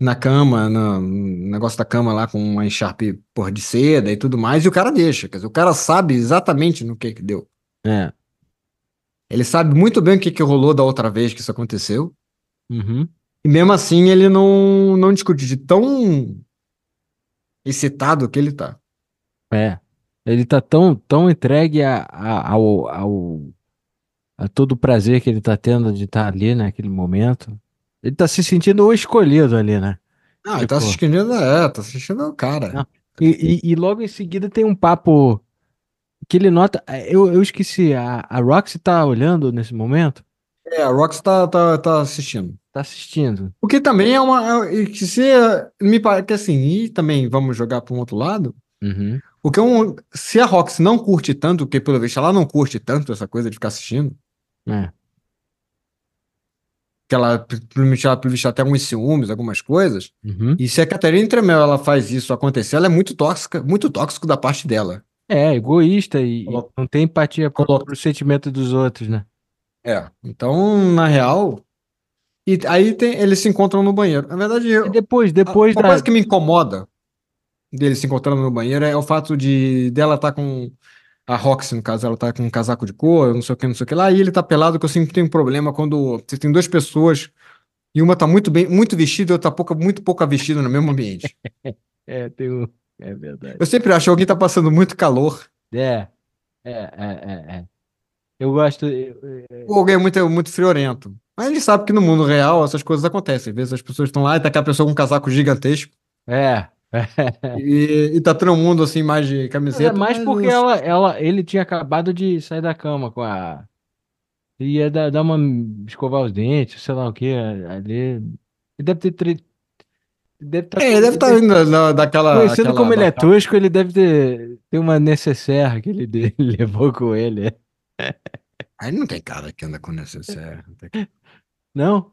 Speaker 1: na cama, no negócio da cama lá com uma encharpe porra, de seda e tudo mais, e o cara deixa. Quer dizer, o cara sabe exatamente no que que deu.
Speaker 2: É.
Speaker 1: Ele sabe muito bem o que que rolou da outra vez que isso aconteceu.
Speaker 2: Uhum.
Speaker 1: E mesmo assim ele não, não discute de tão excitado que ele tá.
Speaker 2: É. Ele tá tão, tão entregue a, a- ao, ao, a todo o prazer que ele tá tendo de estar ali naquele momento. Ele tá se sentindo o escolhido ali, né?
Speaker 1: Ah, ele tá
Speaker 2: Tipo-
Speaker 1: assistindo, é, tá assistindo o cara.
Speaker 2: E, e- e logo em seguida tem um papo que ele nota. Eu, eu esqueci, a, a Roxy tá olhando nesse momento?
Speaker 1: É, a Rox tá, tá, tá assistindo.
Speaker 2: Tá assistindo.
Speaker 1: O que também é uma. é- que se me parece que assim, e também vamos jogar para um outro lado.
Speaker 2: Uhum.
Speaker 1: O que é um, se a Rox não curte tanto, porque pelo visto ela não curte tanto essa coisa de ficar assistindo,
Speaker 2: É.
Speaker 1: que ela, pelo visto, até alguns ciúmes, algumas coisas.
Speaker 2: Uhum.
Speaker 1: E se a Catherine Tremel ela faz isso acontecer, ela é muito tóxica, muito tóxico da parte dela.
Speaker 2: É, egoísta e, e
Speaker 1: Colo-
Speaker 2: não tem empatia pro,
Speaker 1: Colo-
Speaker 2: pro sentimento dos outros, né?
Speaker 1: É. Então, na real. E aí tem, eles se encontram no banheiro. Na verdade, eu,
Speaker 2: E depois, depois
Speaker 1: uma
Speaker 2: da.
Speaker 1: coisa que me incomoda deles se encontrando no banheiro é o fato de dela estar com a Roxy, no caso, ela tá com um casaco de couro, não sei o que, não sei o que lá, e ele tá pelado, que eu sempre tenho um problema quando você tem duas pessoas e uma tá muito bem, muito vestida e outra tá pouca, muito pouca vestida no mesmo ambiente.
Speaker 2: É, tem um... É verdade.
Speaker 1: Eu sempre acho que alguém tá passando muito calor
Speaker 2: É, é, é, é, é. Eu gosto.
Speaker 1: ou alguém é muito, muito friorento. Mas gente sabe que no mundo real essas coisas acontecem. Às vezes as pessoas estão lá e tá aquela pessoa com um casaco gigantesco.
Speaker 2: É,
Speaker 1: E, e tá todo mundo assim, mais de
Speaker 2: Mas é
Speaker 1: camiseta,
Speaker 2: mais
Speaker 1: mas
Speaker 2: porque ela, ela, ele tinha acabado de sair da cama com a. Ia dar, dar uma. escovar os dentes, sei lá o que. Ali. Ele deve ter. tre- Deve estar.
Speaker 1: É, deve estar indo da, daquela.
Speaker 2: Conhecendo
Speaker 1: aquela,
Speaker 2: como ele é tosco, ele deve ter, ter uma necessaire que ele, de- levou com ele.
Speaker 1: Aí não tem cara que anda com necessaire.
Speaker 2: Não?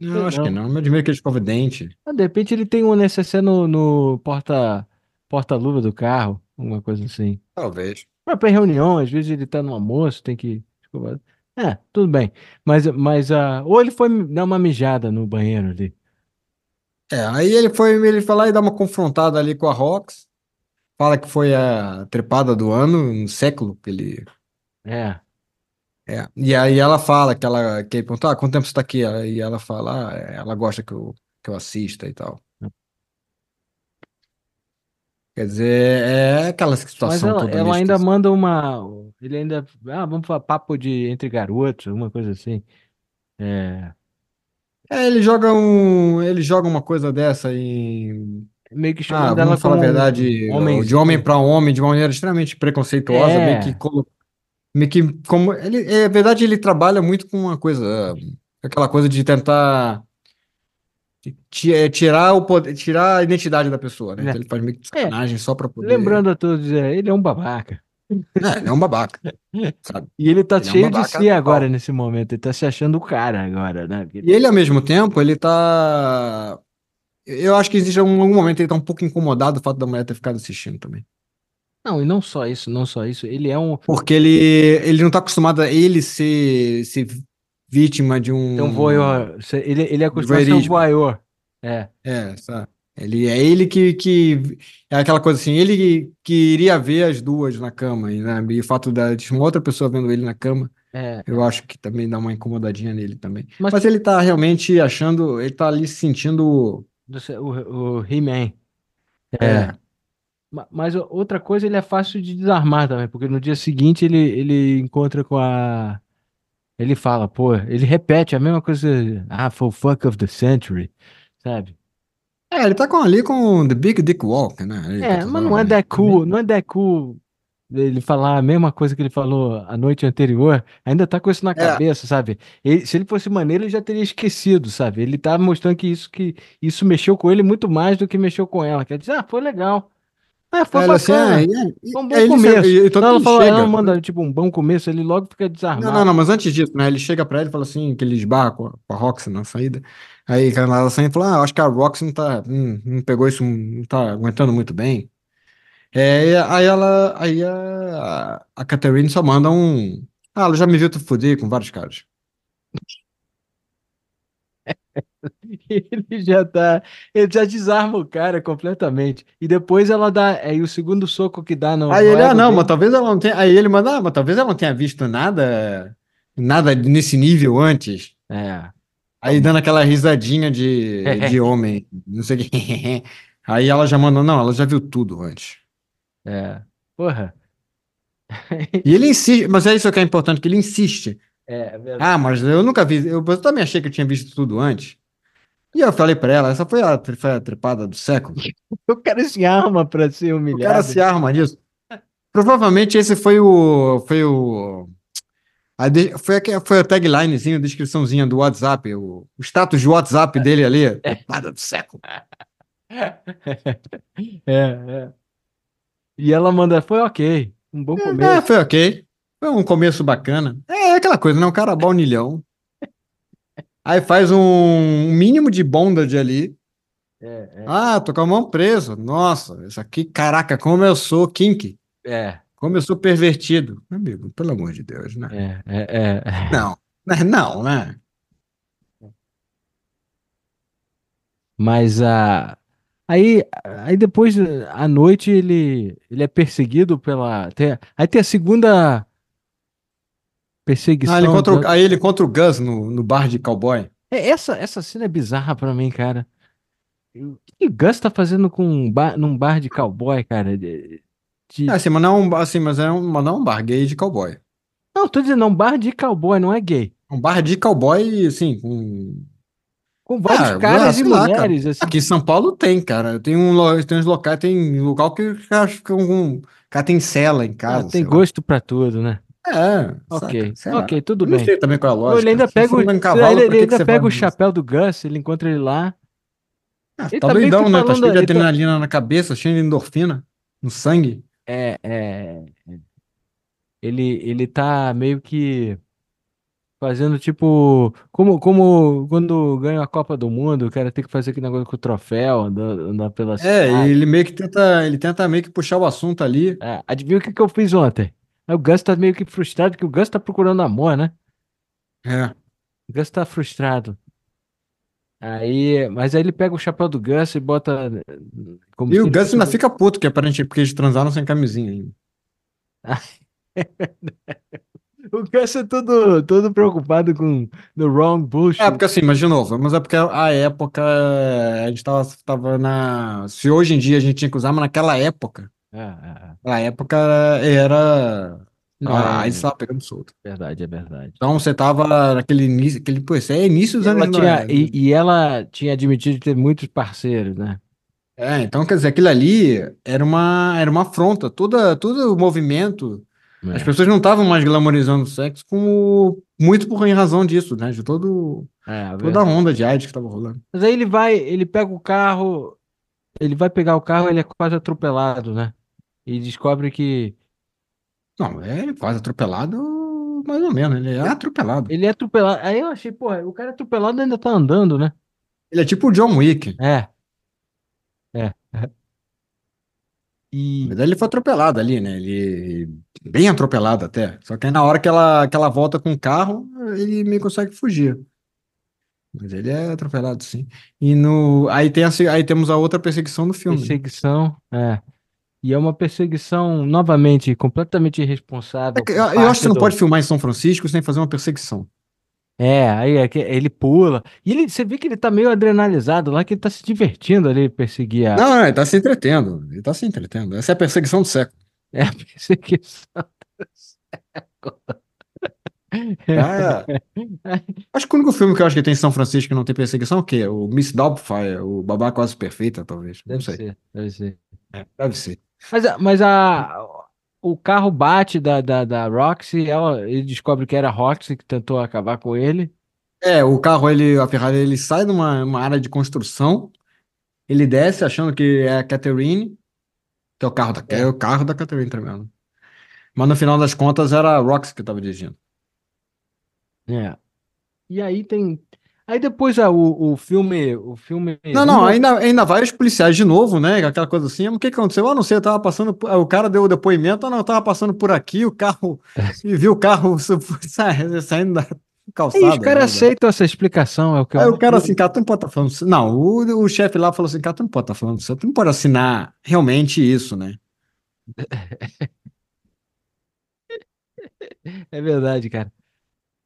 Speaker 1: Não, acho
Speaker 2: Não.
Speaker 1: que não. Mas admiro que ele escova dente.
Speaker 2: Ah, de repente ele tem um necessaire no, no porta, porta-luva do carro, alguma coisa assim.
Speaker 1: Talvez.
Speaker 2: Vai pra reunião, às vezes ele tá no almoço, tem que. escovar. É, tudo bem. Mas, mas ah, ou ele foi dar uma mijada no banheiro ali.
Speaker 1: É, aí ele foi, ele foi lá e dá uma confrontada ali com a Rox. Fala que foi a trepada do ano, um século que ele.
Speaker 2: É.
Speaker 1: É. E aí ela fala que ela que ele perguntou, ah, quanto tempo você tá aqui? E ela fala, ah, é, ela gosta que eu, que eu assista e tal. Quer dizer, é aquela
Speaker 2: Mas
Speaker 1: situação
Speaker 2: ela,
Speaker 1: toda
Speaker 2: ela ainda
Speaker 1: assim.
Speaker 2: manda uma. Ele ainda. Ah, vamos falar papo de entre garotos, alguma coisa assim. É.
Speaker 1: É, ele joga um, ele joga uma coisa dessa em,
Speaker 2: Meio que
Speaker 1: ah,
Speaker 2: chamando ela
Speaker 1: vamos falar a
Speaker 2: como um
Speaker 1: verdade, de homem para homem, de uma maneira extremamente preconceituosa, meio que,
Speaker 2: É.
Speaker 1: meio que como ele, é verdade, ele trabalha muito com uma coisa, aquela coisa de tentar é, tirar o poder, tirar a identidade da pessoa, né?
Speaker 2: né?
Speaker 1: Então ele faz meio que
Speaker 2: É.
Speaker 1: sacanagem só para poder,
Speaker 2: Lembrando a todos, é, ele é um babaca.
Speaker 1: é, ele é um babaca, sabe?
Speaker 2: E ele tá
Speaker 1: Ele é um
Speaker 2: cheio de si agora nesse momento. Ele tá se achando o cara agora, né? Porque-
Speaker 1: E ele, ao mesmo tempo, ele tá. Eu acho que existe um, algum momento ele tá um pouco incomodado do fato da mulher ter ficado assistindo também.
Speaker 2: Não, e não só isso, não só isso. Ele é um.
Speaker 1: Porque ele, ele não tá acostumado a ele ser, ser vítima de um.
Speaker 2: Um voyeur. Ele, ele é acostumado a ser um voyeur. É.
Speaker 1: É, sabe? Ele, é ele que, que. É aquela coisa assim, ele que iria ver as duas na cama, e, né? E o fato da- de uma outra pessoa vendo ele na cama,
Speaker 2: É.
Speaker 1: eu acho que também dá uma incomodadinha nele também.
Speaker 2: Mas-
Speaker 1: Mas ele tá realmente achando. Ele tá ali se sentindo.
Speaker 2: do se- O, o He-Man.
Speaker 1: É.
Speaker 2: É. Ma- Mas outra coisa, ele é fácil de desarmar também, porque no dia seguinte ele, ele encontra com a. Ele fala, pô, ele repete a mesma coisa. Ah, foi o fuck of the century, sabe?
Speaker 1: É, ele tá com, ali com The Big Dick Walker, né? Ali,
Speaker 2: É,
Speaker 1: tá
Speaker 2: mas não é that cool, não é that cool ele falar a mesma coisa que ele falou a noite anterior, ainda tá com isso na
Speaker 1: É.
Speaker 2: cabeça, sabe? Ele- se ele fosse maneiro, ele já teria esquecido, sabe? Ele tá mostrando que isso que isso mexeu com ele muito mais do que mexeu com ela. Quer dizer, ah, foi legal. Ah, foi
Speaker 1: ele assim,
Speaker 2: bacana.
Speaker 1: ah, e- e-
Speaker 2: Foi um bom
Speaker 1: ele
Speaker 2: começo.
Speaker 1: se- e- então
Speaker 2: Não, ela
Speaker 1: ele
Speaker 2: falou, ela
Speaker 1: chega.
Speaker 2: não manda tipo um bom começo, ele logo fica
Speaker 1: Não,
Speaker 2: desarmado.
Speaker 1: não, não, mas antes disso, né? Ele chega pra ele e fala assim, que ele esbarra com a, com a Roxy na saída. Aí ela sai, ele fala, ah, acho que a Roxy não tá, hum, não pegou isso, não tá aguentando muito bem. É, e aí ela, aí a, a Catherine só manda um, ah, ela já me viu tu fuder com vários caras.
Speaker 2: Ele já tá, ele já desarma o cara completamente. E depois ela dá, aí o segundo soco que dá no,
Speaker 1: Aí ele, ah, não,
Speaker 2: dele-
Speaker 1: mas talvez ela não tenha, aí ele manda, ah, mas talvez ela não tenha visto nada, nada nesse nível antes.
Speaker 2: É.
Speaker 1: Aí dando aquela risadinha de, de homem, não sei o que. Aí ela já mandou, não, ela já viu tudo antes.
Speaker 2: É. Porra.
Speaker 1: E ele insiste, mas é isso que é importante, que ele insiste.
Speaker 2: É, é.
Speaker 1: Ah, mas eu nunca vi, eu, eu também achei que eu tinha visto tudo antes. E eu falei pra ela, essa foi a, foi a trepada do século.
Speaker 2: O cara se arma pra ser
Speaker 1: O
Speaker 2: humilhado.
Speaker 1: cara se arma nisso. Provavelmente esse foi o, foi o, a de- foi, a, foi a taglinezinha, a descriçãozinha do WhatsApp, o, o status de WhatsApp dele ali, trepada do século.
Speaker 2: É, é. E ela manda, foi ok. Um bom
Speaker 1: É,
Speaker 2: começo.
Speaker 1: foi ok. Foi um começo bacana. É aquela coisa, né? Um cara baunilhão. Aí faz um, mínimo de bondage ali.
Speaker 2: É, é,
Speaker 1: Ah, tô com a mão preso. Nossa, isso aqui, caraca, como eu sou kinky.
Speaker 2: é,
Speaker 1: Como eu sou pervertido. Amigo, pelo amor de Deus, né?
Speaker 2: é, é, é.
Speaker 1: Não, não, né?
Speaker 2: Mas a. Aí, aí depois, à noite, ele, ele é perseguido pela. tem- aí tem a segunda perseguição.
Speaker 1: Ah, ele encontra o-
Speaker 2: do-
Speaker 1: aí ele encontra o Gus no, no bar de cowboy.
Speaker 2: É, essa, essa cena é bizarra pra mim, cara. O que o Gus tá fazendo com um bar, num bar de cowboy, cara? De, de-
Speaker 1: É, assim, mas não, é um- assim, mas é um, mas não é um bar gay de cowboy.
Speaker 2: Não, tô dizendo, é um bar de cowboy, não é gay.
Speaker 1: Um bar de cowboy, assim, com...
Speaker 2: Com vários
Speaker 1: Ah,
Speaker 2: caras
Speaker 1: ah,
Speaker 2: e
Speaker 1: lá, cara.
Speaker 2: mulheres, assim.
Speaker 1: Aqui em São Paulo tem, cara. Tem, um, tem uns locais, tem local que os caras ficam com. O cara tem cela em
Speaker 2: Ah,
Speaker 1: casa,
Speaker 2: tem
Speaker 1: sei lá.
Speaker 2: gosto pra tudo, né?
Speaker 1: É,
Speaker 2: Ok,
Speaker 1: saca?
Speaker 2: Ok, tudo
Speaker 1: Eu não
Speaker 2: bem.
Speaker 1: sei também qual é a lógica.
Speaker 2: ele ainda pega, o, ele
Speaker 1: cavalo,
Speaker 2: ele
Speaker 1: que
Speaker 2: ainda pega o chapéu do Gus, ele encontra ele lá.
Speaker 1: Ah,
Speaker 2: Ele
Speaker 1: tá
Speaker 2: tá
Speaker 1: doidão, né? Tá cheio de
Speaker 2: ele tá-
Speaker 1: adrenalina na cabeça, cheio de endorfina no sangue.
Speaker 2: É, é, ele, ele tá meio que fazendo tipo. Como, como quando ganha a Copa do Mundo, o cara tem que fazer aquele negócio com o troféu, andar, andar pela
Speaker 1: É,
Speaker 2: cidade.
Speaker 1: ele meio que tenta, ele tenta meio que puxar o assunto ali.
Speaker 2: É, adivinha o que, que eu fiz ontem? Aí O Gus tá meio que frustrado, porque o Gus tá procurando amor, né?
Speaker 1: É.
Speaker 2: O Gus tá frustrado. Aí, mas aí ele pega o chapéu do Gus e bota. eh, Como
Speaker 1: E o Gus
Speaker 2: fosse-
Speaker 1: ainda fica puto, que aparentemente porque eles transaram sem camisinha ainda.
Speaker 2: O Gus é todo, todo preocupado com the wrong bullshit.
Speaker 1: É, porque assim, mas de novo, mas é porque a época a gente tava, tava na. Se hoje em dia a gente tinha que usar, mas naquela época,
Speaker 2: É, é,
Speaker 1: a época era.
Speaker 2: Não,
Speaker 1: a
Speaker 2: é-
Speaker 1: AIDS tava pegando solto.
Speaker 2: é verdade, é verdade.
Speaker 1: Então você tava naquele início, aquele, pô, isso é início dos anos
Speaker 2: tinha,
Speaker 1: 90.
Speaker 2: e, e ela tinha admitido ter muitos parceiros, né?
Speaker 1: É, então quer dizer, aquilo ali era uma, era uma afronta. Toda, todo o movimento, as
Speaker 2: É,
Speaker 1: pessoas não estavam mais glamorizando o sexo como muito por em razão disso, né? De todo,
Speaker 2: é,
Speaker 1: toda a onda de AIDS que estava rolando.
Speaker 2: Mas aí ele vai, ele pega o carro, ele vai pegar o carro, ele é quase atropelado, né? E descobre que
Speaker 1: Não, é quase atropelado, mais ou menos. Ele é atropelado.
Speaker 2: ele é atropelado. Aí eu achei, pô, o cara atropelado ainda tá andando, né?
Speaker 1: Ele é tipo o John Wick.
Speaker 2: É. É. E
Speaker 1: Mas ele foi atropelado ali, né? Ele bem atropelado até. Só que aí na hora que ela, que ela volta com o carro, ele meio consegue fugir. Mas ele é atropelado, sim. E no aí tem a, aí temos a outra perseguição do filme.
Speaker 2: perseguição, é. E é uma perseguição, novamente, completamente irresponsável.
Speaker 1: É Eu, acho que você não
Speaker 2: do-
Speaker 1: pode filmar em São Francisco sem fazer uma perseguição.
Speaker 2: É, aí é ele pula. E ele, você vê que ele tá meio adrenalizado lá, que ele tá se divertindo ali perseguir a,
Speaker 1: Não, não, ele tá se entretendo. Ele tá se entretendo. Essa é a perseguição do século.
Speaker 2: é a perseguição.
Speaker 1: Ah, é. Acho que o único filme que eu acho que tem em São Francisco que não tem perseguição é o quê? O Miss Doubtfire, o Babá Quase Perfeita, talvez. Não
Speaker 2: Deve
Speaker 1: sei.
Speaker 2: ser, deve ser.
Speaker 1: É, deve ser.
Speaker 2: Mas, mas a, o carro bate da, da, da Roxy, ela, ele descobre que era a Roxy que tentou acabar com ele.
Speaker 1: É, o carro, ele, a Ferrari, ele sai de uma, uma área de construção, ele desce achando que é a Catherine, que é o carro da,
Speaker 2: É.
Speaker 1: é o carro da Catherine tremendo. Mas no final das contas era a Roxy que estava dirigindo.
Speaker 2: É. E aí tem. Aí depois a, o, o filme. O filme.
Speaker 1: Não, não, ainda, ainda vai os policiais de novo, né? Aquela coisa assim, o que aconteceu? Ah, não sei, eu tava passando, por- o cara deu o depoimento, ah, não, eu tava passando por aqui, o carro, e viu o carro sa- saindo da
Speaker 2: Aí
Speaker 1: calçada.
Speaker 2: os caras
Speaker 1: né?
Speaker 2: aceitam essa explicação, é o que eu
Speaker 1: Aí o cara assim, cara, tu não pode estar falando isso. Não, o, o chefe lá falou assim, cara, tu não pode estar falando isso, tu não pode assinar realmente isso, né?
Speaker 2: É verdade, cara.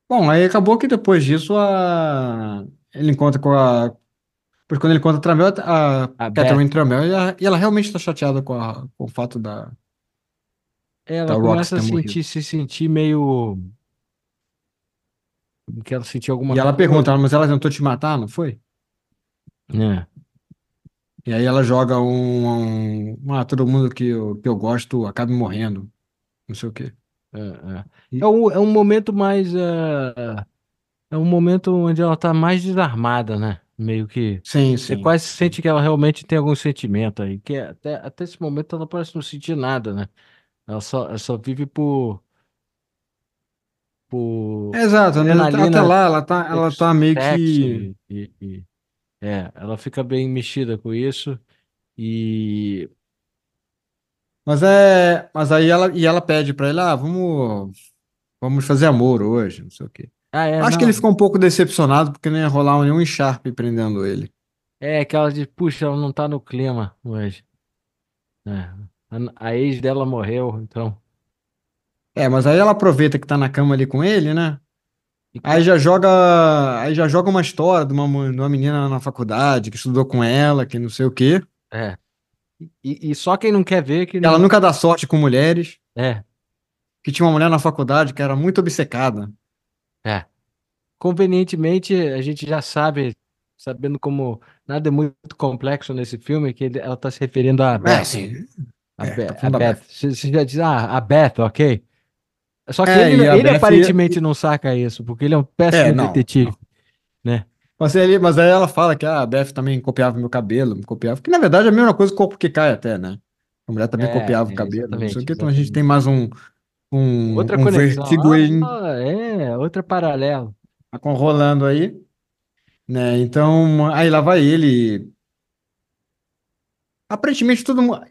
Speaker 1: Bom, aí acabou que depois disso a... ele encontra com a. Depois quando ele encontra a Tramel, a,
Speaker 2: A
Speaker 1: Catherine Tramel, e, a- e ela realmente está chateada com, a- com o fato da.
Speaker 2: Ela
Speaker 1: Da
Speaker 2: começa a sentir, se sentir meio. Que ela sentiu alguma
Speaker 1: E ela pergunta, "Ah, mas ela tentou te matar, não foi?
Speaker 2: É.
Speaker 1: E aí ela joga um, um ah, todo mundo que eu, que eu gosto acaba morrendo. Não sei o quê.
Speaker 2: É, é. É um, é um momento mais. eh, é um momento onde ela tá mais desarmada, né? Meio que.
Speaker 1: Sim,
Speaker 2: Você
Speaker 1: sim.
Speaker 2: quase sente que ela realmente tem algum sentimento aí. Que até, até esse momento ela parece não sentir nada, né? Ela só, ela só vive por. Por.
Speaker 1: Exato, né? Até
Speaker 2: Adrenalina,
Speaker 1: lá ela tá, ela tá meio que.
Speaker 2: e, e- é, ela fica bem mexida com isso. E.
Speaker 1: Mas é. Mas aí ela, e ela pede pra ele, ah, vamos, vamos fazer amor hoje, não sei o quê.
Speaker 2: Ah, é,
Speaker 1: Acho que
Speaker 2: não.
Speaker 1: ele ficou um pouco decepcionado porque não ia rolar nenhum encharpe prendendo ele.
Speaker 2: É que ela diz, puxa, ela não tá no clima hoje. É. A, a ex dela morreu, então.
Speaker 1: É, mas aí ela aproveita que tá na cama ali com ele, né? Aí já joga, aí já joga uma história de uma, de uma menina na faculdade que estudou com ela, que não sei o quê.
Speaker 2: É. E, e só quem não quer ver que
Speaker 1: Ela
Speaker 2: não.
Speaker 1: nunca dá sorte com mulheres,
Speaker 2: É,
Speaker 1: que tinha uma mulher na faculdade que era muito obcecada.
Speaker 2: é. Convenientemente, a gente já sabe sabendo como nada é muito complexo nesse filme, que ela tá se referindo a
Speaker 1: É,
Speaker 2: Beth.
Speaker 1: sim.
Speaker 2: A,
Speaker 1: É,
Speaker 2: Be-
Speaker 1: tá
Speaker 2: a
Speaker 1: da
Speaker 2: Beth. Você você já diz, ah, a Beth, ok. Só que
Speaker 1: É,
Speaker 2: ele, ele
Speaker 1: Beth-
Speaker 2: aparentemente não saca isso, porque ele é um péssimo
Speaker 1: É, não,
Speaker 2: detetive?
Speaker 1: Mas, ele, mas aí ela fala que ah, a Beth também copiava meu cabelo, me copiava. Que na verdade é a mesma coisa que o corpo que cai até, né? A mulher também
Speaker 2: É,
Speaker 1: copiava o
Speaker 2: é,
Speaker 1: cabelo, não sei o que. Então a gente tem mais um, um,
Speaker 2: Outra
Speaker 1: um
Speaker 2: conexão.
Speaker 1: vertigo em,
Speaker 2: Ah, é, outra paralelo.
Speaker 1: rolando aí, né? Então, aí lá vai ele. Aparentemente todo mundo.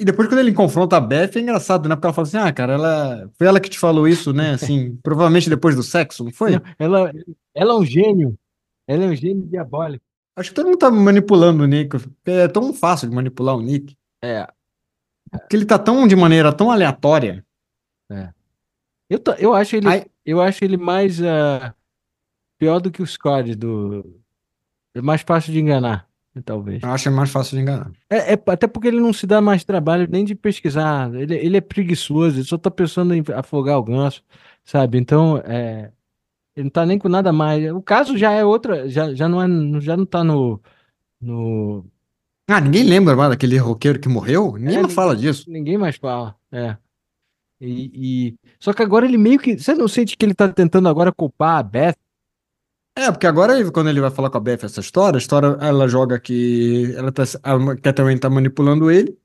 Speaker 1: E depois, quando ele confronta a Beth, é engraçado, né? Porque ela fala assim: ah, cara, ela... foi ela que te falou isso, né? Assim, provavelmente depois do sexo, não foi?
Speaker 2: Não, ela, ela é um gênio. Ela é um gênio diabólico.
Speaker 1: Acho que todo mundo tá manipulando o Nick. É tão fácil de manipular o Nick.
Speaker 2: É,
Speaker 1: Porque ele tá tão de maneira tão aleatória.
Speaker 2: eu, tô- eu acho ele, eu acho ele mais ah, pior do que o Scott do. É mais fácil de enganar, talvez.
Speaker 1: eu acho mais fácil de enganar.
Speaker 2: É, é até porque ele não se dá mais trabalho nem de pesquisar. Ele, ele é preguiçoso, ele só tá pensando em afogar o ganso, sabe? Então, é, ele não tá nem com nada mais. O caso já é outra, já, já não é, já não tá no, no,
Speaker 1: Ah, ninguém lembra mais daquele roqueiro que morreu? Ninguém
Speaker 2: É,
Speaker 1: mais fala disso.
Speaker 2: ninguém mais fala. É. E, e- Só que agora ele meio que. Você não sente que ele tá tentando agora culpar a Beth?
Speaker 1: É, porque agora, quando ele vai falar com a Beth essa história, a história ela joga que ela tá, a Catherine tá manipulando ele,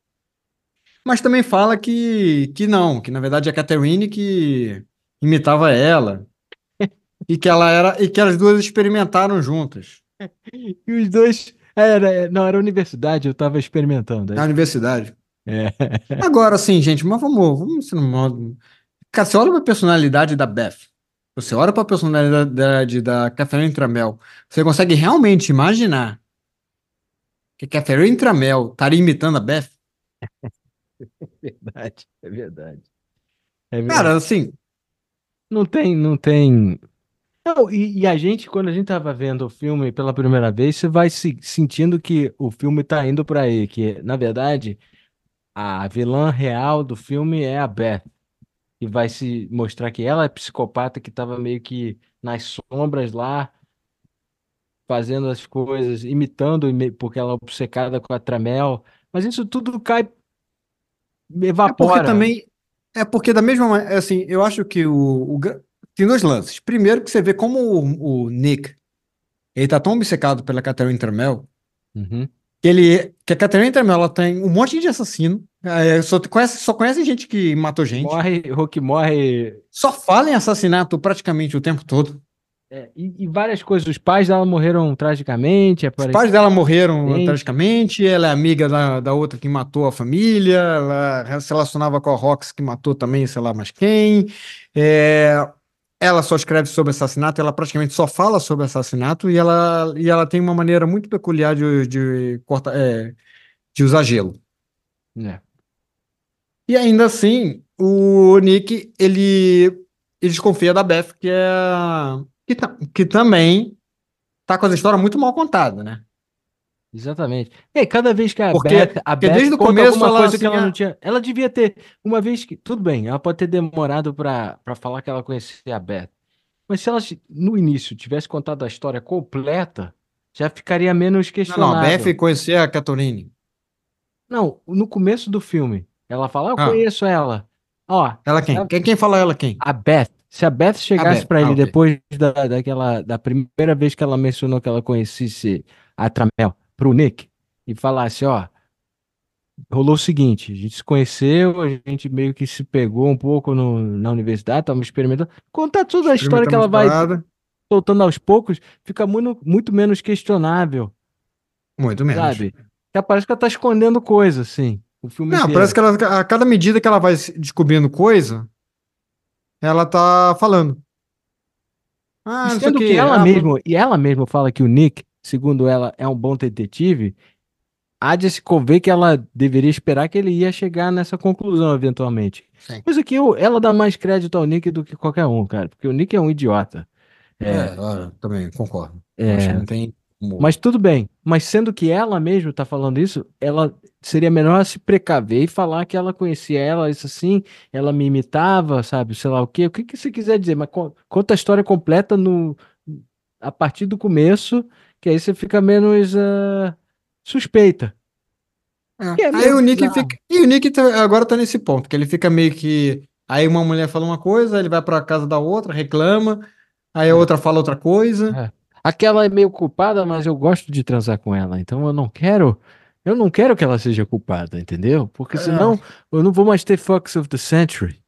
Speaker 1: mas também fala que, que não, que na verdade é a Catherine que imitava ela e que ela era e que as duas experimentaram juntas
Speaker 2: E os dois. Era, não, era universidade, eu tava experimentando.
Speaker 1: na universidade.
Speaker 2: É.
Speaker 1: Agora, sim, gente, mas vamos, vamos ser no modo. Cara, você olha pra personalidade da Beth, você olha pra personalidade da Catherine Tramel, você consegue realmente imaginar que a Catherine Tramel estaria imitando a Beth?
Speaker 2: verdade, é verdade. É verdade.
Speaker 1: Cara, assim,
Speaker 2: Não tem, não tem. Não, e, e a gente, quando a gente tava vendo o filme pela primeira vez, você vai se sentindo que o filme tá indo pra aí, que na verdade a vilã real do filme é a Beth, que vai se mostrar que ela é psicopata que tava meio que nas sombras lá, fazendo as coisas, imitando, porque ela é obcecada com a Tramel, mas isso tudo cai,
Speaker 1: é porque
Speaker 2: evapora.
Speaker 1: também. É porque, da mesma maneira, assim, eu acho que o, o tem dois lances. Primeiro, que você vê como o, o Nick ele tá tão obcecado pela Catherine Tramel
Speaker 2: Uhum.
Speaker 1: que ele que a Catherine Tramel ela tem um monte de assassino. é, só conhece, só conhece gente que matou gente.
Speaker 2: Morre, Hulk morre
Speaker 1: Só fala em assassinato praticamente o tempo todo.
Speaker 2: É, e, e várias coisas. Os pais dela morreram tragicamente.
Speaker 1: Os
Speaker 2: apare-
Speaker 1: pais dela morreram tragicamente, ela é amiga da, da outra que matou a família, ela se relacionava com a Rox que matou também, sei lá mais quem. É, ela só escreve sobre assassinato, ela praticamente só fala sobre assassinato e ela, e ela tem uma maneira muito peculiar de, de, cortar, é, de usar gelo.
Speaker 2: É.
Speaker 1: E ainda assim, o Nick, ele, ele desconfia da Beth, que é que, ta- que também tá com a história muito mal contada, né?
Speaker 2: Exatamente. Aí, cada vez que a
Speaker 1: Porque-
Speaker 2: Beth, a
Speaker 1: porque
Speaker 2: Beth
Speaker 1: desde o começo ela,
Speaker 2: coisa que
Speaker 1: assim,
Speaker 2: ela não tinha. Ela devia ter. Uma vez que. Tudo bem, ela pode ter demorado para para falar que ela conhecia a Beth. Mas se ela no início tivesse contado a história completa, já ficaria menos
Speaker 1: Não, não, a
Speaker 2: questionável.
Speaker 1: Beth conhecia a Catherine.
Speaker 2: Não, no começo do filme, ela fala: Eu
Speaker 1: Ah.
Speaker 2: conheço ela. Ó,
Speaker 1: Ela quem?
Speaker 2: A-
Speaker 1: Quem, quem fala ela quem?
Speaker 2: A Beth, se a Beth chegasse pra
Speaker 1: ah,
Speaker 2: ele
Speaker 1: ok.
Speaker 2: depois da, daquela da primeira vez que ela mencionou que ela conhecesse a Tramel pro Nick e falasse, ó, rolou o seguinte, a gente se conheceu, a gente meio que se pegou um pouco no, na universidade, tava experimentando, contar toda a história que ela vai
Speaker 1: parada.
Speaker 2: soltando aos poucos, fica muito, muito menos questionável,
Speaker 1: Muito menos.
Speaker 2: sabe? Que parece que ela tá escondendo coisa, assim, o filme
Speaker 1: Não,
Speaker 2: inteiro.
Speaker 1: parece que ela, a cada medida que ela vai descobrindo coisa, ela tá falando. Ah,
Speaker 2: Sendo
Speaker 1: o
Speaker 2: que
Speaker 1: quê.
Speaker 2: ela
Speaker 1: Ah,
Speaker 2: mesma, e ela mesma fala que o Nick, segundo ela, é um bom detetive, há de se conver que ela deveria esperar que ele ia chegar nessa conclusão eventualmente.
Speaker 1: Sim.
Speaker 2: Mas aqui eu- ela dá mais crédito ao Nick do que qualquer um, cara, porque o Nick é um idiota.
Speaker 1: É,
Speaker 2: É,
Speaker 1: olha, também concordo.
Speaker 2: é,
Speaker 1: Acho que não tem
Speaker 2: mas tudo bem. Mas sendo que ela mesma tá falando isso, ela seria melhor se precaver e falar que ela conhecia ela, isso assim, ela me imitava, sabe, sei lá o quê. O que que você quiser dizer, mas con- conta a história completa no a partir do começo, Que aí você fica menos ah, suspeita.
Speaker 1: É.
Speaker 2: É
Speaker 1: Aí o Nick fica. E o Nick tá- agora tá nesse ponto, que ele fica meio que. Aí uma mulher fala uma coisa, ele vai pra casa da outra, reclama, aí a outra fala outra coisa.
Speaker 2: É. Aquela é meio culpada, mas eu gosto de transar com ela, então eu não quero, eu não quero que ela seja culpada, entendeu? Porque senão eu não vou mais ter Fox of the Century.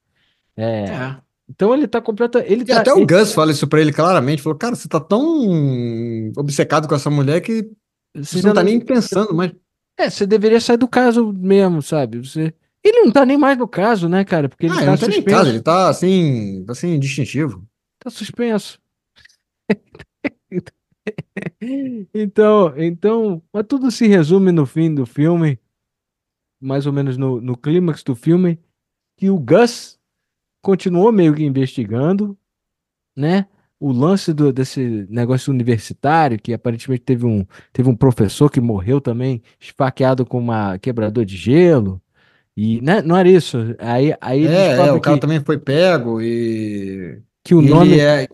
Speaker 2: É,
Speaker 1: É.
Speaker 2: então ele tá completa, ele
Speaker 1: E
Speaker 2: tá,
Speaker 1: até o
Speaker 2: ele-
Speaker 1: Gus fala isso pra ele claramente, falou, cara, você tá tão obcecado com essa mulher que
Speaker 2: você
Speaker 1: você não tá nem pensando, mas
Speaker 2: É, você deveria sair do caso mesmo, sabe? Você, ele não tá nem mais no caso, né, cara? Porque ele
Speaker 1: ah, ele
Speaker 2: tá
Speaker 1: não tá nem em
Speaker 2: suspenso,
Speaker 1: casa, ele tá assim, assim, distintivo.
Speaker 2: tá suspenso. Então, então, mas tudo se resume no fim do filme, mais ou menos no, no clímax do filme, que o Gus continuou meio que investigando, né? O lance do, desse negócio universitário, que aparentemente teve um, teve um professor que morreu também, esfaqueado com uma quebrador de gelo. E, né? Não era isso. Aí, aí
Speaker 1: É, é, o cara
Speaker 2: que,
Speaker 1: também foi pego e,
Speaker 2: que o nome
Speaker 1: ele é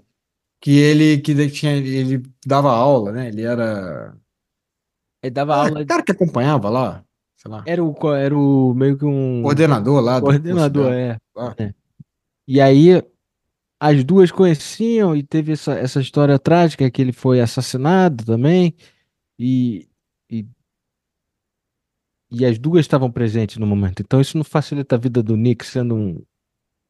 Speaker 1: que ele que ele tinha ele dava aula, né? Ele era
Speaker 2: ele dava
Speaker 1: ah,
Speaker 2: aula,
Speaker 1: o cara que acompanhava lá, sei lá,
Speaker 2: era o, era o meio que um
Speaker 1: coordenador lá do curso
Speaker 2: coordenador,
Speaker 1: dela.
Speaker 2: é. E aí as duas conheciam e teve essa, essa história trágica que ele foi assassinado também e, e, e as duas estavam presentes no momento. Então isso não facilita a vida do Nick sendo um...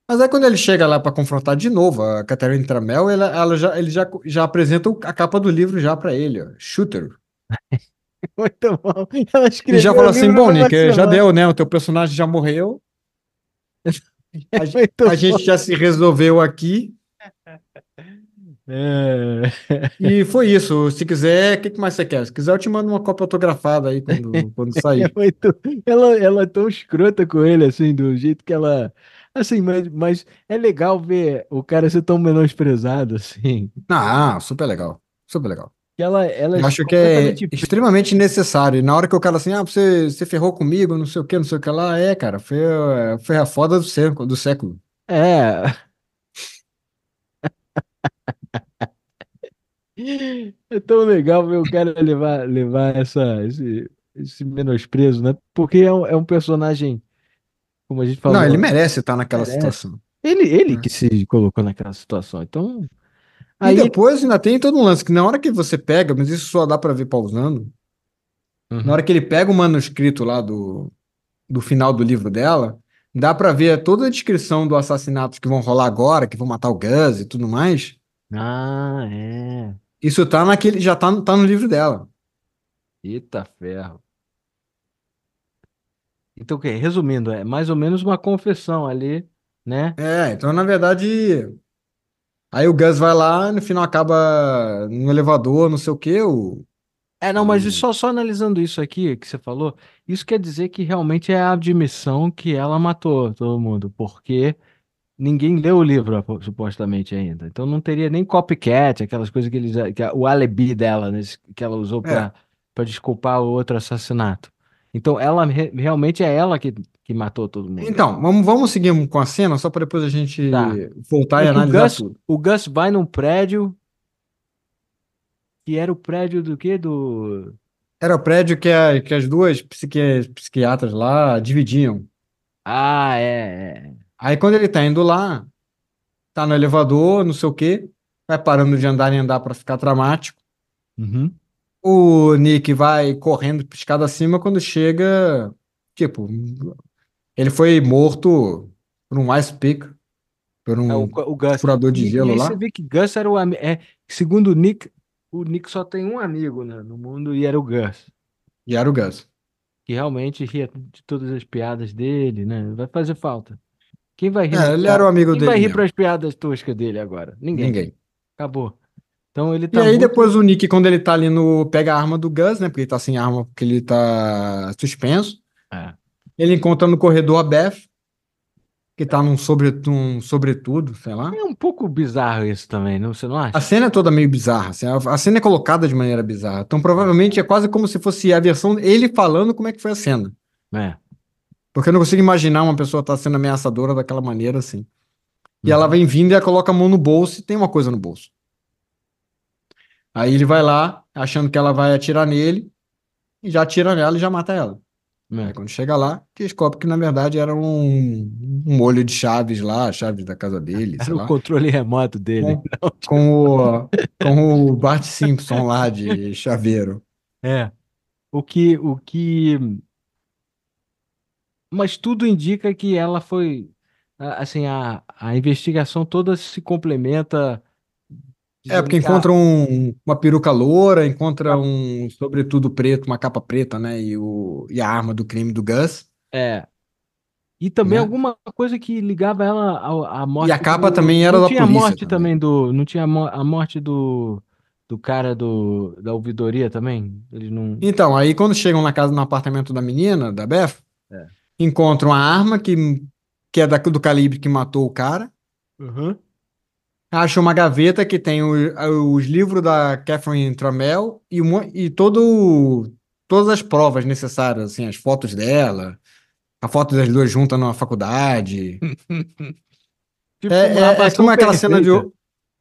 Speaker 1: Mas aí quando ele chega lá pra confrontar de novo a Catherine Tramell, ela, ela já ele já, já apresenta a capa do livro já pra ele, ó, Shooter.
Speaker 2: Muito bom. Ela
Speaker 1: E
Speaker 2: escreveu
Speaker 1: já
Speaker 2: o
Speaker 1: fala assim, bom, Nick, já deu, né? O teu personagem já morreu. A, gen-
Speaker 2: Muito
Speaker 1: a gente já se resolveu aqui.
Speaker 2: É.
Speaker 1: E foi isso. Se quiser, o que que mais você quer? Se quiser, eu te mando uma cópia autografada aí quando, quando
Speaker 2: É
Speaker 1: sair.
Speaker 2: muito- ela, ela é tão escrota com ele, assim, do jeito que ela. Assim, mas, mas é legal ver o cara ser tão menosprezado, assim.
Speaker 1: Ah, super legal. Super legal.
Speaker 2: Que ela, ela
Speaker 1: Eu
Speaker 2: é
Speaker 1: acho que é extremamente necessário. E na hora que o cara assim, ah, você, você ferrou comigo, não sei o que, não sei o que lá, é, cara, foi, a- foi a foda do século, do século.
Speaker 2: É. É tão legal ver o cara levar, levar essa, esse, esse menosprezo, né? Porque é um, é um personagem, como a gente falou,
Speaker 1: Não, ele merece estar naquela
Speaker 2: merece.
Speaker 1: situação.
Speaker 2: ele, ele
Speaker 1: né?
Speaker 2: que se colocou naquela situação. Então,
Speaker 1: E
Speaker 2: aí.
Speaker 1: depois ainda tem todo um lance que na hora que você pega, mas isso só dá pra ver pausando,
Speaker 2: Uhum.
Speaker 1: na hora que ele pega o manuscrito lá do, do final do livro dela, dá pra ver toda a descrição do assassinato que vão rolar agora, que vão matar o Gus e tudo mais.
Speaker 2: Ah, é.
Speaker 1: Isso tá naquele, já tá, no- tá no livro dela.
Speaker 2: Eita ferro. Então, o? Resumindo, é mais ou menos uma confissão ali, né?
Speaker 1: É, então na verdade. Aí o Gus vai lá, no final acaba no elevador, não sei o quê. O...
Speaker 2: É, não, mas só, só analisando isso aqui que você falou, isso quer dizer que realmente é a admissão que ela matou todo mundo, porque ninguém leu o livro, supostamente, ainda. Então não teria nem copycat, aquelas coisas que eles. Que o alibi dela, né, que ela usou
Speaker 1: É.
Speaker 2: para para desculpar o outro assassinato. Então ela re- realmente é ela que, que matou todo mundo.
Speaker 1: Então, vamos, vamos seguir com a cena, só para depois a gente
Speaker 2: Tá.
Speaker 1: voltar e
Speaker 2: o
Speaker 1: analisar
Speaker 2: Gus,
Speaker 1: tudo.
Speaker 2: o Gus vai num prédio que era o prédio do quê? Do.
Speaker 1: Era o prédio que, a- que as duas psiqui- psiquiatras lá dividiam.
Speaker 2: Ah, é, é.
Speaker 1: Aí quando ele tá indo lá, tá no elevador, não sei o quê, vai parando de andar em andar para ficar dramático.
Speaker 2: Uhum.
Speaker 1: O Nick vai correndo escada acima quando chega, tipo, ele foi morto por um ice pick, por
Speaker 2: É o,
Speaker 1: um
Speaker 2: o Gus.
Speaker 1: furador de
Speaker 2: E, e
Speaker 1: gelo
Speaker 2: aí
Speaker 1: lá.
Speaker 2: você vê que Gus era o amigo. É, segundo o Nick, o Nick só tem um amigo, né, no mundo e era o Gus.
Speaker 1: E era o Gus.
Speaker 2: Que realmente ria de todas as piadas dele, né? Vai fazer falta. Quem vai rir
Speaker 1: É, ele era o amigo
Speaker 2: Quem
Speaker 1: dele
Speaker 2: vai rir para as piadas toscas dele agora? Ninguém.
Speaker 1: Ninguém.
Speaker 2: Acabou. Então ele
Speaker 1: E
Speaker 2: tá
Speaker 1: aí
Speaker 2: muito.
Speaker 1: depois o Nick, quando ele tá ali no... Pega a arma do Gus, né? Porque ele tá sem arma, porque ele tá suspenso.
Speaker 2: É.
Speaker 1: Ele encontra no corredor a Beth, que tá num, sobre... sobretudo, sei lá.
Speaker 2: É um pouco bizarro isso também, não? Você não acha?
Speaker 1: A cena é toda meio bizarra, assim, a, cena é colocada de maneira bizarra. Então provavelmente é quase como se fosse a versão ele falando como é que foi a cena.
Speaker 2: É.
Speaker 1: Porque eu não consigo imaginar uma pessoa estar sendo ameaçadora daquela maneira assim. E ela
Speaker 2: Uhum.
Speaker 1: vem vindo e ela coloca a mão no bolso e tem uma coisa no bolso. Aí ele vai lá, achando que ela vai atirar nele, e já atira nela e já mata ela.
Speaker 2: É.
Speaker 1: Aí quando chega lá, descobre que na verdade era um, um molho de chaves lá, chaves da casa dele,
Speaker 2: Era o
Speaker 1: lá.
Speaker 2: controle remoto dele.
Speaker 1: Com, com o, com o Bart Simpson lá de chaveiro.
Speaker 2: É. O que, o que. Mas tudo indica que ela foi. Assim, a, a investigação toda se complementa.
Speaker 1: É, porque encontra um, uma peruca loura, encontra um sobretudo preto, uma capa preta, né? E, o, e a arma do crime do Gus.
Speaker 2: É. E também
Speaker 1: Né?
Speaker 2: alguma coisa que ligava ela à, à morte
Speaker 1: a capa
Speaker 2: do-
Speaker 1: também era
Speaker 2: não
Speaker 1: da
Speaker 2: tinha a
Speaker 1: polícia
Speaker 2: morte
Speaker 1: também.
Speaker 2: também do. Não tinha a mo- a morte do, do cara do, da ouvidoria também? Eles não.
Speaker 1: Então, aí quando chegam na casa, no apartamento da menina, da Beth,
Speaker 2: É.
Speaker 1: encontram a arma que, que é da, do calibre que matou o cara.
Speaker 2: Uhum.
Speaker 1: Acham uma gaveta que tem o- os livros da Catherine Trammell e, e todo, todas as provas necessárias, assim, as fotos dela, a foto das duas juntas na faculdade.
Speaker 2: Tipo,
Speaker 1: É, é, é como aquela cena de.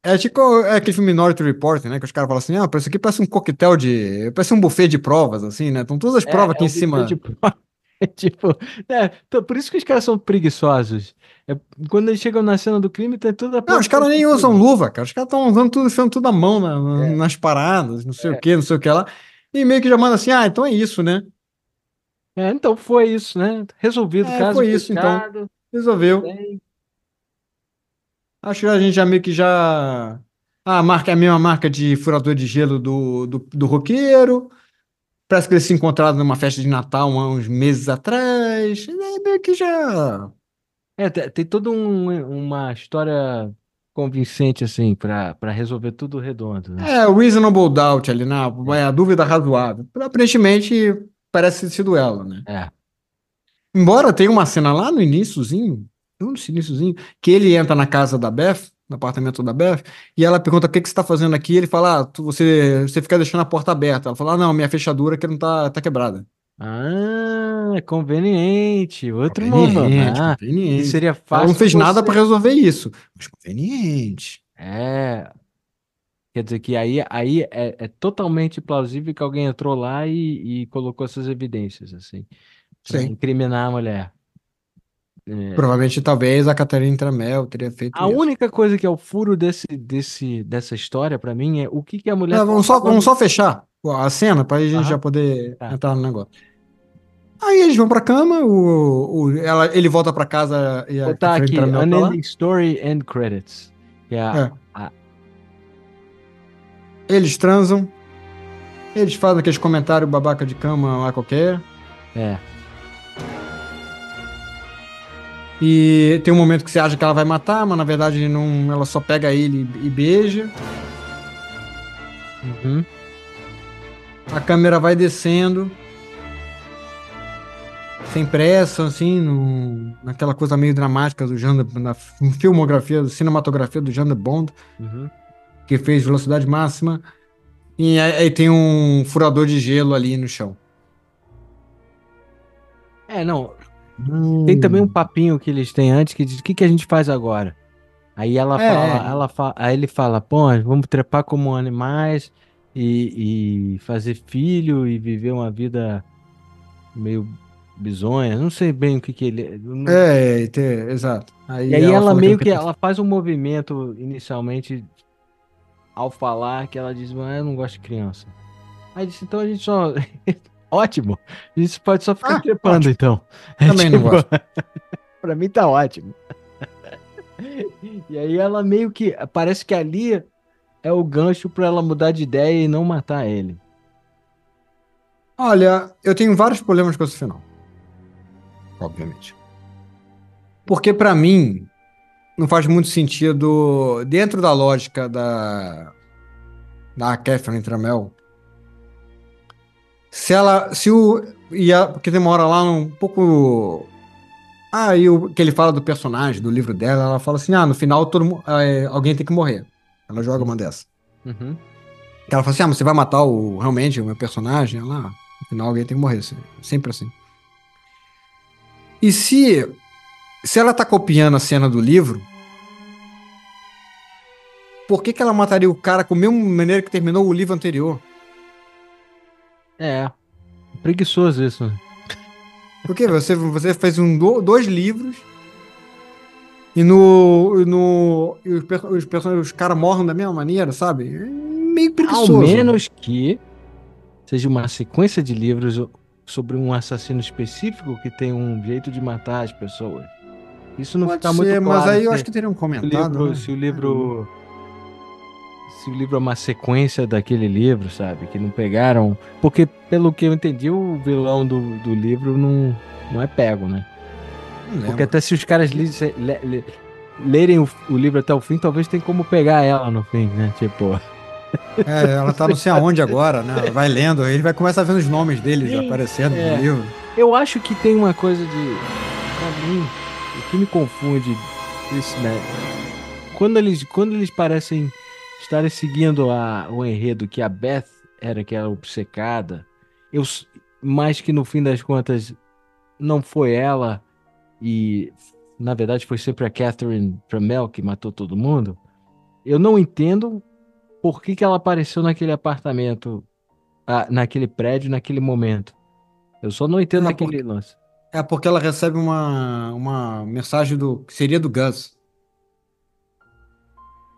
Speaker 1: É tipo é aquele filme Minority Report, né? Que os caras falam assim: ah, isso aqui parece um coquetel de. Parece um buffet de provas, assim, né? Estão todas as
Speaker 2: É,
Speaker 1: provas
Speaker 2: é
Speaker 1: aqui
Speaker 2: um
Speaker 1: em cima.
Speaker 2: de. É tipo, é, por isso que os caras são preguiçosos. É, quando eles chegam na cena do crime, tem toda a
Speaker 1: Não, os caras nem usam luva, cara. Os caras estão usando tudo, enfiando tudo à mão na- na-
Speaker 2: É.
Speaker 1: nas paradas, não sei
Speaker 2: É.
Speaker 1: o que, não sei o que lá. E meio que já manda assim: ah, então é isso, né?
Speaker 2: É, então foi isso, né? Resolvido,
Speaker 1: É,
Speaker 2: caso
Speaker 1: foi isso, então. Resolveu. Acho que a gente já meio que já. Ah, a marca é a mesma marca de furador de gelo do, do, do roqueiro. Parece que eles se encontraram numa festa de Natal há uns meses atrás. E aí meio que já.
Speaker 2: É, tem, toda um- uma história convincente, assim, pra, pra resolver tudo redondo, né?
Speaker 1: É, o reasonable doubt ali, né? É a dúvida razoável. Aparentemente, parece ter sido ela, né?
Speaker 2: É.
Speaker 1: Embora tenha uma cena lá no iniciozinho, no iniciozinho, que ele entra na casa da Beth, no apartamento da Beth, e ela pergunta o que que você está fazendo aqui. Ele fala, ah, tu- você, você fica deixando a porta aberta. Ela fala, ah, não, minha fechadura que não tá, tá quebrada.
Speaker 2: Ah, conveniente. Outro
Speaker 1: Conveniente,
Speaker 2: momento. Ah,
Speaker 1: conveniente.
Speaker 2: e seria
Speaker 1: Ela
Speaker 2: fácil
Speaker 1: não fez nada para resolver isso, mas conveniente.
Speaker 2: É. Quer dizer que aí, aí é, é totalmente plausível que alguém entrou lá e, e colocou essas evidências, assim, pra
Speaker 1: Sim.
Speaker 2: incriminar a mulher. É,
Speaker 1: Provavelmente, talvez, a Catarina Tramel teria feito
Speaker 2: A
Speaker 1: isso.
Speaker 2: única coisa que é o furo desse, desse, dessa história pra mim é o que, que a mulher
Speaker 1: É, vamos, só, vamos só fechar a cena para a gente
Speaker 2: Aham.
Speaker 1: já poder
Speaker 2: Tá.
Speaker 1: entrar no negócio. Aí eles vão pra cama, o, o, ela, ele volta pra casa e a
Speaker 2: aqui,
Speaker 1: Tramel tá lá.
Speaker 2: Unending Story End Credits. Que é a-
Speaker 1: É.
Speaker 2: a-
Speaker 1: Eles transam, eles fazem aqueles comentários babaca de cama lá qualquer.
Speaker 2: é.
Speaker 1: E tem um momento que você acha que ela vai matar, mas na verdade não, ela só pega ele e beija.
Speaker 2: Uhum.
Speaker 1: A câmera vai descendo. Sem pressa, assim, no, naquela coisa meio dramática do Jean, na filmografia, cinematografia do Jean de Bond,
Speaker 2: Uhum.
Speaker 1: que fez velocidade máxima. E aí, aí tem um furador de gelo ali no chão.
Speaker 2: É, não. Tem também
Speaker 1: Hum.
Speaker 2: um papinho que eles têm antes que diz: o que, que a gente faz agora? Aí ela
Speaker 1: É,
Speaker 2: fala,
Speaker 1: é.
Speaker 2: ela fala, aí ele fala, pô, vamos trepar como animais e, e fazer filho e viver uma vida meio bizonha. Não sei bem o que que ele. não-
Speaker 1: É, te- exato. Aí
Speaker 2: E aí ela,
Speaker 1: fala
Speaker 2: meio que
Speaker 1: tem-
Speaker 2: ela faz um movimento inicialmente ao falar que ela diz, mas eu não gosto de criança. Aí disse, então a gente só. Ótimo! A gente pode só ficar
Speaker 1: Ah,
Speaker 2: trepando,
Speaker 1: ótimo.
Speaker 2: então. É
Speaker 1: Também não gosto.
Speaker 2: pra mim tá ótimo. E aí ela meio que. Parece que ali é o gancho pra ela mudar de ideia e não matar ele.
Speaker 1: Olha, eu tenho vários problemas com esse final. Obviamente. Porque pra mim não faz muito sentido dentro da lógica da da Catherine Tramel. Se ela, se o ia, porque tem uma hora lá um pouco ah, e o que ele fala do personagem, do livro dela, ela fala assim: "Ah, no final todo é, alguém tem que morrer". Ela joga uma dessa.
Speaker 2: Uhum.
Speaker 1: Ela fala assim: ah, mas você vai matar o, realmente o meu personagem? Ela, "Ah, no final alguém tem que morrer. Sempre assim. E se, se ela tá copiando a cena do livro, por que, que ela mataria o cara com a mesma maneira que terminou o livro anterior?
Speaker 2: É. Preguiçoso isso. né?
Speaker 1: Porque você, você fez um, do- dois livros e no. e no e os, os, os caras morrem da mesma maneira, sabe? É Meio preguiçoso.
Speaker 2: Ao menos que seja uma sequência de livros sobre um assassino específico que tem um jeito de matar as pessoas. Isso não
Speaker 1: Pode
Speaker 2: fica
Speaker 1: ser,
Speaker 2: muito claro.
Speaker 1: mas aí eu acho que teriam
Speaker 2: se o
Speaker 1: comentado.
Speaker 2: livro,
Speaker 1: né?
Speaker 2: se o livro se o livro é uma sequência daquele livro, sabe? Que não pegaram. Porque, pelo que eu entendi, o vilão do, do livro não, não é pego, né?
Speaker 1: Não.
Speaker 2: Porque até se os caras li- le- le- lerem o, o livro até o fim, talvez tem como pegar ela no fim, né? Tipo.
Speaker 1: É, ela tá não sei aonde agora, né? Ela vai lendo, ele vai começar vendo os nomes deles aparecendo
Speaker 2: é.
Speaker 1: no livro.
Speaker 2: Eu acho que tem uma coisa de. Pra mim, o que me confunde isso, né? Quando eles, quando eles parecem estarem seguindo a, o enredo que a Beth era aquela obcecada, eu, s- mas que no fim das contas não foi ela e na verdade foi sempre a Catherine Trammell que matou todo mundo, eu não entendo por que, que ela apareceu naquele apartamento, ah, naquele prédio, naquele momento. Eu só não entendo
Speaker 1: Ah,
Speaker 2: aquele lance.
Speaker 1: É porque ela recebe uma, uma mensagem do que seria do Gus.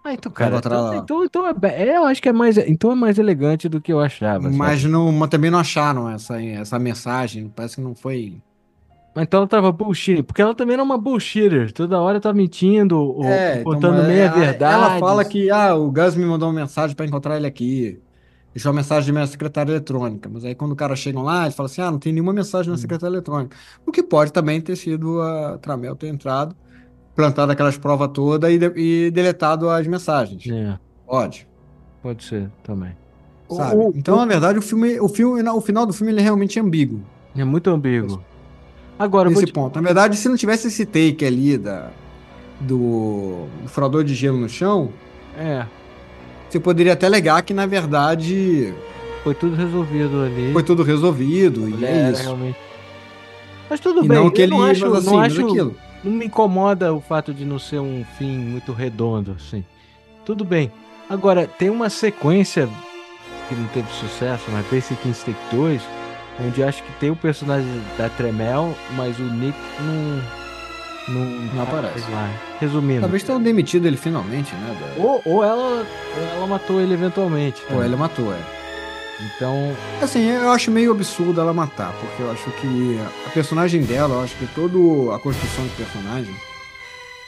Speaker 2: Ah, então, cara, então,
Speaker 1: ela.
Speaker 2: então, então é, é, eu acho que é mais, então é mais elegante do que eu achava.
Speaker 1: Mas
Speaker 2: sabe?
Speaker 1: não, mas também não acharam essa, essa mensagem. Parece que não foi.
Speaker 2: Mas então ela tava bullshitting, porque ela também era uma bullshitter. Toda hora tá mentindo, ou,
Speaker 1: É,
Speaker 2: ou
Speaker 1: então,
Speaker 2: contando
Speaker 1: mas
Speaker 2: meia
Speaker 1: ela-
Speaker 2: verdade.
Speaker 1: Ela fala que ah, o Gus me mandou uma mensagem para encontrar ele aqui. Deixou uma mensagem de minha secretária eletrônica. Mas aí quando o cara chega lá, ele fala assim: ah, não tem nenhuma mensagem
Speaker 2: Hum.
Speaker 1: na secretária eletrônica. O que pode também ter sido a Tramel ter entrado, plantado aquelas provas todas e, de- e deletado as mensagens.
Speaker 2: É,
Speaker 1: Pode.
Speaker 2: pode ser também.
Speaker 1: Sabe?
Speaker 2: O- o-
Speaker 1: então, na verdade, o filme, o filme, o final do filme ele é realmente ambíguo.
Speaker 2: É muito ambíguo. Agora,
Speaker 1: nesse
Speaker 2: te-
Speaker 1: ponto. Na verdade, se não tivesse esse take ali da, do, do furador de gelo no chão,
Speaker 2: é,
Speaker 1: você poderia até alegar que, na verdade,
Speaker 2: foi tudo resolvido ali.
Speaker 1: foi tudo resolvido. E é isso.
Speaker 2: realmente- Mas tudo
Speaker 1: E
Speaker 2: bem,
Speaker 1: não que
Speaker 2: eu
Speaker 1: ele.
Speaker 2: não acho,
Speaker 1: mas assim,
Speaker 2: não acho,
Speaker 1: aquilo.
Speaker 2: não me incomoda o fato de não ser um fim muito redondo, assim. Tudo bem. Agora, tem uma sequência que não teve sucesso, mas Basic Instinct 2, onde eu acho que tem o personagem da Tremel, mas o Nick não. Não,
Speaker 1: Não aparece.
Speaker 2: lá. Resumindo.
Speaker 1: Talvez tenham demitido ele finalmente, né? da-
Speaker 2: Ou, ou ela, ou ela matou ele eventualmente.
Speaker 1: Ou
Speaker 2: também.
Speaker 1: ele matou, é.
Speaker 2: Então,
Speaker 1: Assim, eu acho meio absurdo ela matar, porque eu acho que a personagem dela, eu acho que toda a construção do personagem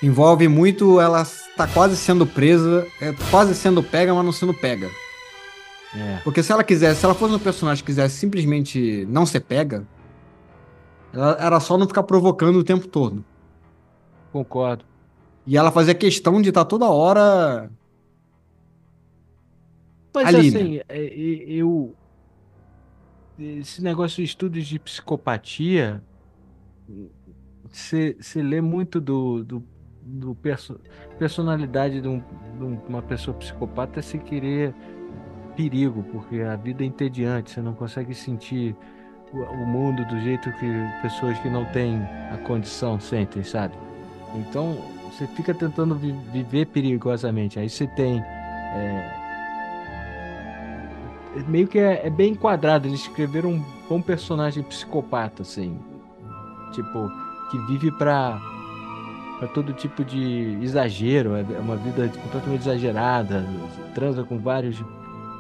Speaker 1: envolve muito ela tá quase sendo presa, é quase sendo pega, mas não sendo pega.
Speaker 2: É.
Speaker 1: Porque se ela quisesse, se ela fosse um personagem que quisesse simplesmente não ser pega, ela era só não ficar provocando o tempo todo.
Speaker 2: Concordo.
Speaker 1: E ela fazia questão de estar toda hora.
Speaker 2: Mas
Speaker 1: Ali, né?
Speaker 2: assim, é, é, eu. Esse negócio de estudos de psicopatia. Você lê muito do, do, do perso- personalidade de, um- de um- uma pessoa psicopata sem querer perigo, porque a vida é entediante, você não consegue sentir o, mundo do jeito que pessoas que não têm a condição sentem, sabe? Então, você fica tentando vi- viver perigosamente. Aí você tem. é, meio que é, é bem enquadrado. Eles escreveram um bom personagem psicopata, assim. Tipo, que vive pra, pra todo tipo de exagero. É é uma vida completamente exagerada. Transa com vários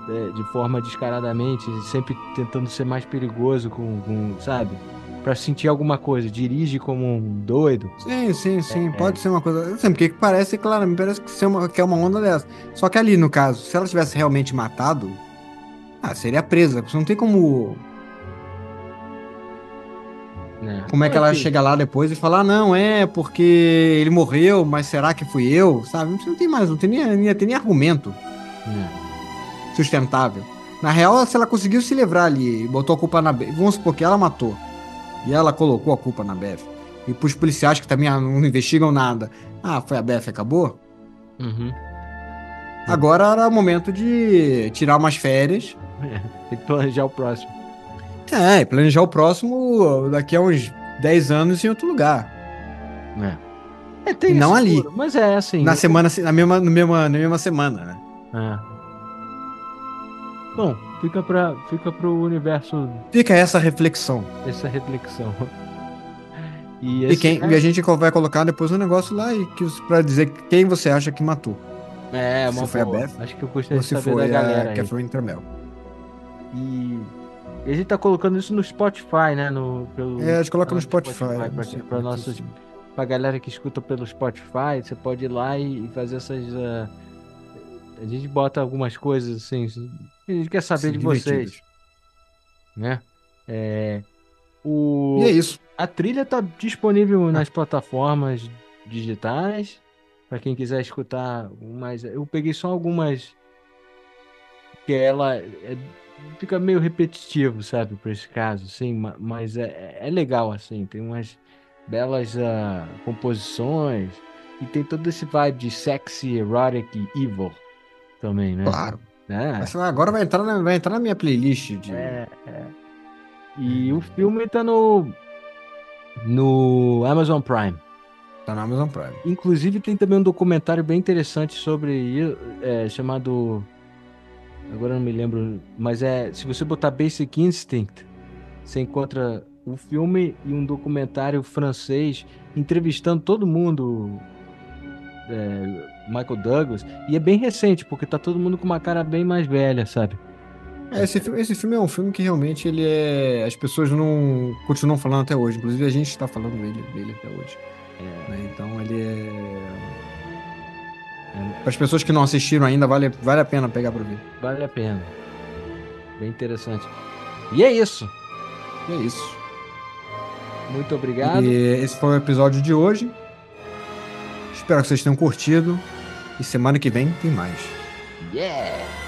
Speaker 2: é, de forma descaradamente, sempre tentando ser mais perigoso, com, com sabe? Pra sentir alguma coisa. Dirige como um doido.
Speaker 1: Sim, sim, sim.
Speaker 2: É,
Speaker 1: pode ser uma coisa. Assim, porque parece, claro, me parece que, ser uma, que é uma onda dessa. Só que ali, no caso, se ela tivesse realmente matado, ah, seria presa. Você não tem como.
Speaker 2: Né?
Speaker 1: Como é que ela chega lá depois e fala, ah, não, é porque ele morreu, mas será que fui eu? Sabe? Não tem mais, não tem nem, nem, tem nem argumento
Speaker 2: né?
Speaker 1: Sustentável. Na real, se ela conseguiu se livrar ali e botou a culpa na Beth, vamos supor que ela matou. E ela colocou a culpa na Beth. E pros policiais que também ah, não investigam nada. Ah, foi a Beth, acabou?
Speaker 2: Uhum.
Speaker 1: Agora era o momento de tirar umas férias.
Speaker 2: Tem que planejar o próximo.
Speaker 1: É, e planejar o próximo daqui a uns 10 anos em outro lugar.
Speaker 2: né? É, tem
Speaker 1: E não ali.
Speaker 2: Mas é assim.
Speaker 1: Na semana, na mesma, na mesma, na mesma semana, né?
Speaker 2: É. Bom, fica para fica pro universo
Speaker 1: Fica essa reflexão.
Speaker 2: essa reflexão. E,
Speaker 1: E, quem, e a gente vai colocar depois um negócio lá e que, pra dizer quem você acha que matou.
Speaker 2: é,
Speaker 1: se
Speaker 2: uma
Speaker 1: foi a
Speaker 2: boa.
Speaker 1: Beth,
Speaker 2: Acho que eu gostaria de saber da
Speaker 1: foi
Speaker 2: galera
Speaker 1: a. Catherine Tremel.
Speaker 2: E, a gente tá colocando isso no Spotify, né? No, pelo,
Speaker 1: É, a gente coloca no Spotify, é que
Speaker 2: nossos, pra galera que escuta pelo Spotify, você pode ir lá e, e fazer essas. ah, a gente bota algumas coisas assim. A gente quer saber
Speaker 1: Sim,
Speaker 2: de
Speaker 1: divertidas.
Speaker 2: vocês, né? É, o,
Speaker 1: E é isso.
Speaker 2: a trilha tá disponível nas plataformas digitais. Pra quem quiser escutar mais. Eu peguei só algumas. Que ela é- fica meio repetitivo, sabe? Por esse caso, assim. ma- Mas é, é legal, assim. Tem umas belas ah, composições. E tem todo esse vibe de sexy, erotic e evil também, né?
Speaker 1: Claro.
Speaker 2: É.
Speaker 1: Mas agora vai entrar, na, vai entrar na minha playlist de.
Speaker 2: É, é. E o filme tá no. No Amazon Prime.
Speaker 1: Tá na Amazon Prime.
Speaker 2: Inclusive tem também um documentário bem interessante sobre é, chamado agora não me lembro, mas é se você botar Basic Instinct, você encontra o filme e um documentário francês entrevistando todo mundo, é, Michael Douglas, e é bem recente porque tá todo mundo com uma cara bem mais velha, sabe?
Speaker 1: É, esse, filme, esse filme é um filme que realmente ele é. As pessoas não continuam falando até hoje. Inclusive a gente está falando dele, dele até hoje. né? Então ele é. Para as pessoas que não assistiram ainda, vale, vale a pena pegar para ver.
Speaker 2: Vale a pena. Bem interessante. E é isso.
Speaker 1: E é isso.
Speaker 2: Muito obrigado.
Speaker 1: E esse foi o episódio de hoje. Espero que vocês tenham curtido. E semana que vem tem mais.
Speaker 2: Yeah!